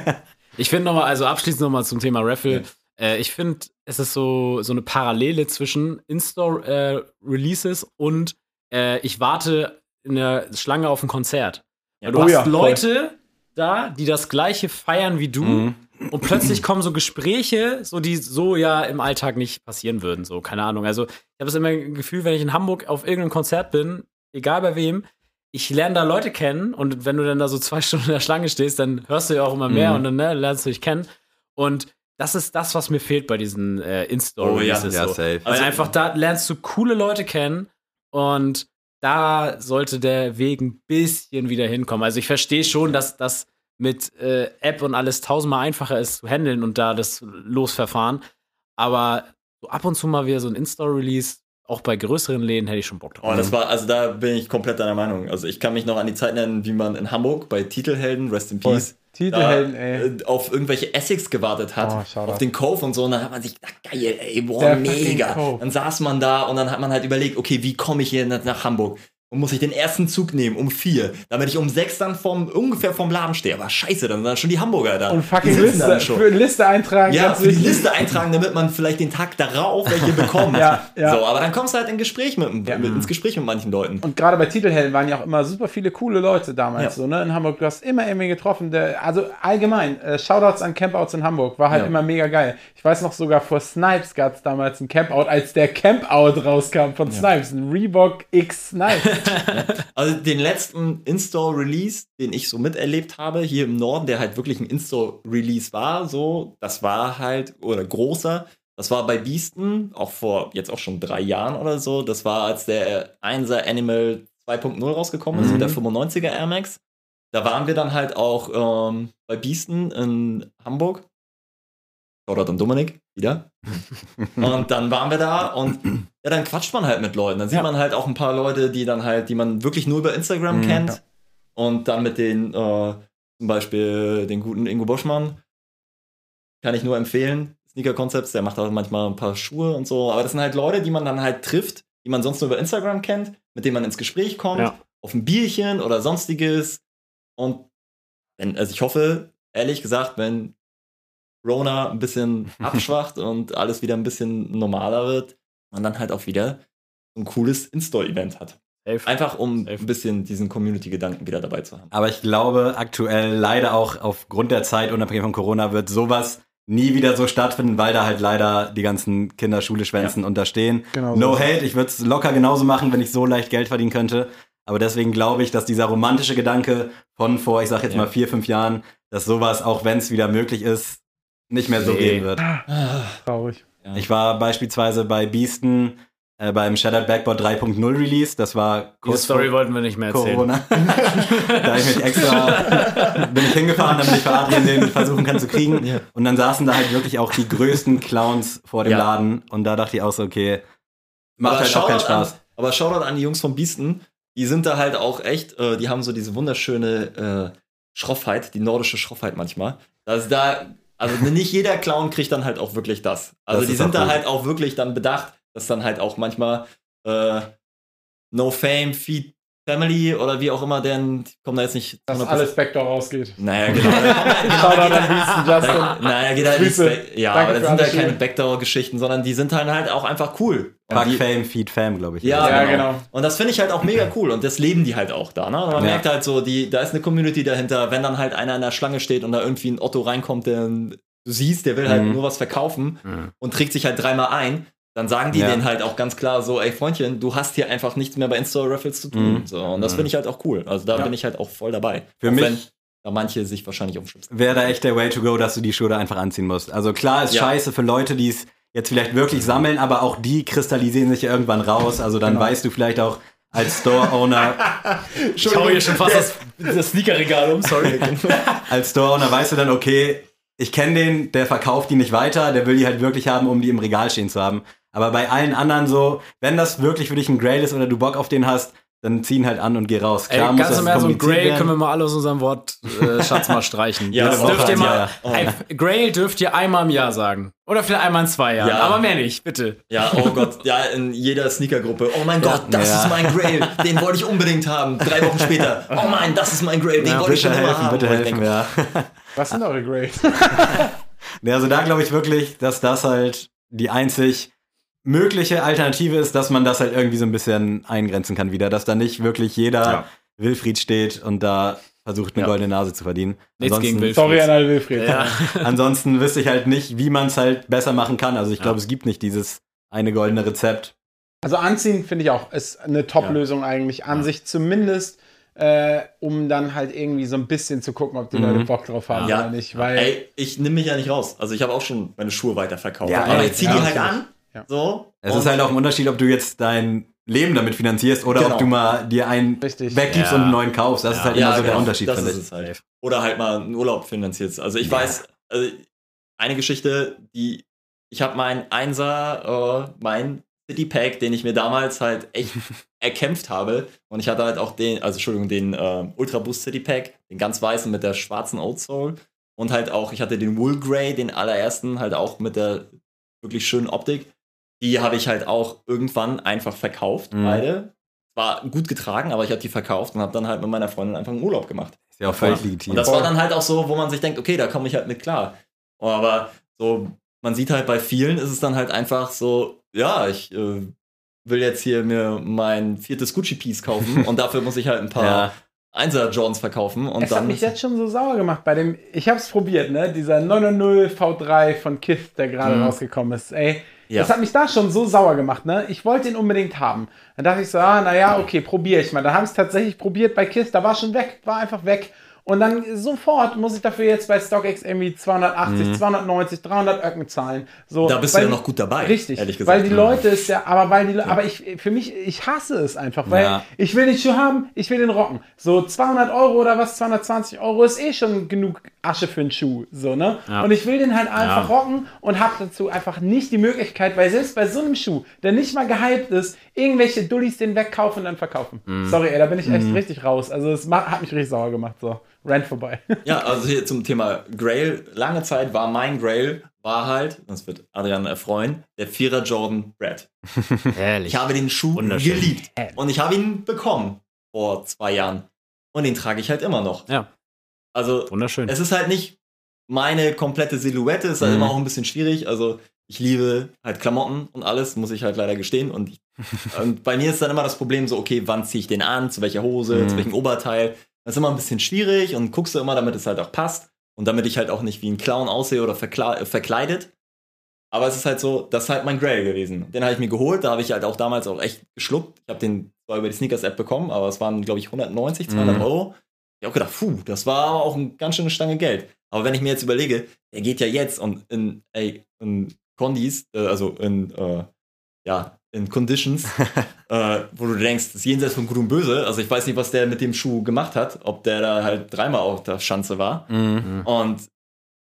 Ich finde nochmal, also abschließend nochmal zum Thema Raffle. Äh, ich finde, es ist so, so eine Parallele zwischen In-Store-Releases und äh, ich warte in der Schlange auf ein Konzert. Ja, du oh hast ja, voll. Leute da, die das gleiche feiern wie du. Mhm. Und plötzlich kommen so Gespräche, so die so ja im Alltag nicht passieren würden. So, keine Ahnung. Also, ich habe das immer ein Gefühl, wenn ich in Hamburg auf irgendeinem Konzert bin, egal bei wem, ich lerne da Leute kennen und wenn du dann da so zwei Stunden in der Schlange stehst, dann hörst du ja auch immer mehr Mhm. und dann ne, lernst du dich kennen. Und das ist das, was mir fehlt bei diesen äh, Oh ja, ja, so. safe. Weil Also- einfach da lernst du coole Leute kennen und da sollte der Weg ein bisschen wieder hinkommen. Also ich verstehe schon, dass das mit äh, App und alles tausendmal einfacher ist zu handeln und da das Losverfahren. Aber so ab und zu mal wieder so ein In-Store-Release, auch bei größeren Läden, hätte ich schon Bock drauf. Oh, das war, also da bin ich komplett deiner Meinung. Also ich kann mich noch an die Zeit nennen, wie man in Hamburg bei Titelhelden, Rest in Peace, Titelhelden, ey. äh, auf irgendwelche Essex gewartet hat, Oh, auf den Cove und so, und dann hat man sich gedacht, geil, ey, boah, Der mega. Dann saß man da und dann hat man halt überlegt, okay, wie komme ich hier nach Hamburg? Und muss ich den ersten Zug nehmen um vier, damit ich um sechs dann vom, ungefähr vom Laden stehe. Aber scheiße, dann sind dann schon die Hamburger da. Und fucking Liste, für eine Liste eintragen. Ja, für die. Liste eintragen, damit man vielleicht den Tag darauf welche bekommt. Ja, ja. So, aber dann kommst du halt in Gespräch mit, Ja. mit, ins Gespräch mit manchen Leuten. Und gerade bei Titelhelden waren ja auch immer super viele coole Leute damals so, ne? In Hamburg. Du hast immer irgendwie getroffen. Der, also allgemein, äh, Shoutouts an Campouts in Hamburg. War halt immer mega geil. Ich weiß noch sogar vor Snipes gab es damals ein Campout, als der Campout rauskam von Snipes. Ein Reebok X Snipes. Also den letzten In-Store-Release, den ich so miterlebt habe, hier im Norden, der halt wirklich ein In-Store-Release war, so, das war halt, oder großer, das war bei Beasten, auch vor jetzt auch schon drei Jahren oder so, das war, als der 1er Animal 2.0 rausgekommen ist, Mhm. der 95er Air Max. Da waren wir dann halt auch ähm, bei Beasten in Hamburg. Shoutout an Dominik, wieder. und dann waren wir da und ja, dann quatscht man halt mit Leuten. Dann sieht Ja. man halt auch ein paar Leute, die dann halt, die man wirklich nur über Instagram Mhm. kennt. Ja. Und dann mit den, äh, zum Beispiel den guten Ingo Boschmann, kann ich nur empfehlen. Sneaker Concepts, der macht auch manchmal ein paar Schuhe und so. Aber das sind halt Leute, die man dann halt trifft, die man sonst nur über Instagram kennt, mit denen man ins Gespräch kommt, Ja. auf ein Bierchen oder sonstiges. Und wenn, also ich hoffe, ehrlich gesagt, wenn Rona ein bisschen abschwacht und alles wieder ein bisschen normaler wird, man dann halt auch wieder ein cooles In-Store-Event hat. Safe. Einfach um Safe. ein bisschen diesen Community-Gedanken wieder dabei zu haben. Aber ich glaube, aktuell leider auch aufgrund der Zeit, unabhängig von Corona, wird sowas nie wieder so stattfinden, weil da halt leider die ganzen Kinder Schule schwänzen und da stehen. Genau so. no hate, ich würde es locker genauso machen, wenn ich so leicht Geld verdienen könnte. Aber deswegen glaube ich, dass dieser romantische Gedanke von vor, ich sag jetzt Ja. mal vier, fünf Jahren, dass sowas, auch wenn es wieder möglich ist, nicht mehr so Nee. gehen wird. Traurig. Ich war beispielsweise bei Beasten äh, beim Shattered Backboard 3.0 Release. Das war Diese kurz Story vor wollten wir nicht mehr erzählen. Corona. da ich mich extra bin ich hingefahren, damit ich für Adrian den versuchen kann zu kriegen. Ja. Und dann saßen da halt wirklich auch die größten Clowns vor dem Ja. Laden. Und da dachte ich auch so, okay, macht Aber halt auch keinen Spaß. An, aber Shoutout an die Jungs von Biesten. Die sind da halt auch echt, äh, die haben so diese wunderschöne äh, Schroffheit, die nordische Schroffheit manchmal. Das da, also nicht jeder Clown kriegt dann halt auch wirklich das. Also Das die sind da halt auch wirklich dann bedacht, dass dann halt auch manchmal äh, No Fame, Feed Family oder wie auch immer, denn ich komme da jetzt nicht Dass 100%. alles Backdoor rausgeht. Naja, genau. Shoutout an Houston, Justin. naja, geht halt Grüße. nicht. Ja, Danke aber das sind halt keine. Backdoor-Geschichten, sondern die sind halt, halt auch einfach cool. Die, Fame, Feed Fam, glaube ich. Ja, Ja, genau. genau. Und das finde ich halt auch mega cool und das leben die halt auch da. Ne? Und Man Ja. merkt halt so, die, da ist eine Community dahinter. Wenn dann halt einer in der Schlange steht und da irgendwie ein Otto reinkommt, der du siehst, der will halt Mhm. nur was verkaufen Mhm. und trägt sich halt dreimal ein, dann sagen die Ja. denen halt auch ganz klar so, ey Freundchen, du hast hier einfach nichts mehr bei Insta-Raffles zu tun. Mhm. So, und das Mhm. finde ich halt auch cool. Also da Ja. bin ich halt auch voll dabei. Für auch mich- wenn da manche sich wahrscheinlich umschubsen. wäre da echt der Way to go, dass du die Schuhe da einfach anziehen musst. Also klar ist Ja. scheiße für Leute, die es jetzt vielleicht wirklich sammeln, aber auch die kristallisieren sich ja irgendwann raus. Also dann Genau. weißt du vielleicht auch als Store-Owner, Ich hau hier schon fast das, das Sneakerregal um, sorry. als Store-Owner weißt du dann, okay, ich kenne den, der verkauft die nicht weiter, der will die halt wirklich haben, um die im Regal stehen zu haben. Aber bei allen anderen so, wenn das wirklich für dich ein Grail ist oder du Bock auf den hast, dann zieh ihn halt an und geh raus. Ey, Klar muss ganz das im Ernst, so ein kompliziert Grail werden. können wir mal alle aus unserem Wort äh, Schatz mal streichen. Ja, das dürft ihr mal. Jahr. Oh. Ey, Grail dürft ihr einmal im Jahr sagen. Oder vielleicht einmal in zwei Jahren. Ja. Aber mehr nicht, bitte. Ja, oh Gott, ja, in jeder Sneakergruppe. Oh mein Gott, das Ja. ist mein Grail. Den wollte ich unbedingt haben. Drei Wochen später. Oh mein, das ist mein Grail. Den Ja, wollte ich bitte schon immer helfen, haben. bitte ich helfen, denke, ja. Was sind eure Grades? Ja, also da glaube ich wirklich, dass das halt die einzig mögliche Alternative ist, dass man das halt irgendwie so ein bisschen eingrenzen kann wieder, dass da nicht wirklich jeder Ja. Wilfried steht und da versucht eine Ja. goldene Nase zu verdienen. Nichts gegen Wilfried. Sorry an alle Wilfried. Ja. Ansonsten wüsste ich halt nicht, wie man es halt besser machen kann. Also ich glaube, es gibt nicht dieses eine goldene Rezept. Also anziehen finde ich auch ist eine Top-Lösung eigentlich an Ja. sich zumindest, äh, um dann halt irgendwie so ein bisschen zu gucken, ob die Mhm. Leute Bock drauf haben Ja. oder nicht. Weil Ey, ich nehme mich ja nicht raus. Also ich habe auch schon meine Schuhe weiterverkauft. Ja, aber ich ziehe ja, die halt an. Ja. So. Es und- ist halt auch ein Unterschied, ob du jetzt dein Leben damit finanzierst oder Genau. ob du mal dir einen Richtig. weggibst Ja. und einen neuen kaufst. Das ist halt ja, immer so der genau, Unterschied, das finde ist halt. Oder halt mal einen Urlaub finanziert. Also ich weiß, also eine Geschichte, die ich habe meinen Einser, äh, mein City Pack, den ich mir damals halt echt erkämpft habe. Und ich hatte halt auch den, also Entschuldigung, den äh, Ultra Boost City Pack, den ganz weißen mit der schwarzen Outsole. Und halt auch, ich hatte den Wool Grey, den allerersten, halt auch mit der wirklich schönen Optik. Die habe ich halt auch irgendwann einfach verkauft, Mhm. beide. War gut getragen, aber ich habe die verkauft und habe dann halt mit meiner Freundin einfach einen Urlaub gemacht. Ist ja auch völlig legitim. Und das war dann halt auch so, wo man sich denkt, okay, da komme ich halt mit klar. Aber so, man sieht halt bei vielen ist es dann halt einfach so, ja, ich äh, will jetzt hier mir mein viertes Gucci-Piece kaufen und dafür muss ich halt ein paar Ja. Einser Johns verkaufen und es hat dann. mich jetzt schon so sauer gemacht bei dem, ich habe es probiert, ne, dieser 990 V3 von Kith, der gerade Mhm. rausgekommen ist, ey. Ja. Das hat mich da schon so sauer gemacht, ne? Ich wollte ihn unbedingt haben. Dann dachte ich so, ah, naja, okay, probiere ich mal. Dann habe ich es tatsächlich probiert bei Kith, da war schon weg, war einfach weg. Und dann sofort muss ich dafür jetzt bei StockX irgendwie 280, 290, 300 Öcken zahlen. So, Mhm. da bist du ja die- noch gut dabei. Richtig, ehrlich gesagt. weil die Leute es ja, aber weil die, Le- aber ich, für mich, ich hasse es einfach, weil Ja. ich will den Schuh haben, ich will den rocken. So 200 Euro oder was, 220 Euro ist eh schon genug Asche für einen Schuh, so, ne? Ja. Und ich will den halt einfach Ja. rocken und habe dazu einfach nicht die Möglichkeit, weil selbst bei so einem Schuh, der nicht mal gehypt ist, irgendwelche Dullis den wegkaufen und dann verkaufen. Mhm. Sorry, ey, da bin ich echt richtig raus. Also es hat mich richtig sauer gemacht, so. Rant vorbei. Ja, also hier zum Thema Grail. Lange Zeit war mein Grail, war halt, das wird Adrian erfreuen, der Vierer Jordan Brad. Ehrlich. Ich habe den Schuh geliebt. Und ich habe ihn bekommen vor zwei Jahren. Und den trage ich halt immer noch. Ja, Also, wunderschön. es ist halt nicht meine komplette Silhouette, ist halt Mhm. immer auch ein bisschen schwierig. Also, ich liebe halt Klamotten und alles, muss ich halt leider gestehen. Und, ich, und bei mir ist dann immer das Problem so, okay, wann ziehe ich den an, zu welcher Hose, Mhm. zu welchem Oberteil. Das ist immer ein bisschen schwierig und guckst du immer, damit es halt auch passt. Und damit ich halt auch nicht wie ein Clown aussehe oder äh, verkleidet. Aber es ist halt so, das ist halt mein Grail gewesen. Den habe ich mir geholt, da habe ich halt auch damals auch echt geschluckt. Ich habe den zwar über die Sneakers-App bekommen, aber es waren, glaube ich, 190, 200 Mhm. Euro. Ich auch gedacht, puh, das war aber auch eine ganz schöne Stange Geld. Aber wenn ich mir jetzt überlege, der geht ja jetzt und in, ey, in Condis, äh, also in, äh, ja, in Conditions, äh, wo du denkst, das ist jenseits von Gut und Böse. Also ich weiß nicht, was der mit dem Schuh gemacht hat, ob der da halt dreimal auf der Schanze war. Mhm. Und,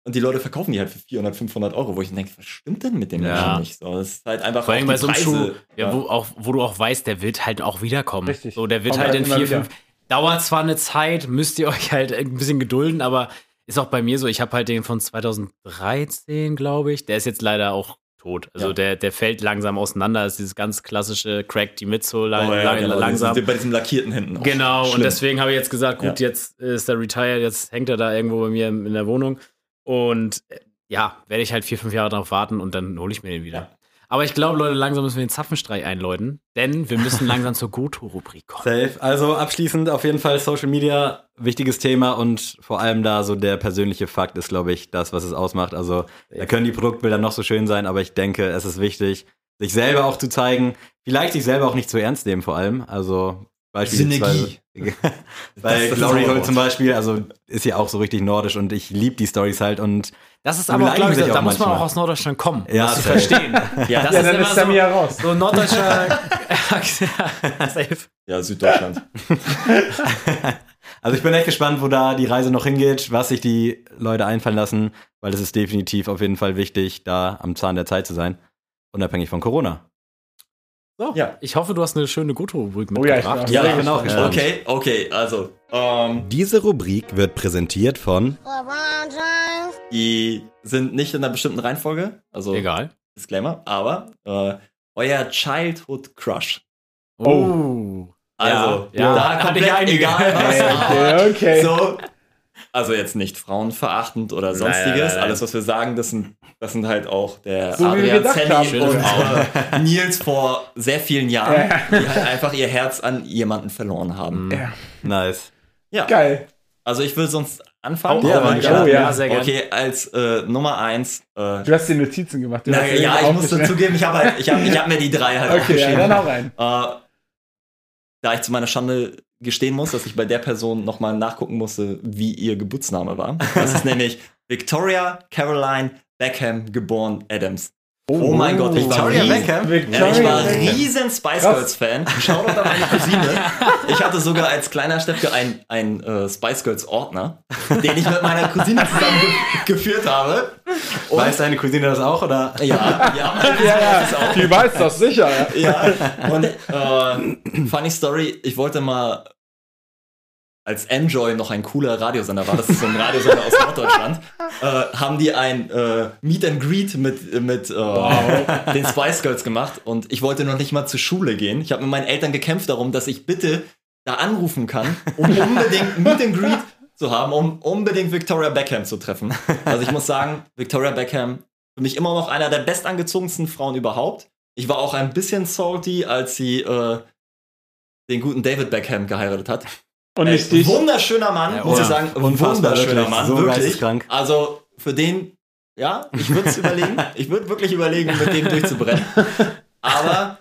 und die Leute verkaufen die halt für 400, 500 Euro, wo ich denke, was stimmt denn mit dem Ja. Menschen nicht? So, das ist halt einfach Vor allem bei so einem. Schuh, ja, Wo, auch, wo du auch weißt, der wird halt auch wiederkommen. Richtig. So, der wird Kommt halt halt in vier, wieder. fünf. Dauert zwar eine Zeit, müsst ihr euch halt ein bisschen gedulden, aber ist auch bei mir so. Ich habe halt den von 2013, glaube ich. Der ist jetzt leider auch tot. Also Ja. der, der fällt langsam auseinander. Das ist dieses ganz klassische Crack die mit so lang, Oh, ja, lang, genau, langsam. Bei diesem lackierten hinten. auch. Genau, Schlimm. und deswegen habe ich jetzt gesagt, gut, jetzt ist er retired, jetzt hängt er da irgendwo bei mir in der Wohnung. Und äh, ja, werde ich halt vier, fünf Jahre darauf warten und dann hole ich mir den wieder. Aber ich glaube, Leute, langsam müssen wir den Zapfenstreich einläuten, denn wir müssen langsam zur Goto-Rubrik kommen. Safe. Also abschließend auf jeden Fall Social Media, wichtiges Thema und vor allem da so der persönliche Fakt ist, glaube ich, das, was es ausmacht. Also da können die Produktbilder noch so schön sein, aber ich denke, es ist wichtig, sich selber auch zu zeigen, vielleicht sich selber auch nicht zu ernst nehmen vor allem. Also Synergie. ist Glory Hole zum Beispiel, also ist ja auch so richtig nordisch und ich liebe die Stories halt und Das ist aber glaube ich, da auch muss man auch aus Norddeutschland kommen, um Ja, das zu verstehen. Ja, Das ja, ist dann ist Sammy so- ja raus. So ein norddeutscher. Safe. ja, Süddeutschland. Also ich bin echt gespannt, wo da die Reise noch hingeht, was sich die Leute einfallen lassen, weil es ist definitiv auf jeden Fall wichtig, da am Zahn der Zeit zu sein, unabhängig von Corona. So, Ja. ich hoffe, du hast eine schöne Goto-Rubrik Oh ja, ich mitgebracht. bin Ja, ich auch gespannt. gespannt. Okay, okay, also, ähm, Diese Rubrik wird präsentiert von die sind nicht in einer bestimmten Reihenfolge, also Egal. Disclaimer, aber äh, euer Childhood Crush. Oh. Also, Ja, ja. da Hatte komplett ich einige. egal was. okay. So, also jetzt nicht frauenverachtend oder Nein, sonstiges. nein, nein. Alles, was wir sagen, das sind, das sind halt auch der So Adrian haben. und äh, Nils vor sehr vielen Jahren, die halt einfach ihr Herz an jemanden verloren haben. Ja. Nice. Ja, Geil. also ich will sonst anfangen. Ja, aber hab- Oh, ja. sehr gerne. Okay, als äh, Nummer eins. Äh, Du hast dir Notizen gemacht. Du na, ja, ich muss dazugeben, ich habe halt, ich hab, ich hab mir die drei halt Okay, ja, aufgeschrieben. dann hau rein. Äh, da ich zu meiner Schande gestehen muss, dass ich bei der Person nochmal nachgucken musste, wie ihr Geburtsname war. Das ist nämlich Victoria Caroline Beckham geboren Adams. Oh, mein Gott, Victoria riesen, Beckham? ja, ich war Beckham. riesen Spice. Girls Fan. Shoutout an meine Cousine. Ich hatte sogar als kleiner Steppke einen ein, äh, Spice Girls Ordner, den ich mit meiner Cousine zusammen ge geführt habe. Und Weiß deine Cousine das auch oder? ja, ja, Ja, es auch. ja. Die weiß das sicher. Ja. Ja, und äh, funny Story, ich wollte mal als Enjoy noch ein cooler Radiosender war, das ist so ein Radiosender aus Norddeutschland, äh, haben die ein äh, Meet and Greet mit, mit äh, den Spice Girls gemacht und ich wollte noch nicht mal zur Schule gehen. Ich habe mit meinen Eltern gekämpft darum, dass ich bitte da anrufen kann, um unbedingt Meet and Greet zu haben, um unbedingt Victoria Beckham zu treffen. Also ich muss sagen, Victoria Beckham, für mich immer noch einer der bestangezogensten Frauen überhaupt. Ich war auch ein bisschen salty, als sie äh, den guten David Beckham geheiratet hat. Und nicht dich. wunderschöner Mann, Ja, muss ich sagen. Unfassbar, wunderschöner Mann, so wirklich. Also für den, ja, ich würde es überlegen. Ich würde wirklich überlegen, mit dem durchzubrennen. Aber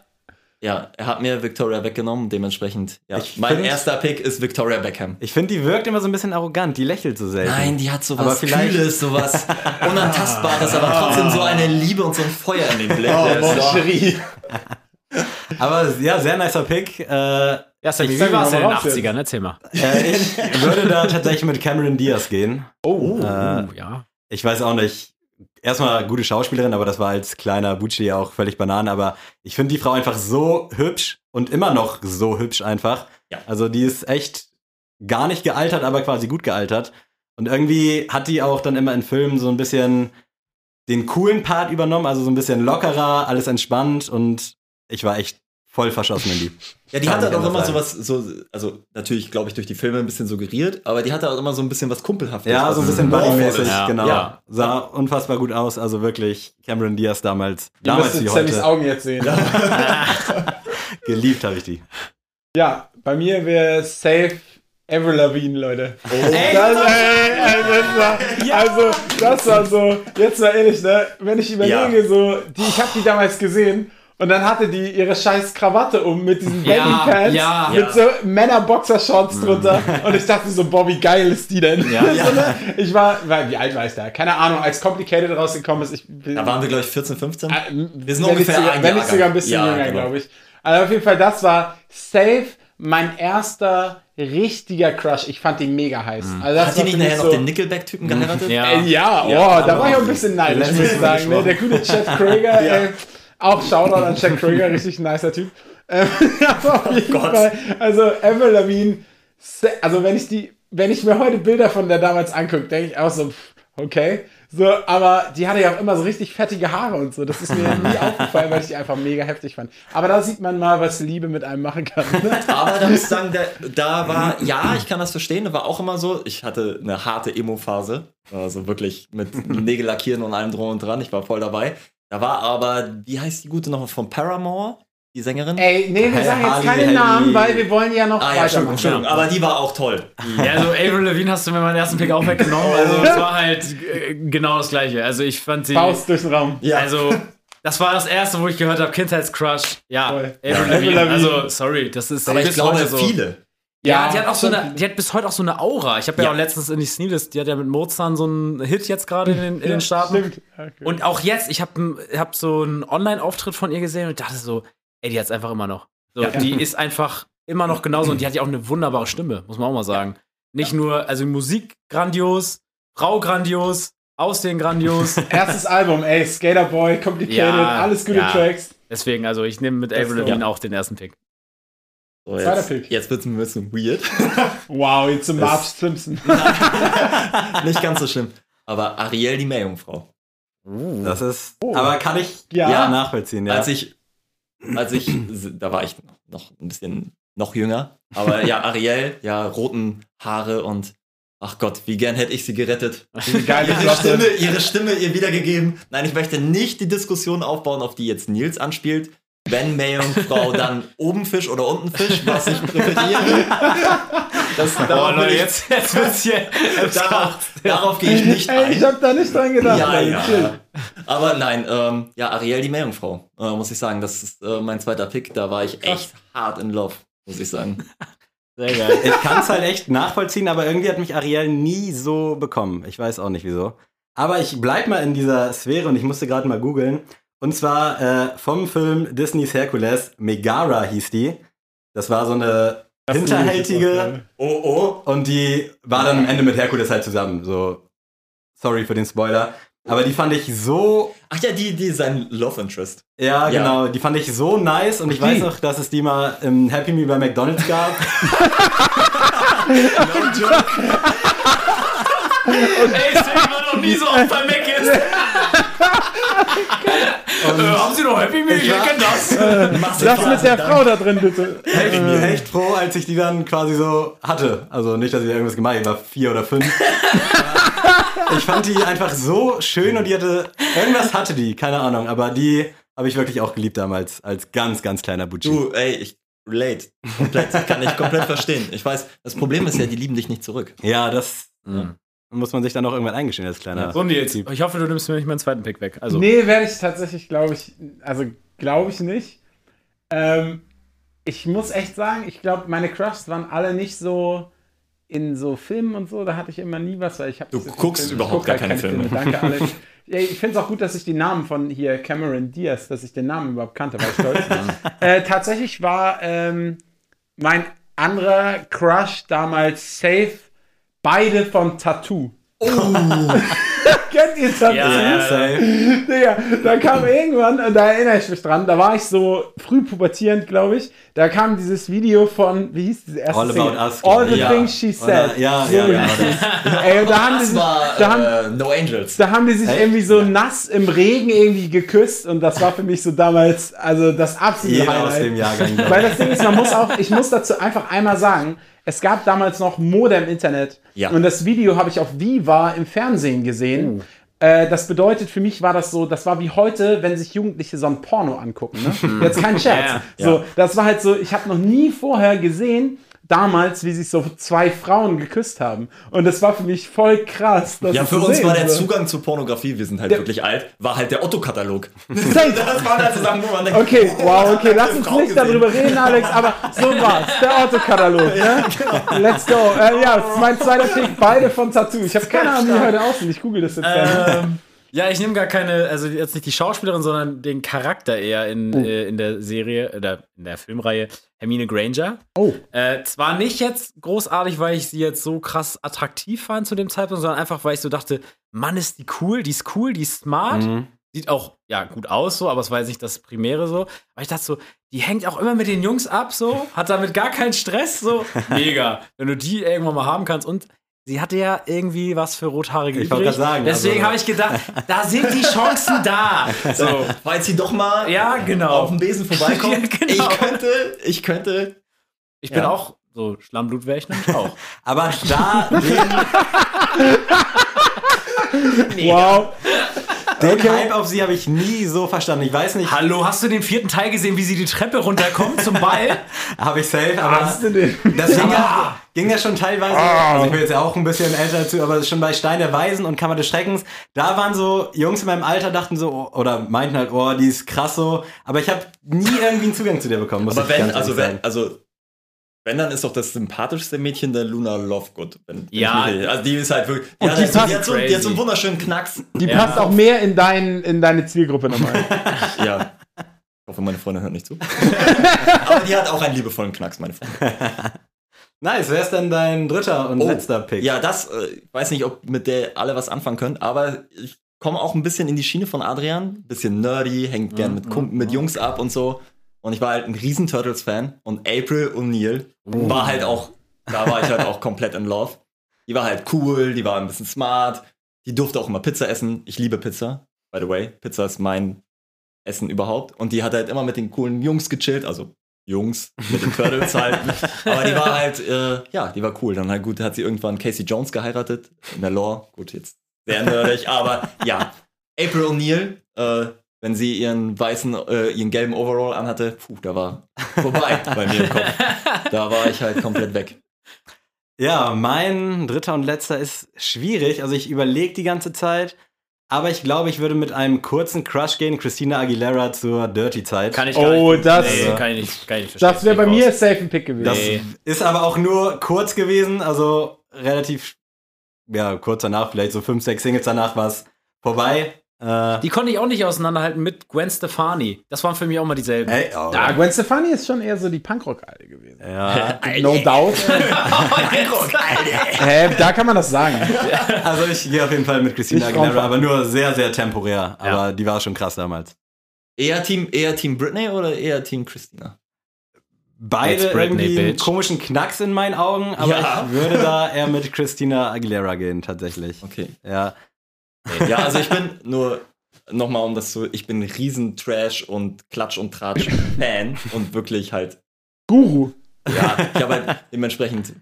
ja, er hat mir Victoria weggenommen. Dementsprechend, ja, mein find- erster Pick ist Victoria Beckham. Ich finde, die wirkt immer so ein bisschen arrogant, die lächelt so selten. Nein, die hat Aber sowas Kühles, sowas Unantastbares, aber trotzdem so eine Liebe und so ein Feuer in den Blick. Oh, so-. Aber ja, sehr nicer Pick. Äh, Ja, Sammy, Ich wie war es in den raus jetzt. 80ern? Erzähl mal. äh, ich würde da tatsächlich mit Cameron Diaz gehen. Oh, Äh, ja. Ich weiß auch nicht. Erstmal gute Schauspielerin, aber das war als kleiner Butchi auch völlig Banane. Aber ich finde die Frau einfach so hübsch und immer noch so hübsch einfach. Ja. Also die ist echt gar nicht gealtert, aber quasi gut gealtert. Und irgendwie hat die auch dann immer in Filmen so ein bisschen den coolen Part übernommen, also so ein bisschen lockerer, alles entspannt und ich war echt voll verschossen in die. Ja, die Kann hat halt auch immer sagen. sowas, so, also natürlich, glaube ich, durch die Filme ein bisschen suggeriert, aber die hatte auch immer so ein bisschen was Kumpelhaftes. Ja, so ein was bisschen. Buddy-mäßig, Ja, genau. ja. Sah unfassbar gut aus, also wirklich Cameron Diaz damals, Ihr damals wie Sammys heute. Augen jetzt sehen. Geliebt habe ich die. Ja, bei mir wäre safe Avril Lavigne, Leute. Ey, Das, ey, ey, das war, also, das war so, jetzt mal ehrlich, ne, wenn ich überlege, Ja. so, die, ich habe die damals gesehen und dann hatte die ihre scheiß Krawatte um mit diesen Ja, Baggy-Pants, ja. mit Ja. so Männer-Boxershorts drunter und ich dachte so, wie geil ist die denn? Ja. so, ne? Ich war, war, wie alt war ich da? Keine Ahnung, als Complicated rausgekommen ist, ich Da waren wir, glaube ich, 14, 15. wir sind ungefähr sogar, ein wenn nicht sogar ein bisschen Ja, jünger, genau. glaube ich. Also auf jeden Fall, das war safe mein erster richtiger Crush. Ich fand die mega heiß. Also das Hat die nicht nachher noch den Nickelback-Typen geheiratet? Ja. Ey, ja, oh, Ja, da aber war ich auch ein bisschen neidisch, muss ich sagen. Ne? Der gute Chad Kröger, ey, auch Shoutout an Chad Kröger, richtig nicer Typ. Ähm, aber auf jeden Gott. Fall, also Avril Lavigne, also wenn ich die, wenn ich mir heute Bilder von der damals angucke, denke ich auch so, okay, So, aber die hatte ja auch immer so richtig fettige Haare und so. Das ist mir nie aufgefallen, weil ich die einfach mega heftig fand. Aber da sieht man mal, was Liebe mit einem machen kann. ne? Aber da muss ich sagen, da, da war, ja, ich kann das verstehen, da war auch immer so, ich hatte eine harte Emo-Phase, also wirklich mit Nägel lackieren und allem drum und dran, ich war voll dabei. Da war aber, wie heißt die gute noch von Paramore, die Sängerin? Ey, nee, wir sagen jetzt keine. Namen, weil wir wollen ja noch ah ja, Entschuldigung, weitermachen. Entschuldigung, aber die war auch toll. Ja, also Avril Lavigne hast du mir meinen ersten Pick auch weggenommen. Also es war halt äh, genau das gleiche. Also ich fand sie. Faust durch den Raum. ja. Also, das war das erste, wo ich gehört habe, Kindheitscrush. Ja, Voll. Avril Ja, Lavigne. Also, sorry, das ist aber ich glaube, so. viele. Ja, die hat auch so eine, die hat bis heute auch so eine Aura. Ich habe ja. Ja. auch letztens in die Sneelist, die hat ja mit Mozart so einen Hit jetzt gerade in, den- in den Staaten. Okay. Und auch jetzt, ich habe hab so einen Online-Auftritt von ihr gesehen und dachte so, ey, die hat's einfach immer noch. So, Die ist einfach immer noch genauso und die hat ja auch eine wunderbare Stimme, muss man auch mal sagen. Nicht nur, also Musik grandios, Frau grandios, Aussehen grandios. Erstes Album, ey, Skater Boy, Complicated, Ja, alles gute ja. Tracks. Deswegen, also ich nehme mit Avril Lavigne ja. auch den ersten Pick. So, Zweiter jetzt, Pick. Jetzt wird es ein bisschen weird. Wow, jetzt zum Das- Marge Simpson. Nicht ganz so schlimm. Aber Ariel, die Meerjungfrau. Das ist, Oh. aber kann ich Ja. ja, nachvollziehen, ja. Als ich, als ich, da war ich noch ein bisschen noch jünger. Aber ja, Ariel, ja, roten Haare und ach Gott, wie gern hätte ich sie gerettet. geile ihre. Stimme, ihre Stimme ihr wiedergegeben. Nein, ich möchte nicht die Diskussion aufbauen, auf die jetzt Nils anspielt. Wenn Meerjungfrau, dann oben Fisch oder unten Fisch, was ich präferiere. Das, darauf, will ich, jetzt, jetzt wird's hier. darauf, darauf gehe ich nicht Ey, ich ein. hab da nicht dran gedacht. Ja, ey, ja. Aber nein, ähm, ja, Ariel, die Meerjungfrau, äh, muss ich sagen. Das ist äh, mein zweiter Pick. Da war ich echt hart in love, muss ich sagen. Sehr geil. Ich kann es halt echt nachvollziehen, aber irgendwie hat mich Ariel nie so bekommen. Ich weiß auch nicht wieso. Aber ich bleib mal in dieser Sphäre und ich musste gerade mal googeln. Und zwar äh, vom Film Disneys Hercules, Megara hieß die. Das war so eine Das hinterhältige Oh, oh. und die war dann am Ende mit Herkules halt zusammen. So, sorry für den Spoiler. Aber die fand ich so, Ach ja, die, die sein Love Interest. ja, Ja. genau, die fand ich so nice und ich Die. weiß noch, dass es die mal im Happy Meal bei McDonalds gab. Ey, Sam war noch nie so oft bei Mac ist. Äh, haben Sie noch Happy Meal? Ich Ich war- kenn das. Mach's Das mit der dann. Frau da drin, bitte. echt, echt froh, als ich die dann quasi so hatte. Also nicht, dass ich irgendwas gemacht habe, ich war vier oder fünf. Ich fand die einfach so schön und die hatte, irgendwas hatte die, keine Ahnung, aber die habe ich wirklich auch geliebt damals, als ganz, ganz kleiner Butchi. Du, ey, ich relate. Komplett. Kann ich komplett verstehen. Ich weiß, das Problem ist ja, die lieben dich nicht zurück. Ja, das Mhm. Muss man sich dann auch irgendwann eingestehen als kleiner. So, Nils, ich hoffe, du nimmst mir nicht meinen zweiten Pick weg. Also, Nee, werde ich tatsächlich, glaube ich, also glaube ich nicht. Ähm, ich muss echt sagen, ich glaube, meine Crushs waren alle nicht so in so Filmen und so, da hatte ich immer nie was, weil ich habe Du guckst überhaupt gar keine Filme. Danke, Alex. Ja, ich finde es auch gut, dass ich die Namen von hier Cameron Diaz, dass ich den Namen überhaupt kannte, war ich stolz. äh, tatsächlich war ähm, mein anderer Crush damals safe beide von Tattoo. Kennt ihr Tattoo? Ja, Safe. Digga, da kam irgendwann, und da erinnere ich mich dran, da war ich so früh pubertierend, glaube ich. Da kam dieses Video von, wie hieß diese erste All Single? About Us, All the ja. things she Oder, said. ja, So ja, ja. Ey, da haben die Das sich, war da haben, äh, No Angels. da haben die sich Echt? irgendwie so nass im Regen irgendwie geküsst und das war für mich so damals, also das absolute Jeder Highlight. aus dem Jahrgang. glaub Weil ich. das Ding ist, man muss auch, ich muss dazu einfach einmal sagen, es gab damals noch Mode im Internet. Ja. Und das Video habe ich auf Viva im Fernsehen gesehen. Äh, das bedeutet, für mich war das so, das war wie heute, wenn sich Jugendliche so ein Porno angucken. Ne? Jetzt kein Scherz. So. Das war halt so, ich habe noch nie vorher gesehen, damals, wie sich so zwei Frauen geküsst haben. Und das war für mich voll krass. Ja, für uns war der. Zugang zur Pornografie, wir sind halt Der- wirklich alt, war halt der Otto-Katalog. Das war der zusammen, wo man denkt, Okay, wow, okay, lass uns Frau nicht gesehen. darüber reden, Alex, aber so war's. Der Autokatalog, ne? Let's go. Äh, ja, das ist mein zweiter Pick, beide von Tattoo. Ich habe keine Ahnung, wie heute aussehen. Ich google das jetzt. ähm, ja, ich nehme gar keine, also jetzt nicht die Schauspielerin, sondern den Charakter eher in, Oh. äh, in der Serie oder in der Filmreihe Hermine Granger. Oh. Äh, zwar nicht jetzt großartig, weil ich sie jetzt so krass attraktiv fand zu dem Zeitpunkt, sondern einfach, weil ich so dachte, Mann, ist die cool, die ist cool, die ist smart. Mhm. Sieht auch, ja, gut aus so, aber es war jetzt nicht das Primäre so. Aber ich dachte so, die hängt auch immer mit den Jungs ab so, hat damit gar keinen Stress so. Mega. Wenn du die irgendwann mal haben kannst und sie hatte ja irgendwie was für Rothaarige Ich wollte übrig. gerade sagen, Deswegen also- habe ich gedacht, da sind die Chancen da. So. Falls sie doch mal Ja, genau. auf dem Besen vorbeikommt, Ja, genau. ich könnte, ich könnte. Ich bin Ja. auch so Schlammblut wäre ich nämlich auch. Aber da, Wow. Den Hype auf sie habe ich nie so verstanden. Ich weiß nicht, Hallo, hast du den vierten Teil gesehen, wie sie die Treppe runterkommt zum Ball? habe ich safe, aber Was denn denn? das ging ja, ging ja schon teilweise, also ich bin jetzt ja auch ein bisschen älter dazu, aber schon bei Stein der Weisen und Kammer des Schreckens, da waren so Jungs in meinem Alter dachten so, oh, oder meinten halt, oh, die ist krass so, aber ich habe nie irgendwie einen Zugang zu der bekommen, muss Aber ich wenn, ganz also wenn, also wenn, dann ist doch das sympathischste Mädchen der Luna Lovegood. Wenn, wenn Ja. also die ist halt wirklich. Die die, die, passt hat so, die hat so einen wunderschönen Knacks. Die Ja. passt auch mehr in, dein, in deine Zielgruppe nochmal. Ja. Ich hoffe, meine Freundin hört nicht zu. Aber die hat auch einen liebevollen Knacks, meine Freundin. Nice, wer ist denn dein dritter und Oh, letzter Pick? Ja, das, äh, ich weiß nicht, ob mit der alle was anfangen können, aber ich komme auch ein bisschen in die Schiene von Adrian. Bisschen nerdy, hängt gern mit, Kump- mit Jungs ab und so. Und ich war halt ein riesen Turtles-Fan. Und April O'Neil war halt auch, da war ich halt auch komplett in love. Die war halt cool, die war ein bisschen smart. Die durfte auch immer Pizza essen. Ich liebe Pizza, by the way. Pizza ist mein Essen überhaupt. Und die hat halt immer mit den coolen Jungs gechillt, also Jungs mit den Turtles halt. Aber die war halt, äh, ja, die war cool. Dann halt gut, hat sie irgendwann Casey Jones geheiratet in der Lore. Gut, jetzt sehr nerdig, aber ja. April O'Neil, äh, wenn sie ihren weißen, äh, ihren gelben Overall anhatte, puh, da war vorbei bei mir im Kopf. Da war ich halt komplett weg. Ja, mein dritter und letzter ist schwierig. Also ich überlege die ganze Zeit, aber ich glaube, ich würde mit einem kurzen Crush gehen, Christina Aguilera zur Dirty-Zeit. Kann ich Oh, nicht. das- Nee, kann ich nicht, kann ich nicht verstehen. Das wäre bei mir safe ein Pick gewesen. Das Nee. ist aber auch nur kurz gewesen, also relativ, ja, kurz danach, vielleicht so fünf, sechs Singles danach war es vorbei. Äh, Die konnte ich auch nicht auseinanderhalten mit Gwen Stefani. Das waren für mich auch mal dieselben. ey, oh, Ja, Gwen Stefani ist schon eher so die Punkrock-Alte gewesen. ja. No doubt. Hä, da kann man das sagen. Also ich gehe auf jeden Fall mit Christina Aguilera, aber nur sehr, sehr temporär. Aber Ja. die war schon krass damals. Eher Team, eher Team Britney oder eher Team Christina? Beide Britney, irgendwie einen bitch. komischen Knacks in meinen Augen, aber Ja. ich würde da eher mit Christina Aguilera gehen, tatsächlich. Okay. Ja. Ja, also ich bin nur, nochmal um das zu, ich bin ein riesen Trash und Klatsch und Tratsch Fan und wirklich halt, Guru. ja, ich habe halt dementsprechend,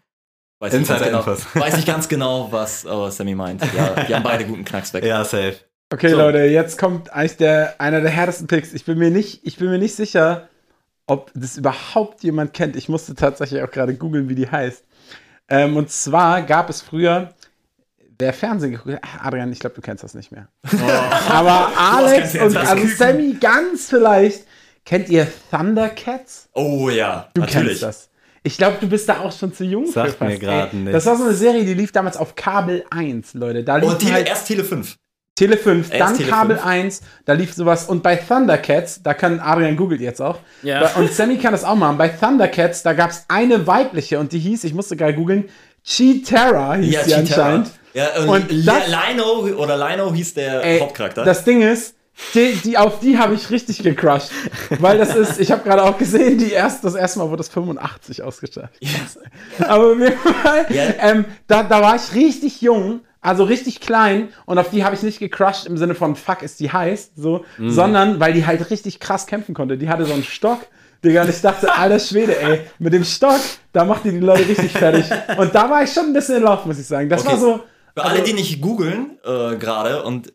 weiß ich, ganz genau, weiß ich ganz genau, was äh, Sammy meint. Ja, die haben beide guten Knacks weg. Ja, safe. Okay, So. Leute, jetzt kommt eigentlich der, einer der härtesten Picks. Ich bin mir nicht, ich bin mir nicht sicher, ob das überhaupt jemand kennt. Ich musste tatsächlich auch gerade googeln, wie die heißt. Ähm, und zwar gab es früher, wer Fernsehen geguckt hat, Ach, Adrian, ich glaube, du kennst das nicht mehr. Aber Alex und also. Sammy ganz vielleicht, kennt ihr Thundercats? Oh ja, Du natürlich. kennst das. Ich glaube, du bist da auch schon zu jung für mir ey. nicht. Das war so eine Serie, die lief damals auf Kabel 1, Leute. Da lief Und Tele, halt erst Tele 5. Tele 5, Erst dann Tele Kabel 5. 1, da lief sowas. Und bei Thundercats, da kann Adrian googelt jetzt auch. Ja. Und Sammy kann das auch machen. Bei Thundercats, da gab es eine weibliche und die hieß, ich musste gerade googeln, Cheetara hieß sie Chitara. anscheinend. Ja, und, Und das- Lino oder Lino hieß der Ey, Hauptcharakter. Das Ding ist, die, die, auf die habe ich richtig gecrushed. Weil das ist, ich habe gerade auch gesehen, die erst, das erste Mal wurde das 85 ausgestattet. Aber mir, Ja. ähm, da, da war ich richtig jung, also richtig klein und auf die habe ich nicht gecrushed im Sinne von fuck ist die heiß, so, Mhm. sondern weil die halt richtig krass kämpfen konnte. Die hatte so einen Stock. Digga, und ich dachte, alter Schwede, ey, mit dem Stock, da macht die die Leute richtig fertig. Und da war ich schon ein bisschen in Lauf, muss ich sagen. Das Okay. war so. Für also- alle, die nicht googeln äh, gerade und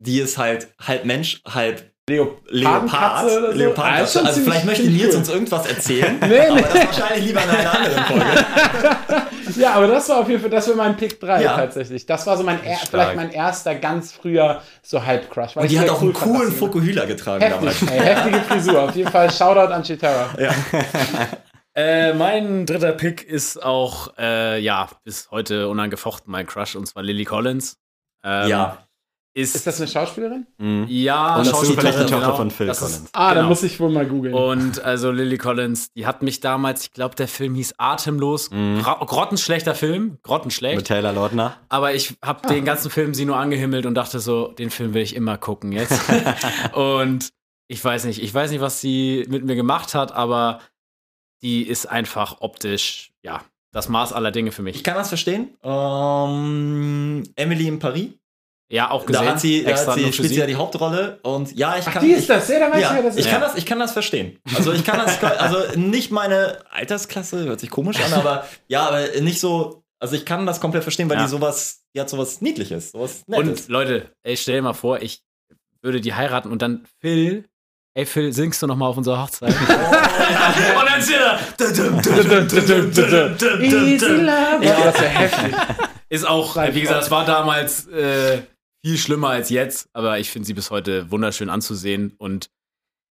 die ist halt halb Mensch, halb Leopard. Leopardenkatze oder so? Ah, ist schon also vielleicht möchte Nils cool. uns irgendwas erzählen, Nee, aber nee. das wahrscheinlich lieber in einer anderen Folge. Ja, aber das war auf jeden Fall, das war mein Pick 3 Ja. tatsächlich. Das war so mein, er, vielleicht mein erster ganz früher so Halb-Crush. Und die hat auch einen fand, coolen Fukuhila getragen damals. Heftig, ey, heftige Frisur. Auf jeden Fall Shoutout an Chitara. Ja. Äh, mein dritter Pick ist auch, äh, ja, bis heute unangefochten mein Crush, und zwar Lily Collins. Ähm, ja. Ist, Ist das eine Schauspielerin? ja, Und das ist zufällig die Schauspielerin, Tochter genau. von Phil Das ist- Collins. Ah, Genau. dann muss ich wohl mal googeln. Und also Lily Collins, die hat mich damals, ich glaube, der Film hieß Atemlos. Gra grottenschlechter Film, grottenschlecht. Mit Taylor Lautner. Aber ich habe den ganzen Film sie nur angehimmelt und dachte so, den Film will ich immer gucken jetzt. und ich weiß nicht, ich weiß nicht, was sie mit mir gemacht hat, aber die ist einfach optisch, ja, das Maß aller Dinge für Ich mich. kann das verstehen. Ähm, Emily in Paris. Ja, auch gesehen. Da hat sie, da extra hat sie nur für spielt sie ja die Hauptrolle. Und ja, ich Ach, kann. die ich, ist das, ja, da weiß ja, ich das ich ist. kann das, ich kann das verstehen. Also ich kann das, also nicht meine Altersklasse, hört sich komisch an, aber ja, aber nicht so, also ich kann das komplett verstehen, weil Ja. die sowas, die hat sowas Niedliches, sowas Nettes. Und Leute, ey, stell dir mal vor, ich würde die heiraten und dann Phil, ey Phil, singst du noch mal auf unserer Hochzeit? und dann steht er. Easy Love. Ja, das wäre heftig. Ist auch, wie gesagt, es war damals äh, viel schlimmer als jetzt, aber ich finde sie bis heute wunderschön anzusehen und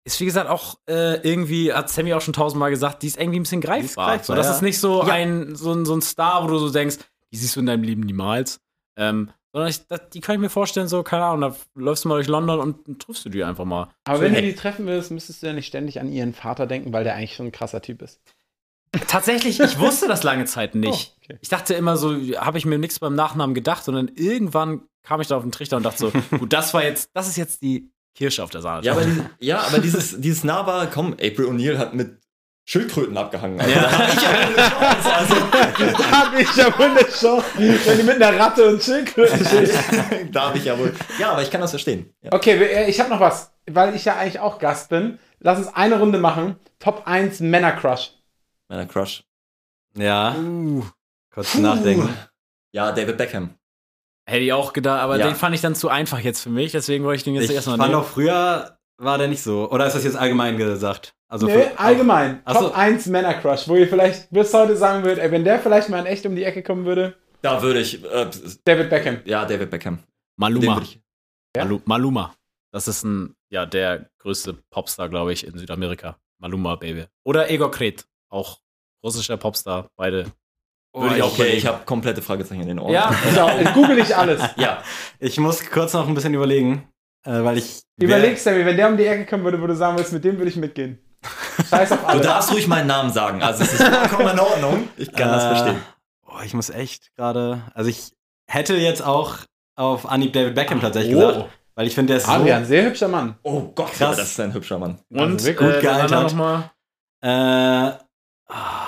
ist wie gesagt auch äh, irgendwie, hat Sammy auch schon tausendmal gesagt, die ist irgendwie ein bisschen greifbar. greifbar, so, das ja. ist nicht so, Ja. ein, so, ein, so ein Star, wo du so denkst, die siehst du in deinem Leben niemals. Ähm, sondern ich, das, die kann ich mir vorstellen, so, keine Ahnung, da läufst du mal durch London und, und triffst du die einfach mal. Aber wenn du Hey. die treffen würdest, müsstest du ja nicht ständig an ihren Vater denken, weil der eigentlich schon ein krasser Typ ist. Tatsächlich, ich wusste das lange Zeit nicht. Oh, okay. Ich dachte immer so, habe ich mir nichts beim Nachnamen gedacht, sondern irgendwann kam ich da auf den Trichter und dachte so, gut, das war jetzt, das ist jetzt die Kirsche auf der Sahne. ja, aber, die, ja, aber dieses, dieses Nahbare, komm, April O'Neil hat mit Schildkröten abgehangen. Also, Ja. da hab ich ja eine Chance. Also, Da hab ich ja wohl eine Chance, wenn die mit einer Ratte und Schildkröten steht. da habe ich ja wohl. Ja, aber ich kann das verstehen. Ja. Okay, äh, ich habe noch was, weil ich ja eigentlich auch Gast bin. Lass uns eine Runde machen. Top 1 Männer-Crush. Meiner Crush. Ja, kurz nachdenken. Ja, David Beckham. Hätte ich auch gedacht, aber Ja. den fand ich dann zu einfach jetzt für mich, deswegen wollte ich den jetzt Ich erstmal fand nehmen. auch früher war der nicht so. Oder ist das jetzt allgemein gesagt? Also Nee, für- allgemein. Ach so. Top 1 Männer-Crush, wo ihr vielleicht bis heute sagen würdet, ey, wenn der vielleicht mal in echt um die Ecke kommen würde, Da würde ich, äh, David Beckham. ja, David Beckham. Maluma. würde ich. Ja? Malu Maluma. Das ist ein, ja, der größte Popstar, glaube ich, in Südamerika. Maluma, Baby. Oder Egor Kret, auch russischer Popstar, beide. Würde ich auch okay, überlegen. ich habe komplette Fragezeichen in den Ohren. Ja, ich google ich alles. Ja, Ich muss kurz noch ein bisschen überlegen, äh, weil ich. Überleg, Sammy, wenn der um die Ecke kommen würde, wo du sagen würdest, mit dem würde ich mitgehen. Scheiß auf du alles. darfst ruhig meinen Namen sagen. Also es ist vollkommen in Ordnung. Ich kann das Äh, verstehen. Boah, ich muss echt gerade. Also ich hätte jetzt auch auf Anhieb David Beckham tatsächlich Oh. gesagt, weil ich finde, der ist so. Adrian, sehr hübscher Mann. Oh Gott, krass. das ist ein hübscher Mann. Und Also wirklich gut äh, gealtert. dann Noch mal, Äh,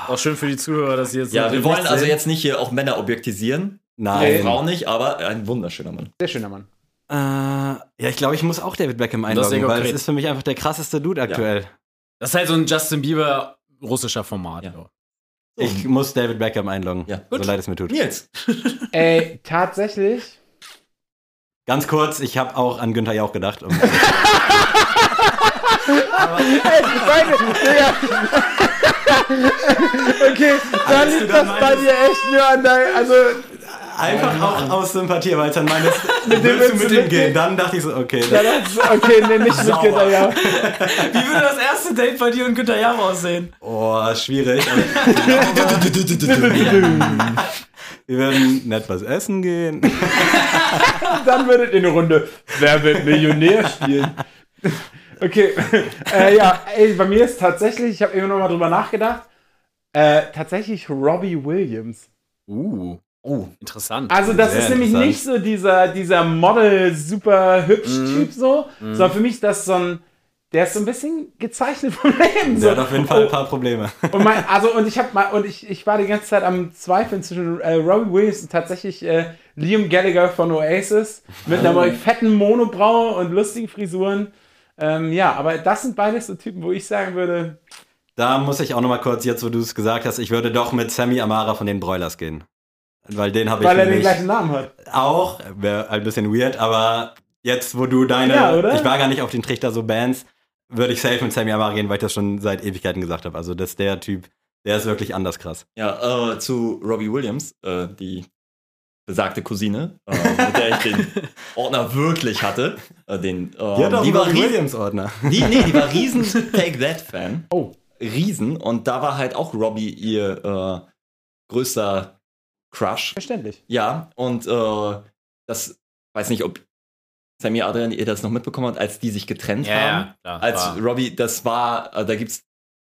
auch schön für die Zuhörer, dass sie jetzt Ja, wir wollen also sehen. jetzt nicht hier auch Männer objektivisieren. nein. Frau nicht, aber ein wunderschöner Mann. Sehr schöner Mann. Äh, ja, ich glaube, ich muss auch David Beckham Das einloggen, weil es ist für mich einfach der krasseste Dude aktuell. Das ist halt so ein Justin Bieber russischer Format. Ja. Ich muss David Beckham einloggen, Ja, so leid es mir tut. Nils. Ey, tatsächlich. Ganz kurz, ich habe auch an Günther Jauch gedacht. Um, Ey, meine, Digga. okay, dann liegt das bei dir echt nur an dein. Also, einfach auch aus Sympathie, weil es dann meines, willst du willst mit ihm gehen? Dann dachte ich so, okay. ja, das, okay, nee, nicht mit Sauber. Günther, ja. Wie würde das erste Date bei dir und Günther Jauch aussehen? Oh, schwierig. Wir werden nett was essen gehen. Dann würdet ihr eine Runde Wer wird Millionär spielen. Okay, äh, ja, ey, bei mir ist tatsächlich, ich habe immer noch mal drüber nachgedacht, äh, tatsächlich Robbie Williams. Uh, Oh, interessant. Also das Sehr ist nämlich nicht so dieser, dieser Model super hübsch Mhm. Typ so, sondern für mich ist das so ein, der ist so ein bisschen gezeichnet vom Leben. So. Der hat auf jeden Fall ein paar Probleme. Und mein, also und ich habe mal und ich, ich war die ganze Zeit am Zweifeln zwischen äh, Robbie Williams und tatsächlich äh, Liam Gallagher von Oasis mit einer fetten Monobraue und lustigen Frisuren. Ähm, ja, aber das sind beides so Typen, wo ich sagen würde, Da muss ich auch noch mal kurz, jetzt wo du es gesagt hast, ich würde doch mit Sammy Amara von den Broilers gehen. Weil den habe ich weil er den gleichen Namen hat. auch, wäre ein bisschen weird, aber jetzt wo du deine, Ja, oder? ich war gar nicht auf den Trichter so Bands, würde ich safe mit Sammy Amara gehen, weil ich das schon seit Ewigkeiten gesagt habe. Also das ist der Typ, der ist wirklich anders krass. ja, äh, zu Robbie Williams, äh, die besagte Cousine, äh, mit der ich den Ordner wirklich hatte. Äh, den, ähm, Die hat auch die war Robbie riesen, Williams Ordner. die, nee, die war riesen Take That Fan. Oh. Riesen. Und da war halt auch Robbie ihr äh, größter Crush. Verständlich. Ja, und äh, das, weiß nicht, ob Sammy Adrian ihr das noch mitbekommen hat, als die sich getrennt ja, haben. ja, klar, Als war- Robbie, das war, äh, da gibt's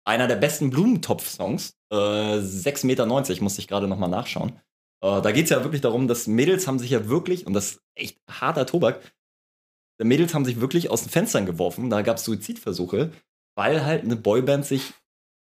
einer der besten Blumentopf-Songs. Äh, 6,90 Meter, musste ich gerade nochmal nachschauen. Äh, da geht's ja wirklich darum, dass Mädels haben sich ja wirklich, und das ist echt harter Tobak, die Mädels haben sich wirklich aus den Fenstern geworfen. Da gab's Suizidversuche, weil halt eine Boyband sich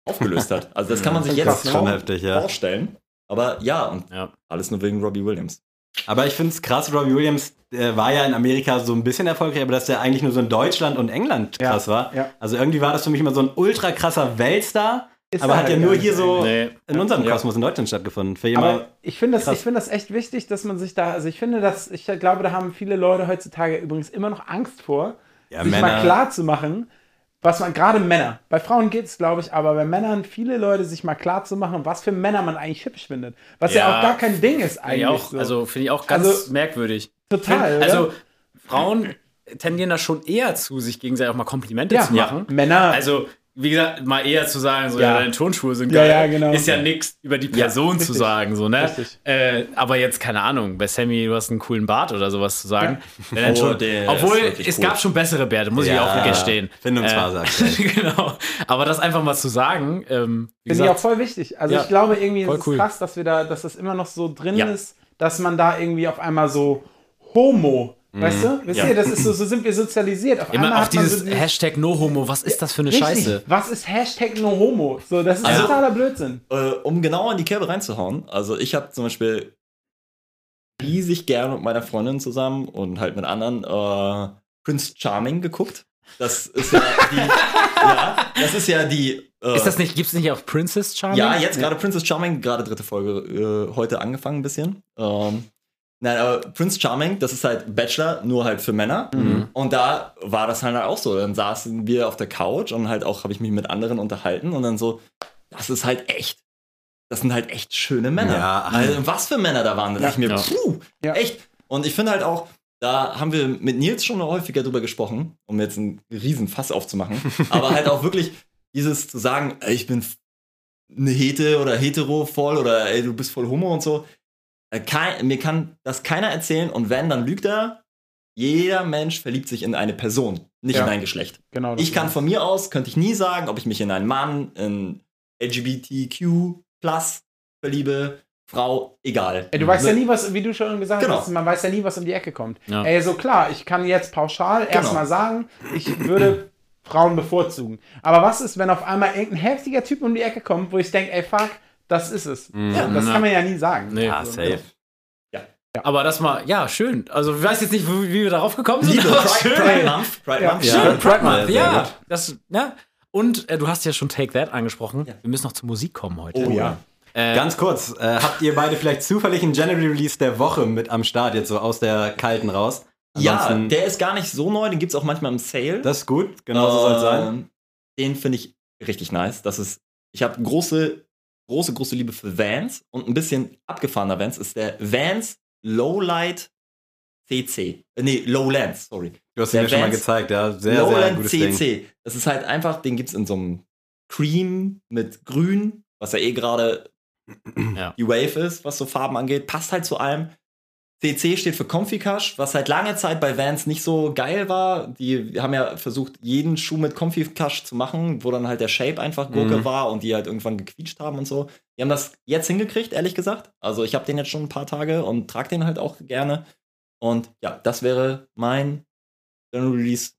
aufgelöst hat. Also das kann man sich jetzt? Schon kaum heftig, ja. vorstellen. Aber ja, und Ja. alles nur wegen Robbie Williams. Aber ich finde es krass, Robbie Williams äh, war ja in Amerika so ein bisschen erfolgreich, aber dass der eigentlich nur so in Deutschland und England Ja, krass war. ja. Also irgendwie war das für mich immer so ein ultra krasser Weltstar, Ist aber er hat ja halt nur gar hier so Nee. in unserem Ja. Kosmos in Deutschland stattgefunden. Für Aber ich finde das, ich finde das echt wichtig, dass man sich da, also ich finde das, ich glaube, da haben viele Leute heutzutage übrigens immer noch Angst vor, Ja, sich Männer- mal klar zu machen, was man, gerade Männer, bei Frauen geht es, glaube ich, aber bei Männern, viele Leute sich mal klar zu machen, was für Männer man eigentlich hübsch findet. Was ja, Ja. auch gar kein Ding ist eigentlich. ich auch, so. also finde ich auch ganz Also, merkwürdig. total, Also oder? Frauen tendieren da schon eher zu, sich gegenseitig auch mal Komplimente Ja, zu machen. Männer- Also, wie gesagt, mal eher zu sagen, so, Ja. ja, deine Turnschuhe sind Ja, geil, ja, genau. ist ja nichts über die Person zu richtig. sagen, so, ne? Richtig. Äh, aber jetzt, keine Ahnung, bei Sammy, du hast einen coolen Bart oder sowas zu sagen. Wenn dann Oh, schon, der obwohl, ist es cool. gab schon bessere Bärte, muss ich Ja, auch gestehen. Findungsphase aktuell. genau. Aber das einfach mal zu sagen, ähm, Finde ich auch voll wichtig. Also Ja, ich glaube irgendwie, voll es ist cool. krass, dass wir da, dass das immer noch so drin Ja. ist, dass man da irgendwie auf einmal so Homo, weißt du? Wisst Ja. ihr, das ist so, so sind wir sozialisiert. Auf immer auf dieses so Hashtag NoHomo, was ist das für eine Richtig. Scheiße? Was ist Hashtag No Homo? So, das ist Also- totaler Blödsinn. Äh, um genau in die Kerbe reinzuhauen, also ich habe zum Beispiel riesig gern mit meiner Freundin zusammen und halt mit anderen äh, Prince Charming geguckt. Das ist ja die, ja, das ist ja die. Äh, Ist das nicht, gibt's nicht auf Princess Charming? Ja, jetzt gerade Princess Charming, gerade dritte Folge äh, heute angefangen ein bisschen. Ähm, nein, aber Prince Charming, das ist halt Bachelor, nur halt für Männer. Und da war das halt auch so. Dann saßen wir auf der Couch und halt auch habe ich mich mit anderen unterhalten und dann so, das ist halt echt. Das sind halt echt schöne Männer. Ja. Also, was für Männer da waren. Da dachte ich mir, puh, Ja. echt. Und ich finde halt auch, da haben wir mit Nils schon häufiger drüber gesprochen, um jetzt einen riesen Fass aufzumachen. aber halt auch wirklich dieses zu sagen, ey, ich bin eine Hete oder hetero voll oder ey, du bist voll homo und so. Äh, Kein, mir kann das keiner erzählen und wenn, dann lügt er. Jeder Mensch verliebt sich in eine Person, nicht Ja. in ein Geschlecht. Genau. Ich kann von mir aus, könnte ich nie sagen, ob ich mich in einen Mann, in LGBTQ plus verliebe, Frau, egal. Ey, du weißt ja nie, was, wie du schon gesagt Genau. hast, man weiß ja nie, was um die Ecke kommt. Ja. Ey, so klar, ich kann jetzt pauschal erstmal sagen, ich würde Frauen bevorzugen. Aber was ist, wenn auf einmal irgendein heftiger Typ um die Ecke kommt, wo ich denke, ey, fuck, das ist es. Das Ja. kann man ja nie sagen. Nee. Ah, So, safe. Aber das mal, ja, schön. Also, ich weiß jetzt nicht, wie wir darauf gekommen sind. Liebe, aber Pride, schön. Pride Month, Pride Ja. Month. Ja. Schön, Pride Ja, Month, ja. Das, ja. Und äh, du hast ja schon Take That angesprochen. Ja. Wir müssen noch zur Musik kommen heute. Oh ja. Äh, Ganz kurz, äh, habt ihr beide vielleicht zufällig einen General Release der Woche mit am Start, jetzt so aus der kalten raus? Ja, Ansonsten- der ist gar nicht so neu, den gibt es auch manchmal im Sale. Das ist gut, genau so soll es sein. Ähm, Den finde ich richtig nice. Das ist, ich habe große, große, große Liebe für Vans und ein bisschen abgefahrener Vans ist der Vans Lowlight CC. Äh, nee, Lowlands, sorry. Du hast ihn mir schon mal gezeigt, ja. Sehr, sehr Lowland gutes Ding. CC. Das ist halt einfach, den gibt es in so einem Cream mit Grün, was ja eh gerade Ja. die Wave ist, was so Farben angeht. Passt halt zu allem. CC steht für Comfy Cush, was halt lange Zeit bei Vans nicht so geil war. Die haben ja versucht, jeden Schuh mit Comfy Cush zu machen, wo dann halt der Shape einfach Gurke Mhm. war und die halt irgendwann gequietscht haben und so. Die haben das jetzt hingekriegt, ehrlich gesagt. Also ich habe den jetzt schon ein paar Tage und trage den halt auch gerne. Und ja, das wäre mein General Release.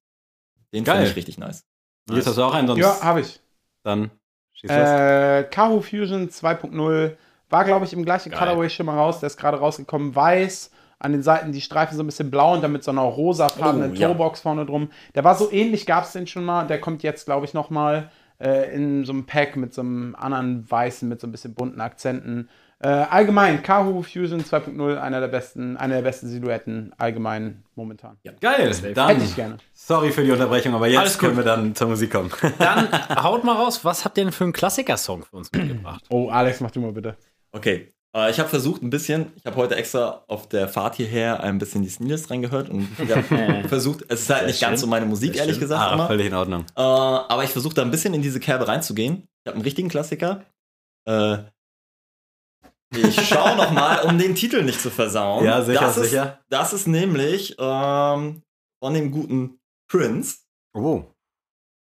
Den finde ich richtig nice. Nils, hast du auch einen? Sonst Ja, habe ich. dann schieß los. Äh, Kahu Fusion 2.0 war, glaube ich, im gleichen Geil. Colorway schon mal raus. Der ist gerade rausgekommen. Weiß, an den Seiten die Streifen so ein bisschen blau und dann mit so einer rosafarbenen Oh, ja. Turbox vorne drum. Der war so ähnlich, gab es den schon mal. Der kommt jetzt, glaube ich, noch mal äh, in so einem Pack mit so einem anderen weißen, mit so ein bisschen bunten Akzenten. Äh, allgemein, Kahu Fusion 2.0, einer der besten, eine der besten Silhouetten allgemein momentan. Geil, dann. Hätte ich gerne. Sorry für die Unterbrechung, aber jetzt können wir dann zur Musik kommen. Dann haut mal raus, was habt ihr denn für einen Klassiker-Song für uns mitgebracht? Oh, Alex, mach du mal bitte. Okay. Äh, ich habe versucht ein bisschen, ich habe heute extra auf der Fahrt hierher ein bisschen die Sneakers reingehört und ich habe versucht, es ist halt nicht ganz so meine Musik, ehrlich gesagt ah, immer. völlig in Ordnung. Äh, aber ich versuche da ein bisschen in diese Kerbe reinzugehen. Ich habe einen richtigen Klassiker. Äh, ich schaue noch mal, um den Titel nicht zu versauen. Ja, sicher, das ist, sicher. Das ist nämlich ähm, von dem guten Prince. Oh.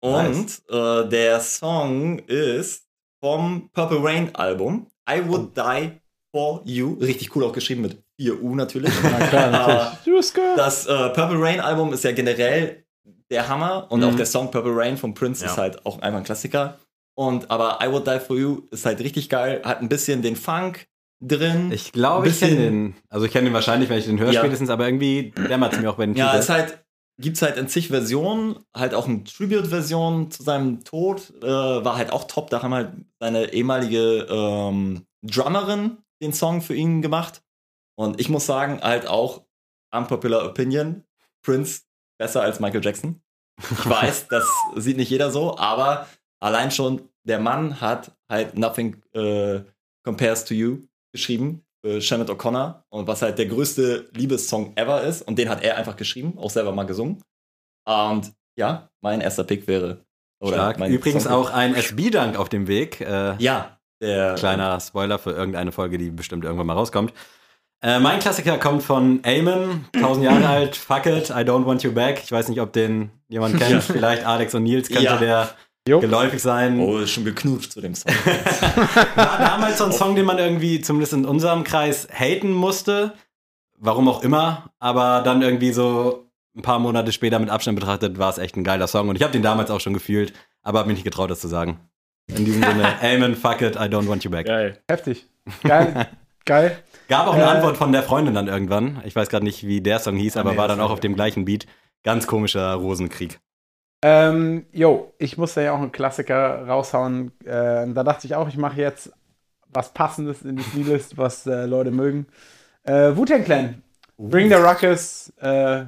Und Nice. äh, der Song ist vom Purple Rain Album. I Would Die For You. Richtig cool auch geschrieben mit 4U natürlich. Na klar, natürlich. Juska. Das äh, Purple Rain Album ist ja generell der Hammer und Mhm. auch der Song Purple Rain von Prince Ja. ist halt auch einmal ein Klassiker. Und aber I Would Die For You ist halt richtig geil, hat ein bisschen den Funk, drin. Ich glaube, ich kenne den. Also ich kenne den wahrscheinlich, wenn ich den höre Ja. spätestens, aber irgendwie dämmert es mir auch bei den Ja, Titeln. es halt, gibt's halt in zig Versionen, halt auch eine Tribute-Version zu seinem Tod, äh, war halt auch top. Da haben halt seine ehemalige ähm, Drummerin den Song für ihn gemacht. Und ich muss sagen, halt auch unpopular opinion, Prince besser als Michael Jackson. Ich weiß, das sieht nicht jeder so, aber allein schon der Mann hat halt Nothing äh, Compares to You geschrieben für Shannon O'Connor und was halt der größte Liebessong ever ist und den hat er einfach geschrieben, auch selber mal gesungen. Und ja, mein erster Pick wäre oder Übrigens Song- auch ein SB-Dank auf dem Weg. Äh, ja, der Kleiner Spoiler für irgendeine Folge, die bestimmt irgendwann mal rauskommt. Äh, mein Klassiker kommt von Eamon, 1000 Jahre alt, Fuck it, I don't want you back. Ich weiß nicht, ob den jemand kennt. Vielleicht Alex und Nils könnte Ja. der Jo. geläufig sein. Oh, ist schon geknutscht zu dem Song. War damals so ein Song, den man irgendwie zumindest in unserem Kreis haten musste. Warum auch immer. Aber dann irgendwie so ein paar Monate später mit Abstand betrachtet, war es echt ein geiler Song. Und ich habe den damals auch schon gefühlt, aber habe mich nicht getraut, das zu sagen. In diesem Sinne, Amen, fuck it, I don't want you back. Geil. Heftig. Geil. Geil. Gab auch eine Äh, Antwort von der Freundin dann irgendwann. Ich weiß gerade nicht, wie der Song hieß, aber nee, war dann auch auf dem gleichen Beat. Ganz komischer Rosenkrieg. Ähm, jo, ich musste ja auch einen Klassiker raushauen. Äh, da dachte ich auch, ich mache jetzt was Passendes in die Playlist, was äh, Leute mögen. Äh, Wu-Tang Clan. Bring the Ruckus äh,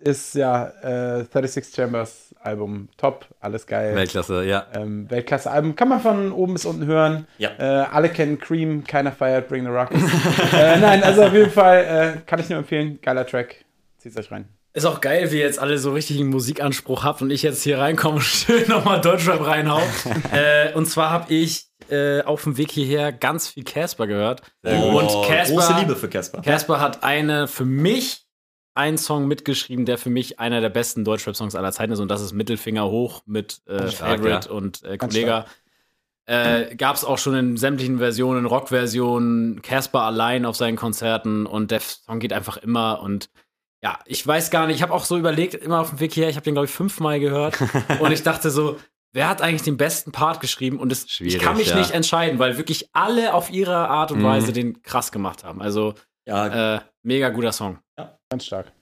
ist ja äh, 36 Chambers Album. Top, alles geil. Weltklasse, ja. Ähm, Weltklasse-Album. Kann man von oben bis unten hören. Ja. Äh, alle kennen Cream, keiner feiert Bring the Ruckus. äh, nein, also auf jeden Fall äh, kann ich nur empfehlen. Geiler Track. Zieht's euch rein. Ist auch geil, wie ihr jetzt alle so richtigen Musikanspruch habt und ich jetzt hier reinkomme und schön nochmal Deutschrap reinhau. äh, und zwar habe ich äh, auf dem Weg hierher ganz viel Casper gehört. Und Casper, große Liebe für Casper. Casper hat eine für mich einen Song mitgeschrieben, der für mich einer der besten Deutschrap-Songs aller Zeiten ist und das ist Mittelfinger hoch mit äh, Favorite ja. und äh, Kollega. Äh, Gab es auch schon in sämtlichen Versionen, Rock-Versionen, Casper allein auf seinen Konzerten und der Song geht einfach immer und ja, ich weiß gar nicht, ich habe auch so überlegt, immer auf dem Weg hierher, ich habe den glaube ich fünfmal gehört und ich dachte so, wer hat eigentlich den besten Part geschrieben und es, ich kann mich ja. nicht entscheiden, weil wirklich alle auf ihre Art und Mhm. Weise den krass gemacht haben. Also Ja, äh, mega guter Song. Ganz stark.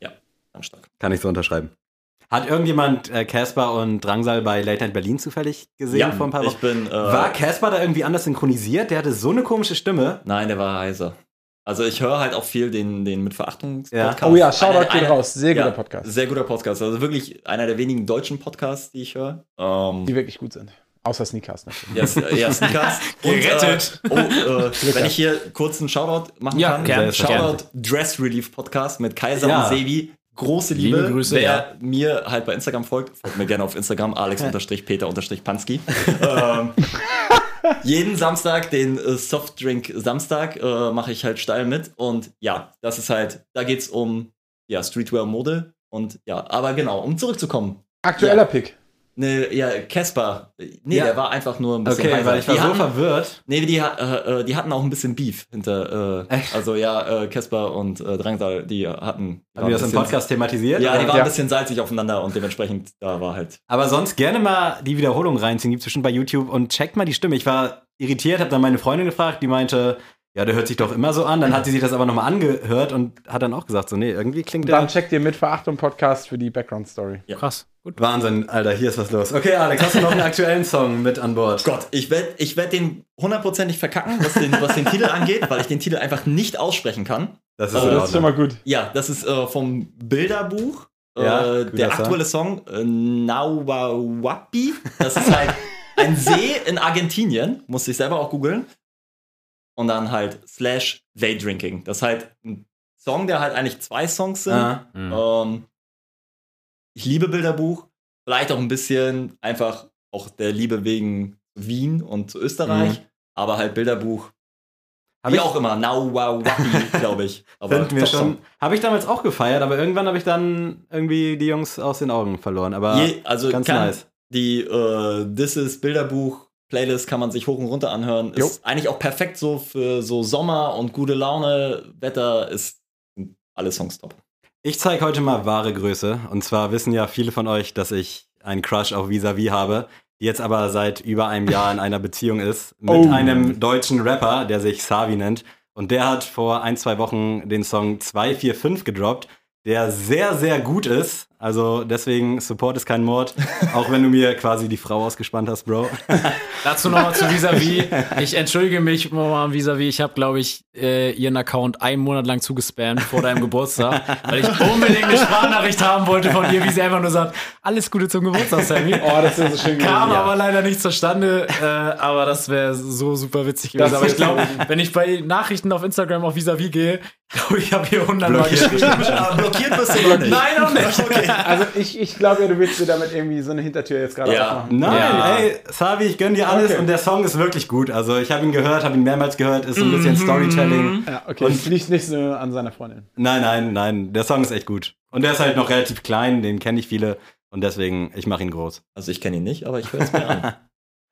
ganz stark. Kann ich so unterschreiben. Hat irgendjemand äh, Casper und Drangsal bei Late Night Berlin zufällig gesehen Ja, vor ein paar ich Wochen? bin. Äh, War Casper da irgendwie anders synchronisiert? Der hatte so eine komische Stimme. Nein, der war heiser. Also ich höre halt auch viel den, den mit Verachtung Ja. Podcast. Oh ja, Shoutout geht raus. Sehr guter ja, Podcast. Sehr guter Podcast. Also wirklich einer der wenigen deutschen Podcasts, die ich höre. Ähm, Die wirklich gut sind. Außer Sneakers natürlich. ja, ja, Sneakers. Gerettet. Und, äh, oh, äh, wenn ich hier kurz einen Shoutout machen Ja, kann. gern, Shoutout Dress Relief Podcast mit Kaiser Ja. und Sebi. Große Liebe. Liebe Grüße, Wer ja. mir halt bei Instagram folgt, folgt mir gerne auf Instagram, alex-peter-panski. ähm, jeden Samstag, den äh, Softdrink Samstag, äh, mache ich halt steil mit. Und ja, das ist halt, da geht's um ja, Streetwear-Mode. Und ja, aber genau, um zurückzukommen. Aktueller Ja. Pick. Ne, ja, Casper. Nee, Ja. der war einfach nur ein bisschen Okay, heiser. weil ich war die so hatten, verwirrt. Nee, die, äh, äh, die hatten auch ein bisschen Beef hinter. Äh, Echt? also ja, äh, Casper und äh, Drangsal, die hatten. Haben wir das im Podcast thematisiert? Ja, die waren Ja. ein bisschen salzig aufeinander und dementsprechend da war halt. Aber sonst gerne mal die Wiederholung reinziehen, gibt's bestimmt bei YouTube und checkt mal die Stimme. Ich war irritiert, habe dann meine Freundin gefragt, die meinte, ja, der hört sich doch immer so an. Dann hat sie sich das aber nochmal angehört und hat dann auch gesagt, so, nee, irgendwie klingt Dann der checkt ihr mit Verachtung Podcast für die Background Story. Ja. Krass. Gut. Wahnsinn, Alter, hier ist was los. Okay, Alex, hast du noch einen aktuellen Song mit an Bord? Gott, ich werde ich werd den hundertprozentig verkacken, was den, was den Titel angeht, weil ich den Titel einfach nicht aussprechen kann. Das ist Also in Das ist schon mal gut. Ja, das ist äh, vom Bilderbuch. Ja, äh, der aktuelle Song, äh, Nauawapi. Das ist halt ein See in Argentinien. Musste ich selber auch googeln. Und dann halt slash Daydrinking. Das ist halt ein Song, der halt eigentlich zwei Songs sind. Ah, Mhm. Ähm, ich liebe Bilderbuch. Vielleicht auch ein bisschen einfach auch der Liebe wegen Wien und Österreich. Mhm. Aber halt Bilderbuch. Hab wie ich- auch immer. Nauawapi, glaube ich. Aber Finden wir Top-Song. schon. Habe ich damals auch gefeiert, aber irgendwann habe ich dann irgendwie die Jungs aus den Augen verloren. Aber Je, also ganz kann, nice. Die äh, This is Bilderbuch Playlist kann man sich hoch und runter anhören. Jo. Ist eigentlich auch perfekt so für so Sommer und gute Laune. Wetter ist alle Songs top. Ich zeige heute mal wahre Größe. Und zwar wissen ja viele von euch, dass ich einen Crush auf Vis-a-vis habe, die jetzt aber seit über einem Jahr in einer Beziehung ist mit Oh. einem deutschen Rapper, der sich Savi nennt. Und der hat vor ein, zwei Wochen den Song 245 gedroppt, der sehr, sehr gut ist. Also deswegen, Support ist kein Mord. Auch wenn du mir quasi die Frau ausgespannt hast, Bro. Dazu nochmal zu Visavi. Ich entschuldige mich nochmal an Visavi. Ich habe, glaube ich, äh, ihren Account einen Monat lang zugespammt vor deinem Geburtstag, weil ich unbedingt eine Sprachnachricht haben wollte von ihr, wie sie einfach nur sagt, alles Gute zum Geburtstag, Sammy. Oh, das ist so schön gewesen. Kam ja. aber leider nicht zustande, äh, aber das wäre so super witzig gewesen. Das aber ich glaube, wenn ich bei Nachrichten auf Instagram auf Visavi gehe, glaube ich, habe hier hundertmal Blockiert. geschrieben. Blockiert bist du noch nicht. Nein, noch nicht. Also ich, ich glaube ja, du willst dir damit irgendwie so eine Hintertür jetzt gerade Ja. aufmachen. Nein, Ja. ey, Savi, ich gönn dir alles Okay. und der Song ist wirklich gut. Also ich habe ihn gehört, habe ihn mehrmals gehört, ist so ein bisschen Storytelling. Ja, okay. Und liegt nicht so an seiner Freundin. Nein, nein, nein, der Song ist echt gut. Und der ist halt noch relativ klein, den kenne ich viele und deswegen, ich mache ihn groß. Also ich kenne ihn nicht, aber ich höre es mir an.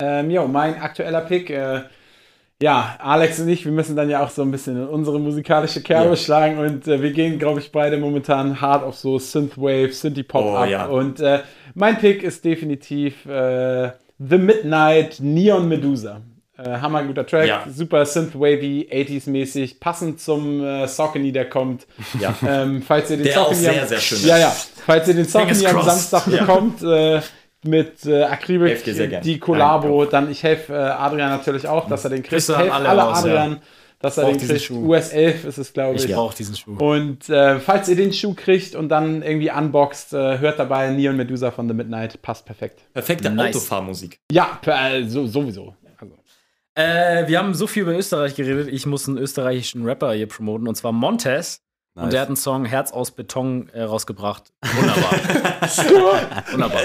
Ähm, jo, mein aktueller Pick. Äh, ja, Alex und ich, wir müssen dann ja auch so ein bisschen in unsere musikalische Kerbe Ja. schlagen und äh, wir gehen, glaube ich, beide momentan hart auf so Synthwave, Synthie-Pop Oh, ab. ja. Und äh, mein Pick ist definitiv äh, The Midnight Neon Medusa. Äh, hammer guter Track, Ja. super Synthwavy, 80s-mäßig, passend zum äh, Saucony, der kommt. Ja. Ähm, falls ihr den Der Saucony sehr, am, sehr schön Ja, ja. Falls ihr den Saucony am. Samstag Ja. bekommt, äh, mit äh, gern. die Collabo, dann ich helfe äh, Adrian natürlich auch, dass er den kriegt. An Helft alle alle raus, Adrian, dass er den kriegt. Schuh. US 11 ist es, glaube ich. Ich brauche diesen Schuh. Und äh, falls ihr den Schuh kriegt und dann irgendwie unboxt, äh, hört dabei Neon Medusa von The Midnight. Passt perfekt. Perfekte Nice. Autofahrmusik. Ja, äh, so, sowieso. Also, Äh, wir haben so viel über Österreich geredet. Ich muss einen österreichischen Rapper hier promoten und zwar Montez. Nice. Und der hat einen Song Herz aus Beton äh, rausgebracht. Wunderbar. Wunderbar.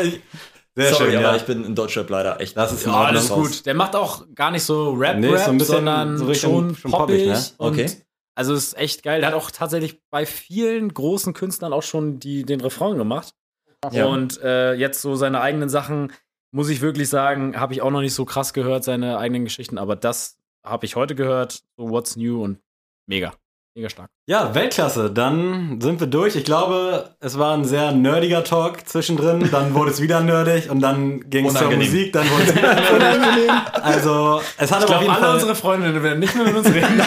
Sehr Sorry, schön, aber ja. ich bin in Deutschrap leider echt. Das ist Ja, Ordnung. alles gut. Der macht auch gar nicht so Rap, Nee, Rap so sondern so schon, schon poppig. ne? Okay. Also ist echt geil. Der hat auch tatsächlich bei vielen großen Künstlern auch schon die, den Refrain gemacht. Ja. Und äh, jetzt so seine eigenen Sachen, muss ich wirklich sagen, habe ich auch noch nicht so krass gehört, seine eigenen Geschichten. Aber das habe ich heute gehört. So What's New und mega. Mega stark. Ja, Weltklasse. Dann sind wir durch. Ich glaube, es war ein sehr nerdiger Talk zwischendrin. Dann wurde es wieder nerdig und dann ging es zur. Musik. Dann wurde es wieder nerdig. Also, es hat Ich aber auf glaube, jeden alle Fall, unsere Freundinnen werden nicht mehr mit uns reden.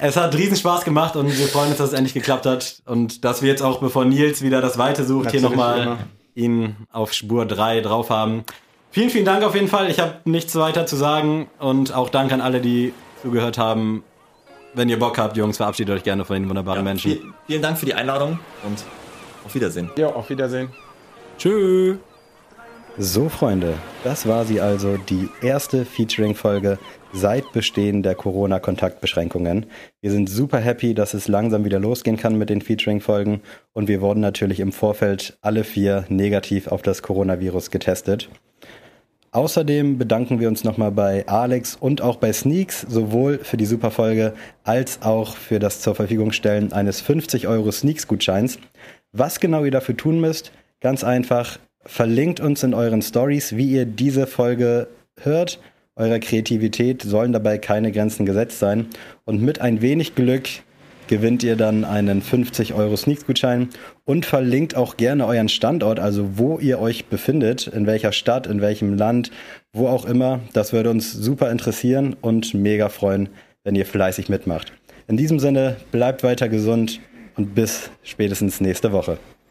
es hat riesen Spaß gemacht und wir freuen uns, dass es endlich geklappt hat. Und dass wir jetzt auch, bevor Nils wieder das Weite sucht, hier Natürlich nochmal immer. ihn auf Spur 3 drauf haben. Vielen, vielen Dank auf jeden Fall. Ich habe nichts weiter zu sagen. Und auch Dank an alle, die zugehört haben. Wenn ihr Bock habt, Jungs, verabschiedet euch gerne von den wunderbaren Ja, Menschen. viel, vielen Dank für die Einladung und auf Wiedersehen. jo, auf Wiedersehen. Tschüss. So, Freunde, das war sie also, die erste Featuring-Folge seit Bestehen der Corona-Kontaktbeschränkungen. Wir sind super happy, dass es langsam wieder losgehen kann mit den Featuring-Folgen und wir wurden natürlich im Vorfeld alle vier negativ auf das Coronavirus getestet. Außerdem bedanken wir uns nochmal bei Alex und auch bei Sneaks, sowohl für die super Folge als auch für das zur Verfügung stellen eines 50 Euro Sneaks-Gutscheins. Was genau ihr dafür tun müsst, ganz einfach, verlinkt uns in euren Stories, wie ihr diese Folge hört. Eurer Kreativität sollen dabei keine Grenzen gesetzt sein. Und mit ein wenig Glück gewinnt ihr dann einen 50 Euro Sneaks-Gutschein und verlinkt auch gerne euren Standort, also wo ihr euch befindet, in welcher Stadt, in welchem Land, wo auch immer. Das würde uns super interessieren und mega freuen, wenn ihr fleißig mitmacht. In diesem Sinne, bleibt weiter gesund und bis spätestens nächste Woche.